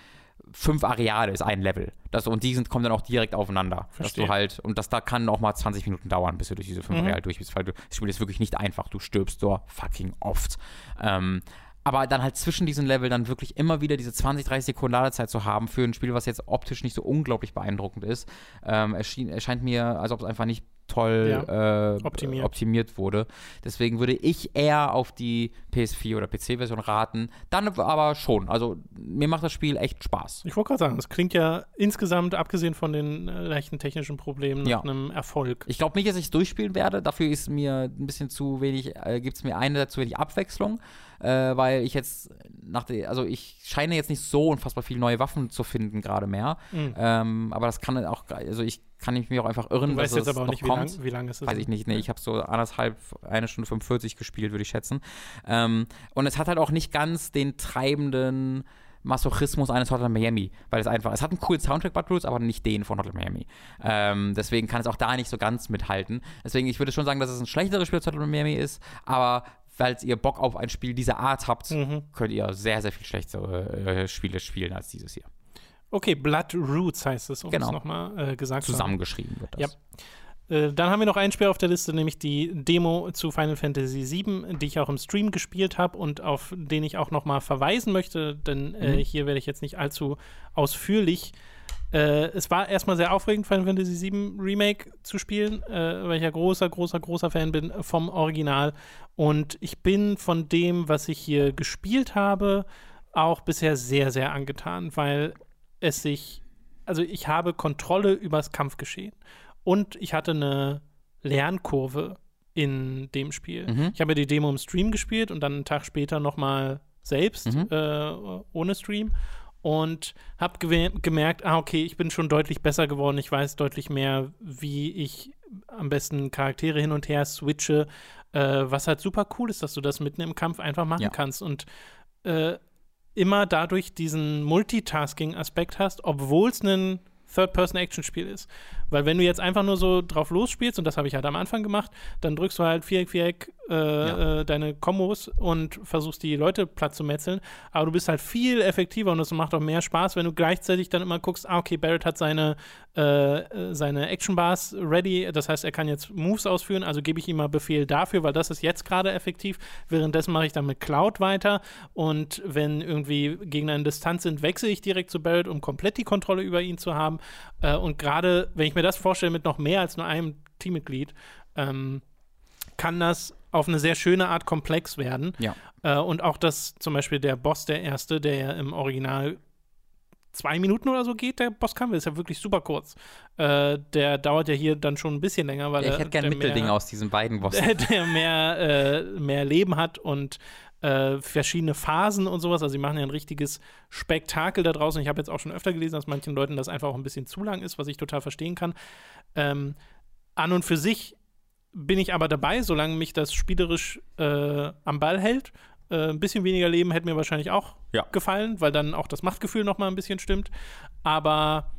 fünf Areale ist ein Level. Das, und die sind, kommen dann auch direkt aufeinander. Verstehe. Dass du halt, und das da kann auch mal 20 Minuten dauern, bis du durch diese fünf mhm. Areale durch bist, weil du, das Spiel ist wirklich nicht einfach. Du stirbst so fucking oft. Ähm, aber dann halt zwischen diesen Level dann wirklich immer wieder diese 20, 30 Sekunden Ladezeit zu haben für ein Spiel, was jetzt optisch nicht so unglaublich beeindruckend ist, ähm, erschien, erscheint mir, als ob es einfach nicht toll ja, äh, optimiert. optimiert. wurde. Deswegen würde ich eher auf die PS4 oder PC-Version raten. Dann aber schon. Also mir macht das Spiel echt Spaß. Ich wollte gerade sagen, es klingt ja insgesamt, abgesehen von den äh, leichten technischen Problemen, nach ja. einem Erfolg. Ich glaube nicht, dass ich es durchspielen werde. Dafür ist mir ein bisschen zu wenig, äh, gibt es mir eine zu wenig Abwechslung äh, weil ich jetzt nach der, also ich scheine jetzt nicht so unfassbar viele neue Waffen zu finden gerade mehr. Mhm. Ähm, aber das kann auch, also ich kann ich mich auch einfach irren, weißt jetzt aber auch nicht, kommt. wie lange lang ist es Weiß ich nicht, nee, ich habe so anderthalb, eine Stunde 45 gespielt, würde ich schätzen. Ähm, und es hat halt auch nicht ganz den treibenden Masochismus eines Hotline Miami, weil es einfach, es hat einen coolen Soundtrack, Bud Rules, aber nicht den von Hotline Miami. Ähm, deswegen kann es auch da nicht so ganz mithalten. Deswegen, ich würde schon sagen, dass es ein schlechteres Spiel als Hotline Miami ist, aber falls ihr Bock auf ein Spiel dieser Art habt, mhm. könnt ihr sehr, sehr viel schlechtere äh, Spiele spielen als dieses hier. Okay, Blood Roots heißt es, um genau. es nochmal äh, gesagt Zusammengeschrieben wird das. Ja. Äh, dann haben wir noch ein Spiel auf der Liste, nämlich die Demo zu Final Fantasy VII, die ich auch im Stream gespielt habe und auf den ich auch nochmal verweisen möchte, denn äh, mhm. hier werde ich jetzt nicht allzu ausführlich äh, es war erstmal sehr aufregend, Final Fantasy VII Remake zu spielen, äh, weil ich ja großer, großer, großer Fan bin vom Original. Und ich bin von dem, was ich hier gespielt habe, auch bisher sehr, sehr angetan, weil es sich, also ich habe Kontrolle übers Kampfgeschehen. Und ich hatte eine Lernkurve in dem Spiel. Mhm. Ich habe die Demo im Stream gespielt und dann einen Tag später nochmal selbst mhm. äh, ohne Stream und habe gemerkt, ah, okay, ich bin schon deutlich besser geworden. Ich weiß deutlich mehr, wie ich am besten Charaktere hin und her switche. Äh, was halt super cool ist, dass du das mitten im Kampf einfach machen ja. kannst und äh, immer dadurch diesen Multitasking-Aspekt hast, obwohl es ein Third-Person-Action-Spiel ist. Weil wenn du jetzt einfach nur so drauf losspielst, und das habe ich halt am Anfang gemacht, dann drückst du halt Viereck, Viereck äh, ja. äh, deine Kombos und versuchst die Leute platt zu metzeln. Aber du bist halt viel effektiver und es macht auch mehr Spaß, wenn du gleichzeitig dann immer guckst, ah, okay, Barrett hat seine, äh, seine Action-Bars ready, das heißt, er kann jetzt Moves ausführen, also gebe ich ihm mal Befehl dafür, weil das ist jetzt gerade effektiv. Währenddessen mache ich dann mit Cloud weiter und wenn irgendwie Gegner in Distanz sind, wechsle ich direkt zu Barrett, um komplett die Kontrolle über ihn zu haben. Äh, und gerade, wenn ich mir das vorstelle mit noch mehr als nur einem Teammitglied, ähm, kann das auf eine sehr schöne Art komplex werden. Ja. Äh, und auch das zum Beispiel der Boss, der erste, der ja im Original zwei Minuten oder so geht, der Bosskampf. Ist ja wirklich super kurz. Äh, der dauert ja hier dann schon ein bisschen länger, weil ich er- hätte gern ein Mittelding mehr- aus diesen beiden Bossen. der, [laughs] der mehr, äh, mehr Leben hat und äh, verschiedene Phasen und sowas. Also sie machen ja ein richtiges Spektakel da draußen. Ich habe jetzt auch schon öfter gelesen, dass manchen Leuten das einfach auch ein bisschen zu lang ist, was ich total verstehen kann. Ähm, an und für sich bin ich aber dabei, solange mich das spielerisch äh, am Ball hält. Äh, ein bisschen weniger Leben hätte mir wahrscheinlich auch Ja. gefallen, weil dann auch das Machtgefühl noch mal ein bisschen stimmt. Aber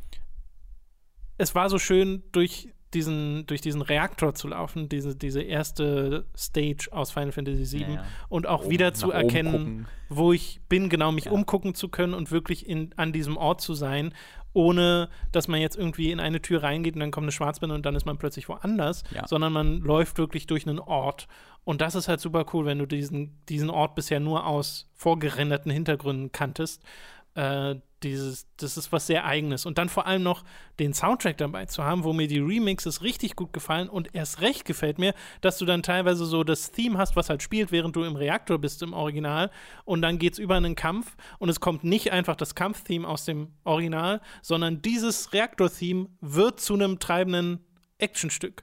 es war so schön, durch diesen, durch diesen Reaktor zu laufen, diese, diese erste Stage aus Final Fantasy VII Ja, ja. und auch Oben- wieder zu erkennen, wo ich bin, genau mich Ja. umgucken zu können und wirklich in, an diesem Ort zu sein, ohne dass man jetzt irgendwie in eine Tür reingeht und dann kommt eine Schwarzbinde und dann ist man plötzlich woanders, sondern man läuft wirklich durch einen Ort. Und das ist halt super cool, wenn du diesen, diesen Ort bisher nur aus vorgerenderten Hintergründen kanntest. Äh, dieses, das ist was sehr Eigenes. Und dann vor allem noch den Soundtrack dabei zu haben, wo mir die Remixes richtig gut gefallen und erst recht gefällt mir, dass du dann teilweise so das Theme hast, was halt spielt, während du im Reaktor bist im Original und dann geht's über einen Kampf und es kommt nicht einfach das Kampftheme aus dem Original, sondern dieses Reaktor-Theme wird zu einem treibenden Actionstück.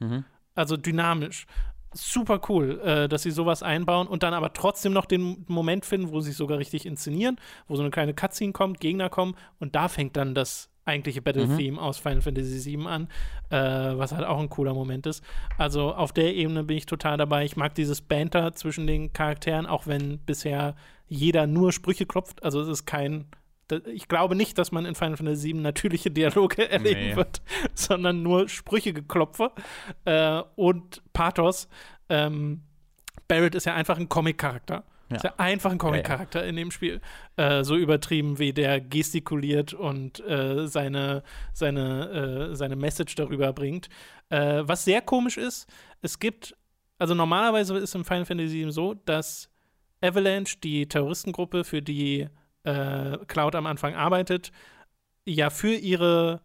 Also dynamisch. Super cool, äh, dass sie sowas einbauen und dann aber trotzdem noch den Moment finden, wo sie es sogar richtig inszenieren, wo so eine kleine Cutscene kommt, Gegner kommen und da fängt dann das eigentliche Battle-Theme aus Final Fantasy VII an, äh, was halt auch ein cooler Moment ist. Also auf der Ebene bin ich total dabei. Ich mag dieses Banter zwischen den Charakteren, auch wenn bisher jeder nur Sprüche klopft. Also es ist kein ich glaube nicht, dass man in Final Fantasy VII natürliche Dialoge [laughs] erleben Nee. wird, sondern nur Sprüche geklopfe äh, und Pathos. Ähm, Barrett ist ja einfach ein Comic-Charakter. Ja. Ist ja einfach ein Comic-Charakter in dem Spiel. Äh, so übertrieben, wie der gestikuliert und äh, seine, seine, äh, seine Message darüber bringt. Äh, was sehr komisch ist, es gibt, also normalerweise ist im Final Fantasy VII so, dass Avalanche, die Terroristengruppe, für die äh, Cloud am Anfang arbeitet, ja für ihre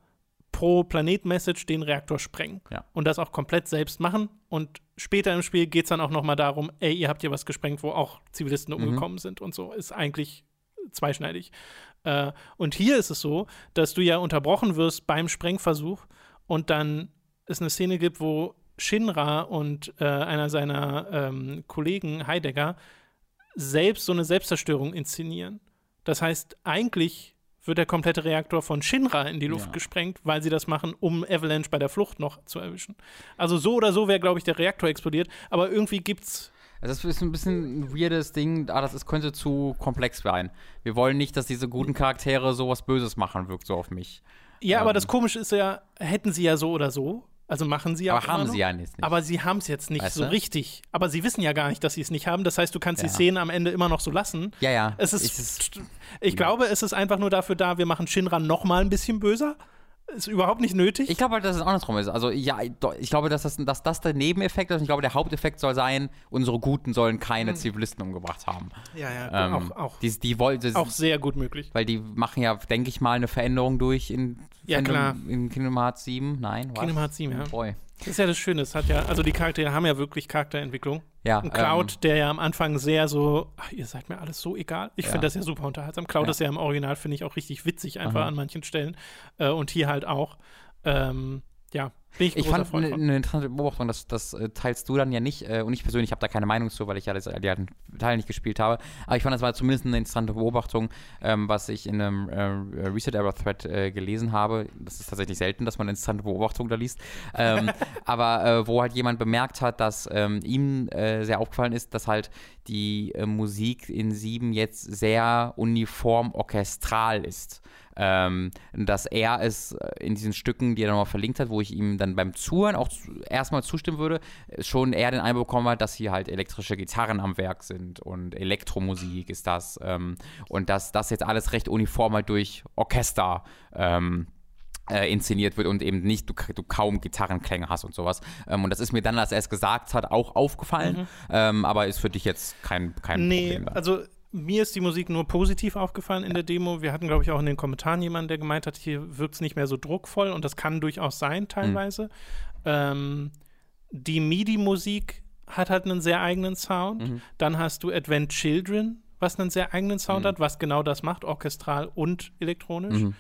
Pro-Planet-Message den Reaktor sprengen. Ja. Und das auch komplett selbst machen. Und später im Spiel geht es dann auch noch mal darum, ey, ihr habt hier was gesprengt, wo auch Zivilisten umgekommen sind und so. Ist eigentlich zweischneidig. Äh, und hier ist es so, dass du ja unterbrochen wirst beim Sprengversuch und dann es eine Szene gibt, wo Shinra und äh, einer seiner ähm, Kollegen, Heidegger, selbst so eine Selbstzerstörung inszenieren. Das heißt, eigentlich wird der komplette Reaktor von Shinra in die Luft Ja. gesprengt, weil sie das machen, um Avalanche bei der Flucht noch zu erwischen. Also so oder so wäre, glaube ich, der Reaktor explodiert, aber irgendwie gibt's Das ist ein bisschen ein weirdes Ding, ah, das ist, könnte zu komplex sein. Wir wollen nicht, dass diese guten Charaktere sowas Böses machen, wirkt so auf mich. Ja, aber Ähm. das Komische ist ja, hätten sie ja so oder so. Also machen sie ja Aber auch haben sie ja nicht. Aber sie haben es jetzt nicht Weißt so du? richtig. Aber sie wissen ja gar nicht, dass sie es nicht haben. Das heißt, du kannst die Ja. Szenen am Ende immer noch so lassen. ja, ja. Es ist, Ich- ich glaube, es ist einfach nur dafür da, wir machen Shinra noch mal ein bisschen böser. Ist überhaupt nicht nötig. Ich glaube halt, dass es andersrum ist. Also ja, ich glaube, dass das, dass das der Nebeneffekt ist. Und ich glaube, der Haupteffekt soll sein, unsere Guten sollen keine Zivilisten umgebracht haben. ja, ja, Ähm, auch, auch, Die, die wollen, auch sehr gut möglich. weil die machen ja, denke ich mal, eine Veränderung durch in, Ja, klar. in Kingdom Hearts 7. Nein, was? Kingdom Hearts 7, ja. Boy. Das ist ja das Schöne. Es hat ja, also die Charaktere haben ja wirklich Charakterentwicklung. Ja, Ein Cloud, ähm, der ja am Anfang sehr so, ach, ihr seid mir alles so egal. Ich Ja. finde das ja super unterhaltsam. Cloud Ja. ist ja im Original, finde ich, auch richtig witzig, einfach Aha. an manchen Stellen. Äh, und hier halt auch. Ähm, ja, bin ich, Ich fand eine eine interessante Beobachtung, das, das äh, teilst du dann ja nicht äh, und ich persönlich habe da keine Meinung zu, weil ich ja das, die alten Teil nicht gespielt habe. Aber ich fand, das war zumindest eine interessante Beobachtung, ähm, was ich in einem äh, Reset-Error-Thread äh, gelesen habe. Das ist tatsächlich selten, dass man interessante Beobachtungen da liest. Ähm, [laughs] aber äh, wo halt jemand bemerkt hat, dass ähm, ihm äh, sehr aufgefallen ist, dass halt die äh, Musik in Sieben jetzt sehr uniform orchestral ist ähm, dass er es äh, in diesen Stücken, die er nochmal verlinkt hat, wo ich ihm dann beim Zuhören auch zu, erstmal zustimmen würde, äh, schon eher den Eindruck bekommen hat, dass hier halt elektrische Gitarren am Werk sind und Elektromusik ist das ähm, und dass das jetzt alles recht uniform halt durch Orchester ähm, äh, inszeniert wird und eben nicht, du, du kaum Gitarrenklänge hast und sowas. Ähm, und das ist mir dann, als er es gesagt hat, auch aufgefallen, ähm, aber ist für dich jetzt kein, kein Nee, Problem. dann. also mir ist die Musik nur positiv aufgefallen in der Demo. Wir hatten, glaube ich, auch in den Kommentaren jemanden, der gemeint hat, hier wirkt es nicht mehr so druckvoll und das kann durchaus sein, teilweise. Ähm, die MIDI-Musik hat halt einen sehr eigenen Sound. Mhm. Dann hast du Advent Children, was einen sehr eigenen Sound Mhm. hat, was genau das macht, orchestral und elektronisch.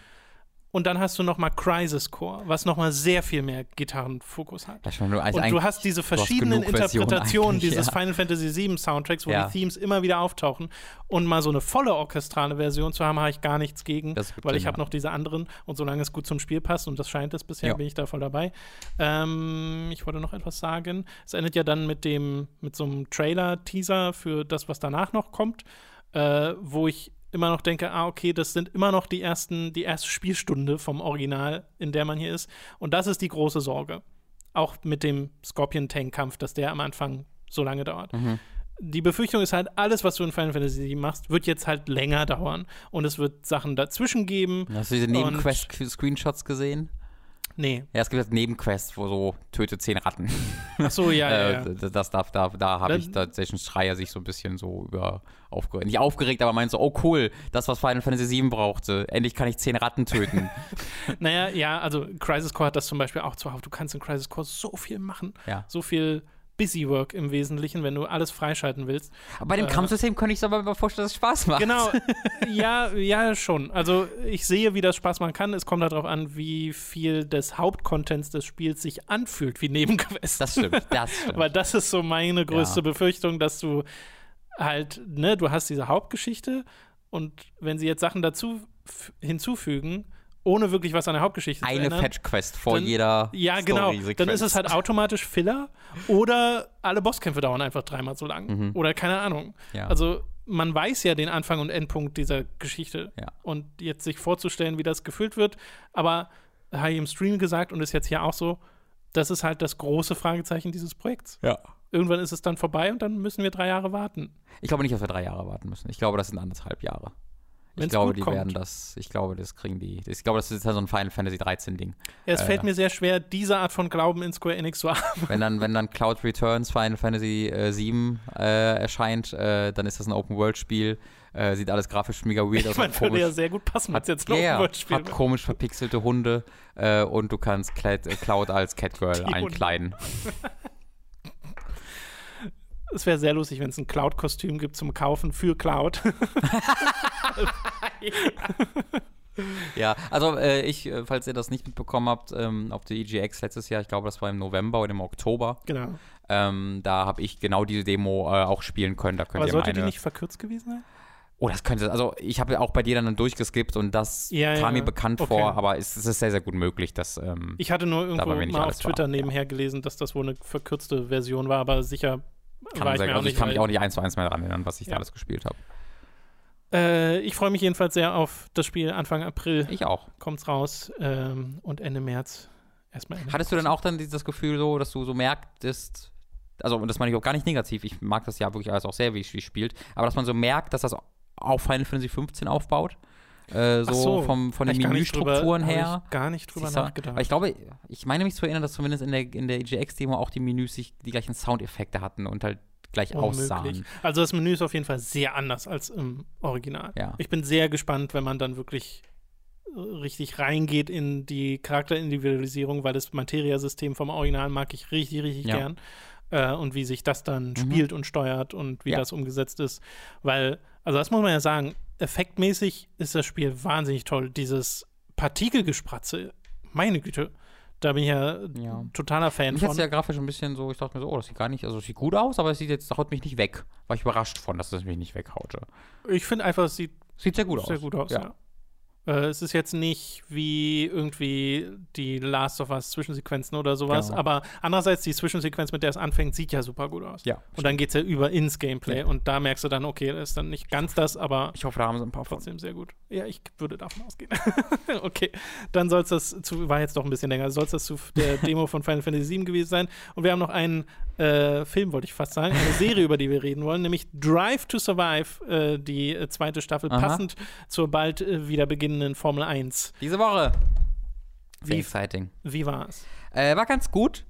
Und dann hast du nochmal Crisis Core, was nochmal sehr viel mehr Gitarrenfokus hat. Das schon nur als Und du hast diese hast verschiedenen Versionen Interpretationen dieses ja. Final Fantasy VII Soundtracks, wo Ja. die Themes immer wieder auftauchen. Und mal so eine volle orchestrale Version zu haben, habe ich gar nichts gegen, weil ich habe noch diese anderen. Und solange es gut zum Spiel passt, und das scheint es bisher, Ja. bin ich da voll dabei. Ähm, ich wollte noch etwas sagen. Es endet ja dann mit dem, mit so einem Trailer-Teaser für das, was danach noch kommt, äh, wo ich immer noch denke, ah, okay, das sind immer noch die ersten, die erste Spielstunde vom Original, in der man hier ist. Und das ist die große Sorge. Auch mit dem Scorpion-Tank-Kampf, dass der am Anfang so lange dauert. Mhm. Die Befürchtung ist halt, alles, was du in Final Fantasy machst, wird jetzt halt länger dauern. Und es wird Sachen dazwischen geben. Hast du diese Nebenquest-Screenshots gesehen? Nee. Ja, es gibt halt Nebenquests, wo so töte zehn Ratten. Ach so, ja, ja, [laughs] ja. Äh, das darf, da, da habe ich tatsächlich Schreier sich so ein bisschen so über aufgeregt. Nicht aufgeregt, aber meint so, oh cool, das, was Final Fantasy VII brauchte. Endlich kann ich zehn Ratten töten. [laughs] Naja, ja, also Crisis Core hat das zum Beispiel auch zuhauf. Du kannst in Crisis Core so viel machen. Ja. So viel Busywork im Wesentlichen, wenn du alles freischalten willst. aber bei dem Äh, Kampfsystem könnte ich es aber mal vorstellen, dass es Spaß macht. Genau, [laughs] ja, ja, schon. Also ich sehe, wie das Spaß machen kann. Es kommt darauf an, wie viel des Hauptcontents des Spiels sich anfühlt wie Nebenquests. Das stimmt, das [laughs] stimmt. Weil das ist so meine größte Ja. Befürchtung, dass du halt, ne, du hast diese Hauptgeschichte und wenn sie jetzt Sachen dazu hinzufügen, ohne wirklich was an der Hauptgeschichte zu Eine ändern, Fetch-Quest vor Dann- jeder ja, genau. Dann ist es halt automatisch Filler oder alle Bosskämpfe dauern einfach dreimal so lang. Oder keine Ahnung. Mhm. Ja. Also man weiß ja den Anfang und Endpunkt dieser Geschichte. Ja. Und jetzt sich vorzustellen, wie das gefüllt wird, aber habe ich im Stream gesagt und ist jetzt hier auch so, das ist halt das große Fragezeichen dieses Projekts. ja. Irgendwann ist es dann vorbei und dann müssen wir drei Jahre warten. Ich glaube nicht, dass wir drei Jahre warten müssen. Ich glaube, das sind anderthalb Jahre. Ich glaube, die kommt. werden das, ich glaube, das kriegen die. Ich glaube, das ist halt so ein Final Fantasy 13 Ding. Ja, es Äh. fällt mir sehr schwer, diese Art von Glauben in Square Enix zu [laughs] haben. Wenn dann, wenn dann Cloud Returns Final Fantasy äh, 7 äh, erscheint, äh, dann ist das ein Open-World-Spiel. Äh, sieht alles grafisch mega weird aus. Ich meine, würde ja komisch, sehr gut passen, wenn hat, es jetzt ein ja, ja, Open-World-Spiel hat komisch verpixelte Hunde äh, und du kannst Cloud, äh, als Catgirl [laughs] einkleiden. [laughs] Es wäre sehr lustig, wenn es ein Cloud-Kostüm gibt zum Kaufen für Cloud. [laughs] Ja, also äh, ich, äh, falls ihr das nicht mitbekommen habt, ähm, auf der EGX letztes Jahr, ich glaube, das war im November oder im Oktober, genau. ähm, da habe ich genau diese Demo äh, auch spielen können. Da könnt Aber ihr sollte meine. die nicht verkürzt gewesen sein? Oh, das könnte, also ich habe auch bei dir dann durchgeskippt und das Ja, kam ja. mir bekannt Okay. vor, aber es, es ist sehr, sehr gut möglich, dass. Ähm, Ich hatte nur irgendwo war mal auf Twitter wahr. nebenher gelesen, dass das wohl eine verkürzte Version war, aber sicher kann mir auch also ich kann mich auch nicht eins zu eins mehr daran erinnern, was ich Ja. da alles gespielt habe. Äh, ich freue mich jedenfalls sehr auf das Spiel. Anfang April Ich auch. kommt's raus ähm, und Ende März erstmal. Ende Hattest du dann auch dann das Gefühl so, dass du so merktest, also und das meine ich auch gar nicht negativ, ich mag das ja wirklich alles auch sehr, wie es wie es spielt, aber dass man so merkt, dass das auf Final Fantasy 15 aufbaut, äh, so, so, vom, von den Menüstrukturen her. Ich gar nicht drüber nachgedacht. Aber ich glaube, ich meine mich zu erinnern, dass zumindest in der, in der EGX-Demo auch die Menüs sich die gleichen Soundeffekte hatten und halt gleich Unmöglich. aussahen. Also das Menü ist auf jeden Fall sehr anders als im Original. Ja. Ich bin sehr gespannt, wenn man dann wirklich richtig reingeht in die Charakterindividualisierung, weil das Materia-System vom Original mag ich richtig, richtig Ja. gern. Äh, und wie sich das dann spielt und steuert und wie Ja. das umgesetzt ist. Weil, also das muss man ja sagen, effektmäßig ist das Spiel wahnsinnig toll. Dieses Partikelgespratze, meine Güte, da bin ich ja, Ja. totaler Fan Mich von. es ja grafisch ein bisschen so, ich dachte mir so, oh, das sieht gar nicht, also es sieht gut aus, aber es sieht jetzt, haut mich nicht weg. War ich überrascht von, dass es mich nicht weghaute. Ich finde einfach, es sieht Sieht sehr gut sehr aus. gut aus, Ja. ja. Äh, es ist jetzt nicht wie irgendwie die Last of Us Zwischensequenzen oder sowas, Genau. aber andererseits die Zwischensequenz, mit der es anfängt, sieht ja super gut aus. Ja, Und dann geht es ja über ins Gameplay Ja. und da merkst du dann, okay, das ist dann nicht ganz das, aber Ich hoffe, da haben sie ein paar von. trotzdem sehr gut. Ja, ich würde davon ausgehen. [laughs] okay, dann soll es das zu, war jetzt doch ein bisschen länger, soll es das zu der [laughs] Demo von Final Fantasy VII gewesen sein. Und wir haben noch einen äh, Film, wollte ich fast sagen, eine Serie, über die wir reden wollen, nämlich Drive to Survive, äh, die äh, zweite Staffel, Aha. passend zur bald äh, wieder beginnenden Formel 1. Diese Woche. Wie- exciting. Wie war es? Äh, war ganz gut.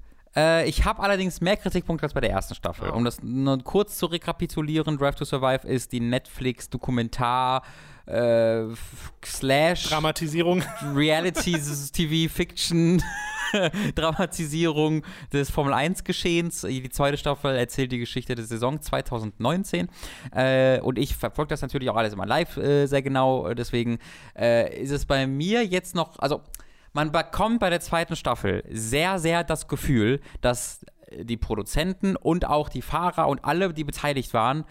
Ich habe allerdings mehr Kritikpunkte als bei der ersten Staffel. Oh. Um das nur kurz zu rekapitulieren, Drive to Survive ist die Netflix-Dokumentar äh, slash Dramatisierung. [laughs] Reality-TV-Fiction [laughs] Dramatisierung des Formel-1-Geschehens. Die zweite Staffel erzählt die Geschichte der Saison 2019. Äh, und ich verfolge das natürlich auch alles immer live äh, sehr genau. Deswegen äh, ist es bei mir jetzt noch, also man bekommt bei der zweiten Staffel sehr, sehr das Gefühl, dass die Produzenten und auch die Fahrer und alle, die beteiligt waren,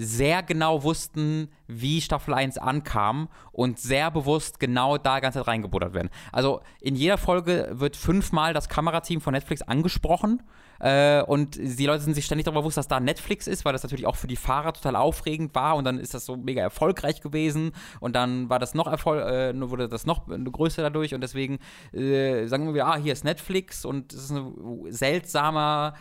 sehr genau wussten, wie Staffel 1 ankam und sehr bewusst genau da ganz reingebuddert werden. Also in jeder Folge wird fünfmal das Kamerateam von Netflix angesprochen äh, und die Leute sind sich ständig darüber bewusst, dass da Netflix ist, weil das natürlich auch für die Fahrer total aufregend war und dann ist das so mega erfolgreich gewesen und dann war das noch Erfolg, äh, wurde das noch größer dadurch und deswegen äh, sagen wir, ah, hier ist Netflix und es ist ein seltsamer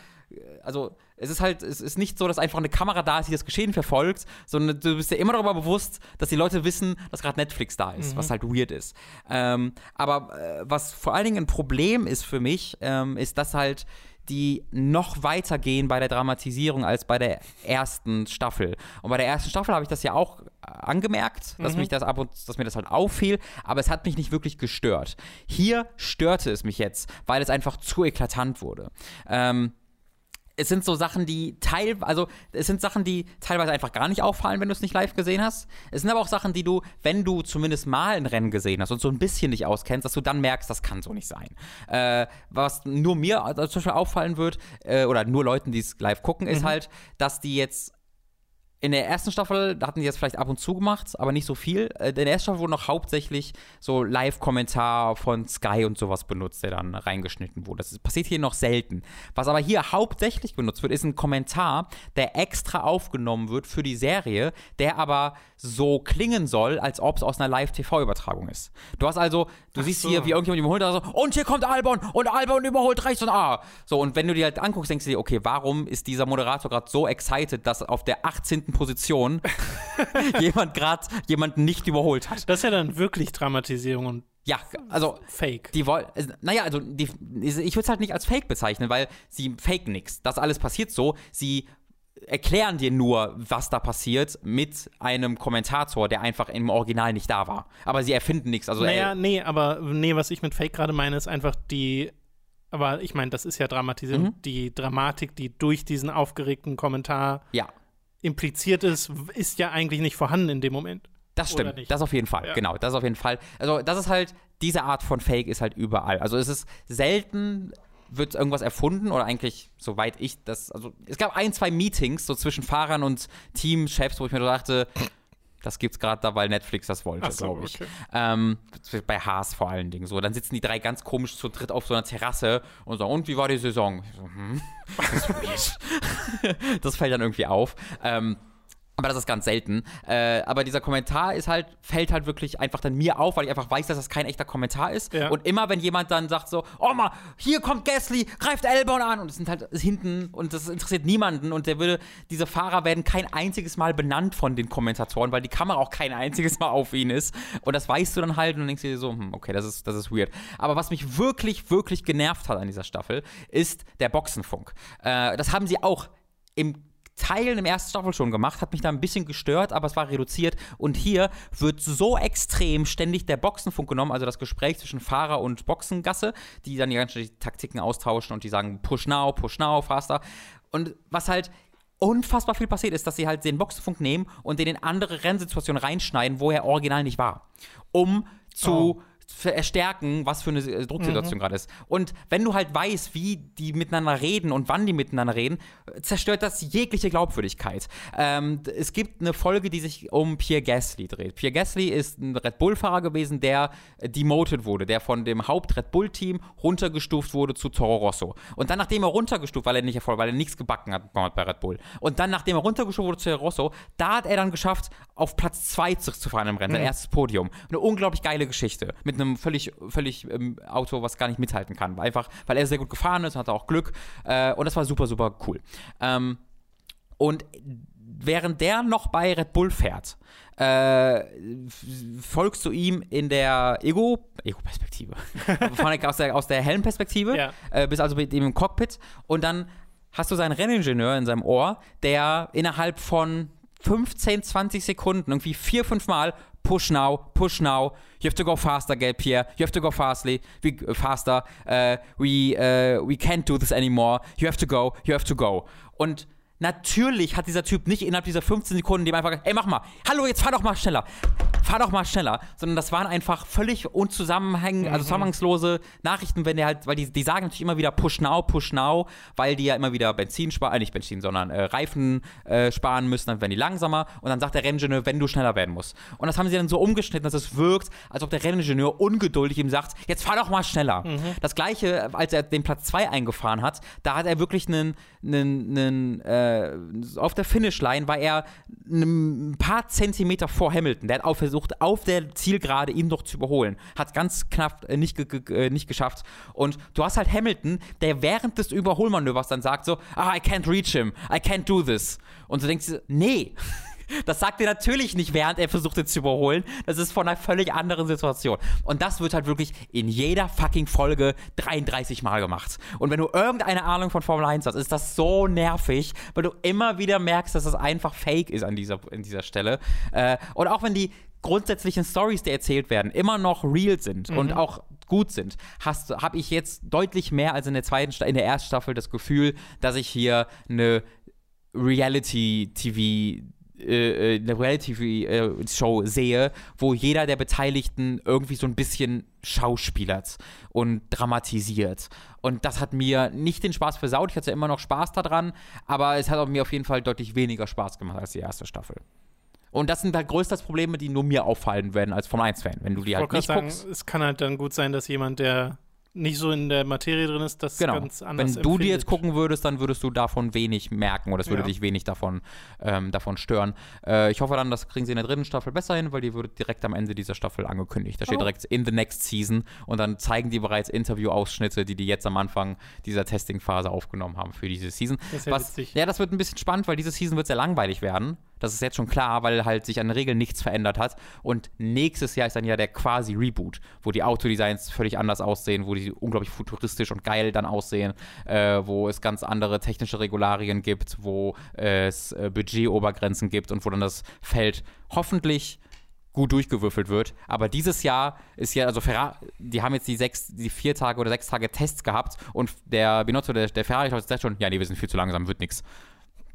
also es ist halt, es ist nicht so, dass einfach eine Kamera da ist, die das Geschehen verfolgt, sondern du bist dir immer darüber bewusst, dass die Leute wissen, dass gerade Netflix da ist, mhm. was halt weird ist. Ähm, aber äh, was vor allen Dingen ein Problem ist für mich, ähm, ist, dass halt die noch weiter gehen bei der Dramatisierung als bei der ersten Staffel. Und bei der ersten Staffel habe ich das ja auch angemerkt, dass mhm. mich das ab und dass mir das halt auffiel, aber es hat mich nicht wirklich gestört. Hier störte es mich jetzt, weil es einfach zu eklatant wurde. Ähm, es sind so Sachen, die teil, also es sind Sachen, die teilweise einfach gar nicht auffallen, wenn du es nicht live gesehen hast. Es sind aber auch Sachen, die du, wenn du zumindest mal ein Rennen gesehen hast und so ein bisschen dich auskennst, dass du dann merkst, das kann so nicht sein. Äh, was nur mir also zum Beispiel auffallen wird, äh, oder nur Leuten, die es live gucken, ist mhm. halt, dass die jetzt in der ersten Staffel, da hatten die jetzt vielleicht ab und zu gemacht, aber nicht so viel. Äh, in der ersten Staffel wurde noch hauptsächlich so Live-Kommentar von Sky und sowas benutzt, der dann reingeschnitten wurde. Das passiert hier noch selten. Was aber hier hauptsächlich benutzt wird, ist ein Kommentar, der extra aufgenommen wird für die Serie, der aber so klingen soll, als ob es aus einer Live-TV-Übertragung ist. Du hast also, du Ach siehst so. hier, wie irgendjemand überholt, also, und hier kommt Albon und Albon überholt rechts und A. So, und wenn du dir halt anguckst, denkst du dir, okay, warum ist dieser Moderator gerade so excited, dass auf der 18 Position [laughs] jemand gerade jemanden nicht überholt hat. Das ist ja dann wirklich Dramatisierung und ja, also Fake. Die wollen, naja, also die, ich würde es halt nicht als Fake bezeichnen, weil sie fake nichts. Das alles passiert so. Sie erklären dir nur, was da passiert, mit einem Kommentator, der einfach im Original nicht da war. Aber sie erfinden nichts. Also, naja, nee, aber nee, was ich mit Fake gerade meine, ist einfach die. Aber ich meine, das ist ja Dramatisierung. Mhm. Die Dramatik, die durch diesen aufgeregten Kommentar ja impliziert ist, ist ja eigentlich nicht vorhanden in dem Moment. Das stimmt, das auf jeden Fall, ja. genau, das auf jeden Fall. Also das ist halt, diese Art von Fake ist halt überall. Also es ist selten wird irgendwas erfunden oder eigentlich, soweit ich das, also es gab ein, zwei Meetings so zwischen Fahrern und Teamchefs, wo ich mir dachte, das gibt's gerade da, weil Netflix das wollte, so, glaube ich. Okay. Ähm, bei Haas vor allen Dingen so. Dann sitzen die drei ganz komisch zu dritt auf so einer Terrasse und sagen, und wie war die Saison? Ich so, hm, das, [laughs] das fällt dann irgendwie auf. Ähm, aber das ist ganz selten. Äh, aber dieser Kommentar ist halt, fällt halt wirklich einfach dann mir auf, weil ich einfach weiß, dass das kein echter Kommentar ist. Ja. Und immer, wenn jemand dann sagt so, oh mal, hier kommt Gasly, greift Elbon an und es sind halt hinten und das interessiert niemanden und der würde, diese Fahrer werden kein einziges Mal benannt von den Kommentatoren, weil die Kamera auch kein einziges Mal auf ihn ist. Und das weißt du dann halt und denkst dir so, hm, okay, das ist, das ist weird. Aber was mich wirklich, wirklich genervt hat an dieser Staffel, ist der Boxenfunk. Äh, das haben sie auch im Teilen im ersten Staffel schon gemacht, hat mich da ein bisschen gestört, aber es war reduziert. Und hier wird so extrem ständig der Boxenfunk genommen, also das Gespräch zwischen Fahrer und Boxengasse, die dann die ganzen Taktiken austauschen und die sagen Push now, Push now, faster. Und was halt unfassbar viel passiert ist, dass sie halt den Boxenfunk nehmen und den in andere Rennsituationen reinschneiden, wo er original nicht war. Um zu. Oh verstärken, was für eine äh, Drucksituation mhm. gerade ist. Und wenn du halt weißt, wie die miteinander reden und wann die miteinander reden, zerstört das jegliche Glaubwürdigkeit. Ähm, es gibt eine Folge, die sich um Pierre Gasly dreht. Pierre Gasly ist ein Red Bull-Fahrer gewesen, der demoted wurde, der von dem Haupt-Red Bull-Team runtergestuft wurde zu Toro Rosso. Und dann, nachdem er runtergestuft, weil er nicht erfolgt, weil er nichts gebacken hat bei Red Bull. Und dann, nachdem er runtergestuft wurde zu Toro Rosso, da hat er dann geschafft, auf Platz 2 zu fahren im Rennen, mhm. sein erstes Podium. Eine unglaublich geile Geschichte. Mit einem völlig, völlig ähm, Auto, was gar nicht mithalten kann. Einfach, weil er sehr gut gefahren ist, hatte auch Glück. Äh, und das war super, super cool. Ähm, und während der noch bei Red Bull fährt, äh, folgst du ihm in der Ego, Ego-Perspektive, [laughs] aus der, aus der Helmperspektive, ja. äh, bist also mit ihm im Cockpit und dann hast du seinen Renningenieur in seinem Ohr, der innerhalb von 15, 20 Sekunden irgendwie vier, fünf Mal push now, push now. You have to go faster, Gail Pierre. You have to go fastly, we, uh, faster. Uh, we, uh, we can't do this anymore. You have to go, you have to go. Und Natürlich hat dieser Typ nicht innerhalb dieser 15 Sekunden dem einfach, ey, mach mal, hallo, jetzt fahr doch mal schneller, fahr doch mal schneller, sondern das waren einfach völlig unzusammenhängend, also mhm. also zusammenhangslose Nachrichten, wenn der halt, weil die, die sagen natürlich immer wieder Push Now, Push Now, weil die ja immer wieder Benzin sparen, äh, nicht Benzin, sondern äh, Reifen äh, sparen müssen, dann werden die langsamer und dann sagt der Renningenieur, wenn du schneller werden musst. Und das haben sie dann so umgeschnitten, dass es wirkt, als ob der Renningenieur ungeduldig ihm sagt, jetzt fahr doch mal schneller. Mhm. Das gleiche, als er den Platz 2 eingefahren hat, da hat er wirklich einen, einen, einen äh, äh, auf der Finishline war er ein paar Zentimeter vor Hamilton. Der hat auch versucht, auf der Zielgerade ihn noch zu überholen. Hat ganz knapp äh, nicht, ge äh, nicht geschafft. Und du hast halt Hamilton, der während des Überholmanövers dann sagt so, ah, I can't reach him, I can't do this. Und du denkst, nee. Das sagt er natürlich nicht, während er versucht, ihn zu überholen. Das ist von einer völlig anderen Situation. Und das wird halt wirklich in jeder fucking Folge 33 Mal gemacht. Und wenn du irgendeine Ahnung von Formel 1 hast, ist das so nervig, weil du immer wieder merkst, dass das einfach fake ist an dieser, an dieser Stelle. Äh, und auch wenn die grundsätzlichen Stories, die erzählt werden, immer noch real sind mhm. und auch gut sind, habe ich jetzt deutlich mehr als in der zweiten, in der ersten Staffel das Gefühl, dass ich hier eine Reality-TV äh, äh, eine Reality-Show sehe, wo jeder der Beteiligten irgendwie so ein bisschen schauspielert und dramatisiert. Und das hat mir nicht den Spaß versaut. Ich hatte immer noch Spaß daran, aber es hat mir auf jeden Fall deutlich weniger Spaß gemacht als die erste Staffel. Und das sind halt größtenteils Probleme, die nur mir auffallen werden als Formel 1-Fan, wenn du die halt nicht sagen, guckst. Es kann halt dann gut sein, dass jemand, der nicht so in der Materie drin ist, das genau. ganz anders Wenn du empfindet. die jetzt gucken würdest, dann würdest du davon wenig merken oder es würde ja. dich wenig davon, ähm, davon stören. Äh, ich hoffe dann, das kriegen sie in der dritten Staffel besser hin, weil die würde direkt am Ende dieser Staffel angekündigt. Da steht oh. direkt in the next season und dann zeigen die bereits Interview-Ausschnitte, die die jetzt am Anfang dieser Testing-Phase aufgenommen haben für diese Season. Das ist ja, Was, ja, das wird ein bisschen spannend, weil diese Season wird sehr langweilig werden. Das ist jetzt schon klar, weil halt sich an den Regeln nichts verändert hat. Und nächstes Jahr ist dann ja der quasi Reboot, wo die Autodesigns völlig anders aussehen, wo die unglaublich futuristisch und geil dann aussehen, äh, wo es ganz andere technische Regularien gibt, wo es äh, Budgetobergrenzen gibt und wo dann das Feld hoffentlich gut durchgewürfelt wird. Aber dieses Jahr ist ja, also Ferrari, die haben jetzt die sechs, die vier Tage oder sechs Tage Tests gehabt und der Binotto, der, der Ferrari, hat jetzt schon, ja, nee, wir sind viel zu langsam, wird nichts.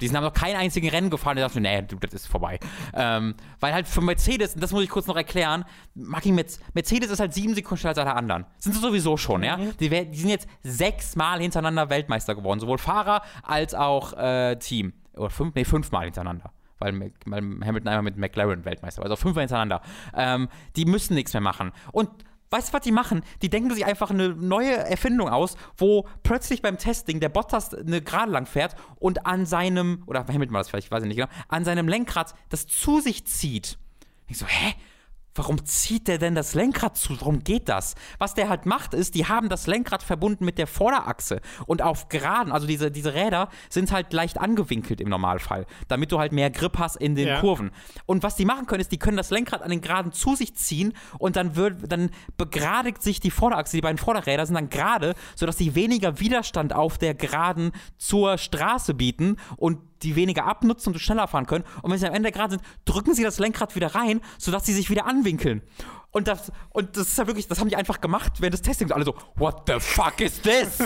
Die sind haben noch keinen einzigen Rennen gefahren, der dachte, nee, du, das ist vorbei. Ähm, weil halt für Mercedes, und das muss ich kurz noch erklären, Mercedes ist halt sieben Sekunden schneller als alle anderen. Sind sie sowieso schon, ja? Mhm. Die, die, sind jetzt sechsmal hintereinander Weltmeister geworden, sowohl Fahrer als auch äh, Team. Oder fünf, nee, fünfmal hintereinander weil, weil Hamilton einmal mit McLaren Weltmeister war, also fünfmal hintereinander. Ähm, die müssen nichts mehr machen. Und Weißt du, was die machen? Die denken sich einfach eine neue Erfindung aus, wo plötzlich beim Testing der Bottas eine Gerade lang fährt und an seinem, oder Hamilton war das vielleicht, ich weiß nicht genau, an seinem Lenkrad das zu sich zieht. Ich so, hä? Warum zieht der denn das Lenkrad zu? Warum geht das? Was der halt macht, ist, die haben das Lenkrad verbunden mit der Vorderachse und auf Geraden, also diese, diese Räder sind halt leicht angewinkelt im Normalfall, damit du halt mehr Grip hast in den ja. Kurven. Und was die machen können, ist, die können das Lenkrad an den Geraden zu sich ziehen und dann wird, dann begradigt sich die Vorderachse, die beiden Vorderräder sind dann gerade, sodass sie weniger Widerstand auf der Geraden zur Straße bieten und die weniger abnutzen und schneller fahren können. Und wenn sie am Ende gerade sind, drücken sie das Lenkrad wieder rein, sodass sie sich wieder anwinkeln. Und das, und das ist ja wirklich, das haben die einfach gemacht während des Testings. Alle so, what the fuck is this?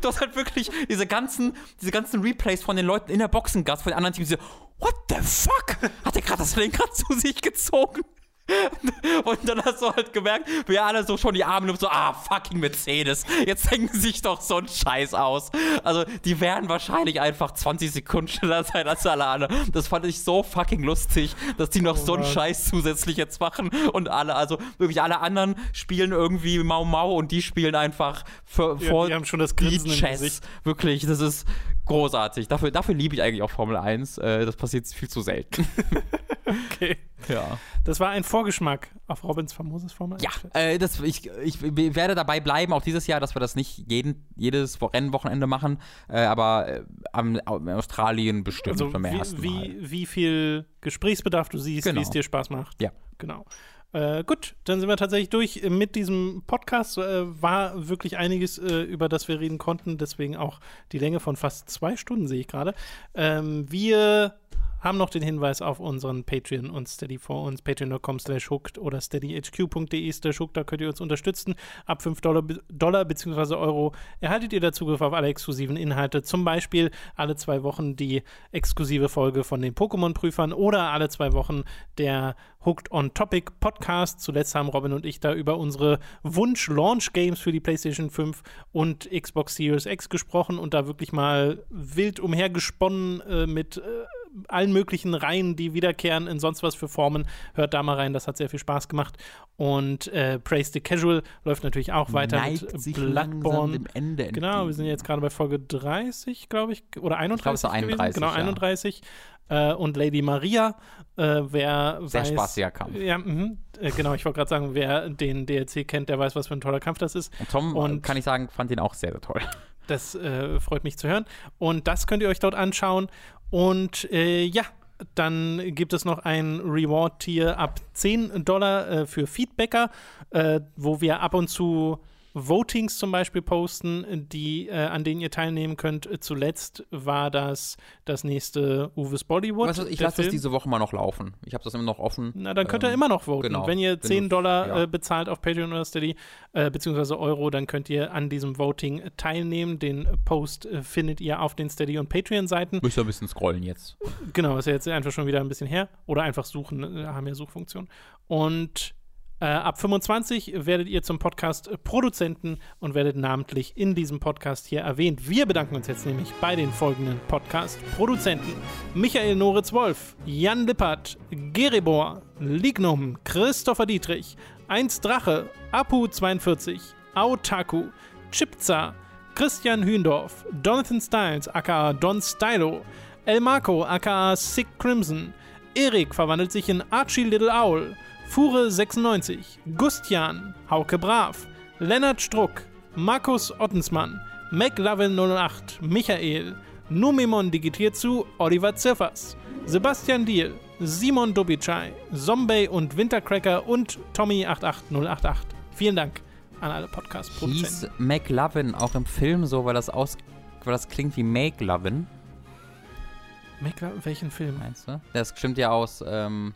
du hast halt wirklich diese ganzen, diese ganzen Replays von den Leuten in der Boxengast, von den anderen Teams, die so, what the fuck? Hat der gerade das Lenkrad zu sich gezogen? [laughs] Und dann hast du halt gemerkt, wie alle so schon die Arme und so, ah, fucking Mercedes, jetzt hängen sich doch so ein Scheiß aus. Also, die werden wahrscheinlich einfach 20 Sekunden schneller sein als alle anderen. Das fand ich so fucking lustig, dass die noch oh, so einen Scheiß zusätzlich jetzt machen und alle, also wirklich alle anderen spielen irgendwie Mau Mau und die spielen einfach für, ja, vor die haben schon das Grinsen Chess. Wirklich, das ist großartig. Dafür, dafür liebe ich eigentlich auch Formel 1. Äh, das passiert viel zu selten. [laughs] okay. Ja. Das war ein Vorgeschmack auf Robins famoses Formel 1. Ja, äh, das, ich, ich werde dabei bleiben, auch dieses Jahr, dass wir das nicht jeden, jedes Rennwochenende machen, äh, aber äh, am, Australien bestimmt also wie. Wie, wie viel Gesprächsbedarf du siehst, genau. wie es dir Spaß macht. Ja. Genau. Äh, gut, dann sind wir tatsächlich durch mit diesem Podcast. Äh, war wirklich einiges, äh, über das wir reden konnten. Deswegen auch die Länge von fast zwei Stunden, sehe ich gerade. Ähm, wir haben noch den Hinweis auf unseren Patreon und Steady vor uns, patreon.com slash hooked oder steadyhq.de slash hooked, da könnt ihr uns unterstützen. Ab 5 Dollar, Dollar bzw. Euro erhaltet ihr da Zugriff auf alle exklusiven Inhalte, zum Beispiel alle zwei Wochen die exklusive Folge von den Pokémon-Prüfern oder alle zwei Wochen der Hooked on Topic Podcast. Zuletzt haben Robin und ich da über unsere Wunsch-Launch-Games für die PlayStation 5 und Xbox Series X gesprochen und da wirklich mal wild umhergesponnen äh, mit äh, allen möglichen Reihen, die wiederkehren in sonst was für Formen. Hört da mal rein, das hat sehr viel Spaß gemacht. Und äh, Praise the Casual läuft natürlich auch weiter Neigt mit sich Bloodborne. dem Ende Genau, wir sind jetzt gerade bei Folge 30, glaube ich, oder 31. glaube, es war gewesen. 31, Genau, ja. 31. Äh, und Lady Maria, äh, wer Sehr weiß, spaßiger Kampf. Ja, mhm. Äh, genau, ich wollte gerade sagen, wer den DLC kennt, der weiß, was für ein toller Kampf das ist. Und Tom, Und- kann ich sagen, fand ihn auch sehr, sehr toll. Das äh, freut mich zu hören. Und das könnt ihr euch dort anschauen. Und äh, ja, dann gibt es noch ein Reward-Tier ab 10 Dollar äh, für Feedbacker, äh, wo wir ab und zu Votings zum Beispiel posten, die, äh, an denen ihr teilnehmen könnt. Zuletzt war das das nächste Uwe's Bollywood. Weißt du, ich lasse das diese Woche mal noch laufen. Ich habe das immer noch offen. Na, dann könnt ihr Ähm, immer noch voten. genau. Wenn ihr Wenn 10 du- Dollar ja. äh, bezahlt auf Patreon oder Steady, äh, beziehungsweise Euro, dann könnt ihr an diesem Voting teilnehmen. Den Post äh, findet ihr auf den Steady- und Patreon-Seiten. Müsst ihr ein bisschen scrollen jetzt. Genau, ist ja jetzt einfach schon wieder ein bisschen her. Oder einfach suchen, äh, haben ja Suchfunktion. Und äh, ab 25 werdet ihr zum Podcast-Produzenten und werdet namentlich in diesem Podcast hier erwähnt. Wir bedanken uns jetzt nämlich bei den folgenden Podcast-Produzenten: Michael Noritz-Wolf, Jan Lippert, Geribor, Lignum, Christopher Dietrich, 1 Drache, Apu42, Autaku, Chipza, Christian Hühndorf, Jonathan Styles, aka Don Stylo, El Marco, aka Sick Crimson, Erik verwandelt sich in Archie Little Owl, Fure96, Gustian, Hauke Brav, Lennart Struck, Markus Ottensmann, McLovin08, Michael, Numimon digitiert zu Oliver Zirfers, Sebastian Diel, Simon Dobitschei, Zombie und Wintercracker und Tommy88088. Vielen Dank an alle Podcast-Produzenten. Hieß McLovin auch im Film so, weil das aus, weil das klingt wie Make Lovin, Mac- welchen Film? meinst du? Das stimmt ja aus, ähm.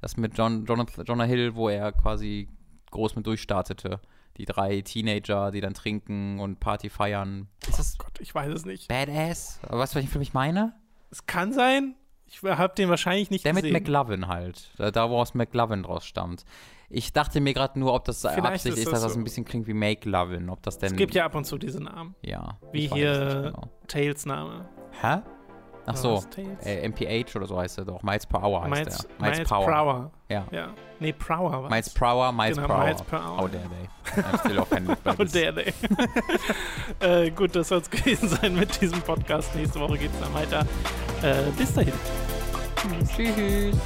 Das mit John, Jonathan, Jonah Hill, wo er quasi groß mit durchstartete. Die drei Teenager, die dann trinken und Party feiern. Ist das Gott, ich weiß es nicht. Badass? Aber weißt du, welchen Film ich meine? Es kann sein. Ich habe den wahrscheinlich nicht Der mit gesehen. McLovin halt. Da, wo aus McLovin draus stammt. Ich dachte mir gerade nur, ob das Vielleicht Absicht ist das dass das so. ein bisschen klingt wie Make Lovin. Ob das denn. es gibt ja ab und zu diese Namen. Ja. Wie hier genau. Tails Name. Hä? Ach so. Äh, MPH oder so heißt er doch. Miles per Hour heißt Miles, er. Miles Prower. Ja. Ja. Nee, Prower war Miles Prower, Miles Genau, per Hour. Miles per Hour. How dare they. I'm still offended by [laughs] this. der, der. [laughs] äh, gut, das soll es [laughs] gewesen sein mit diesem Podcast. Nächste Woche geht es dann weiter. Äh, bis dahin. Tschüss.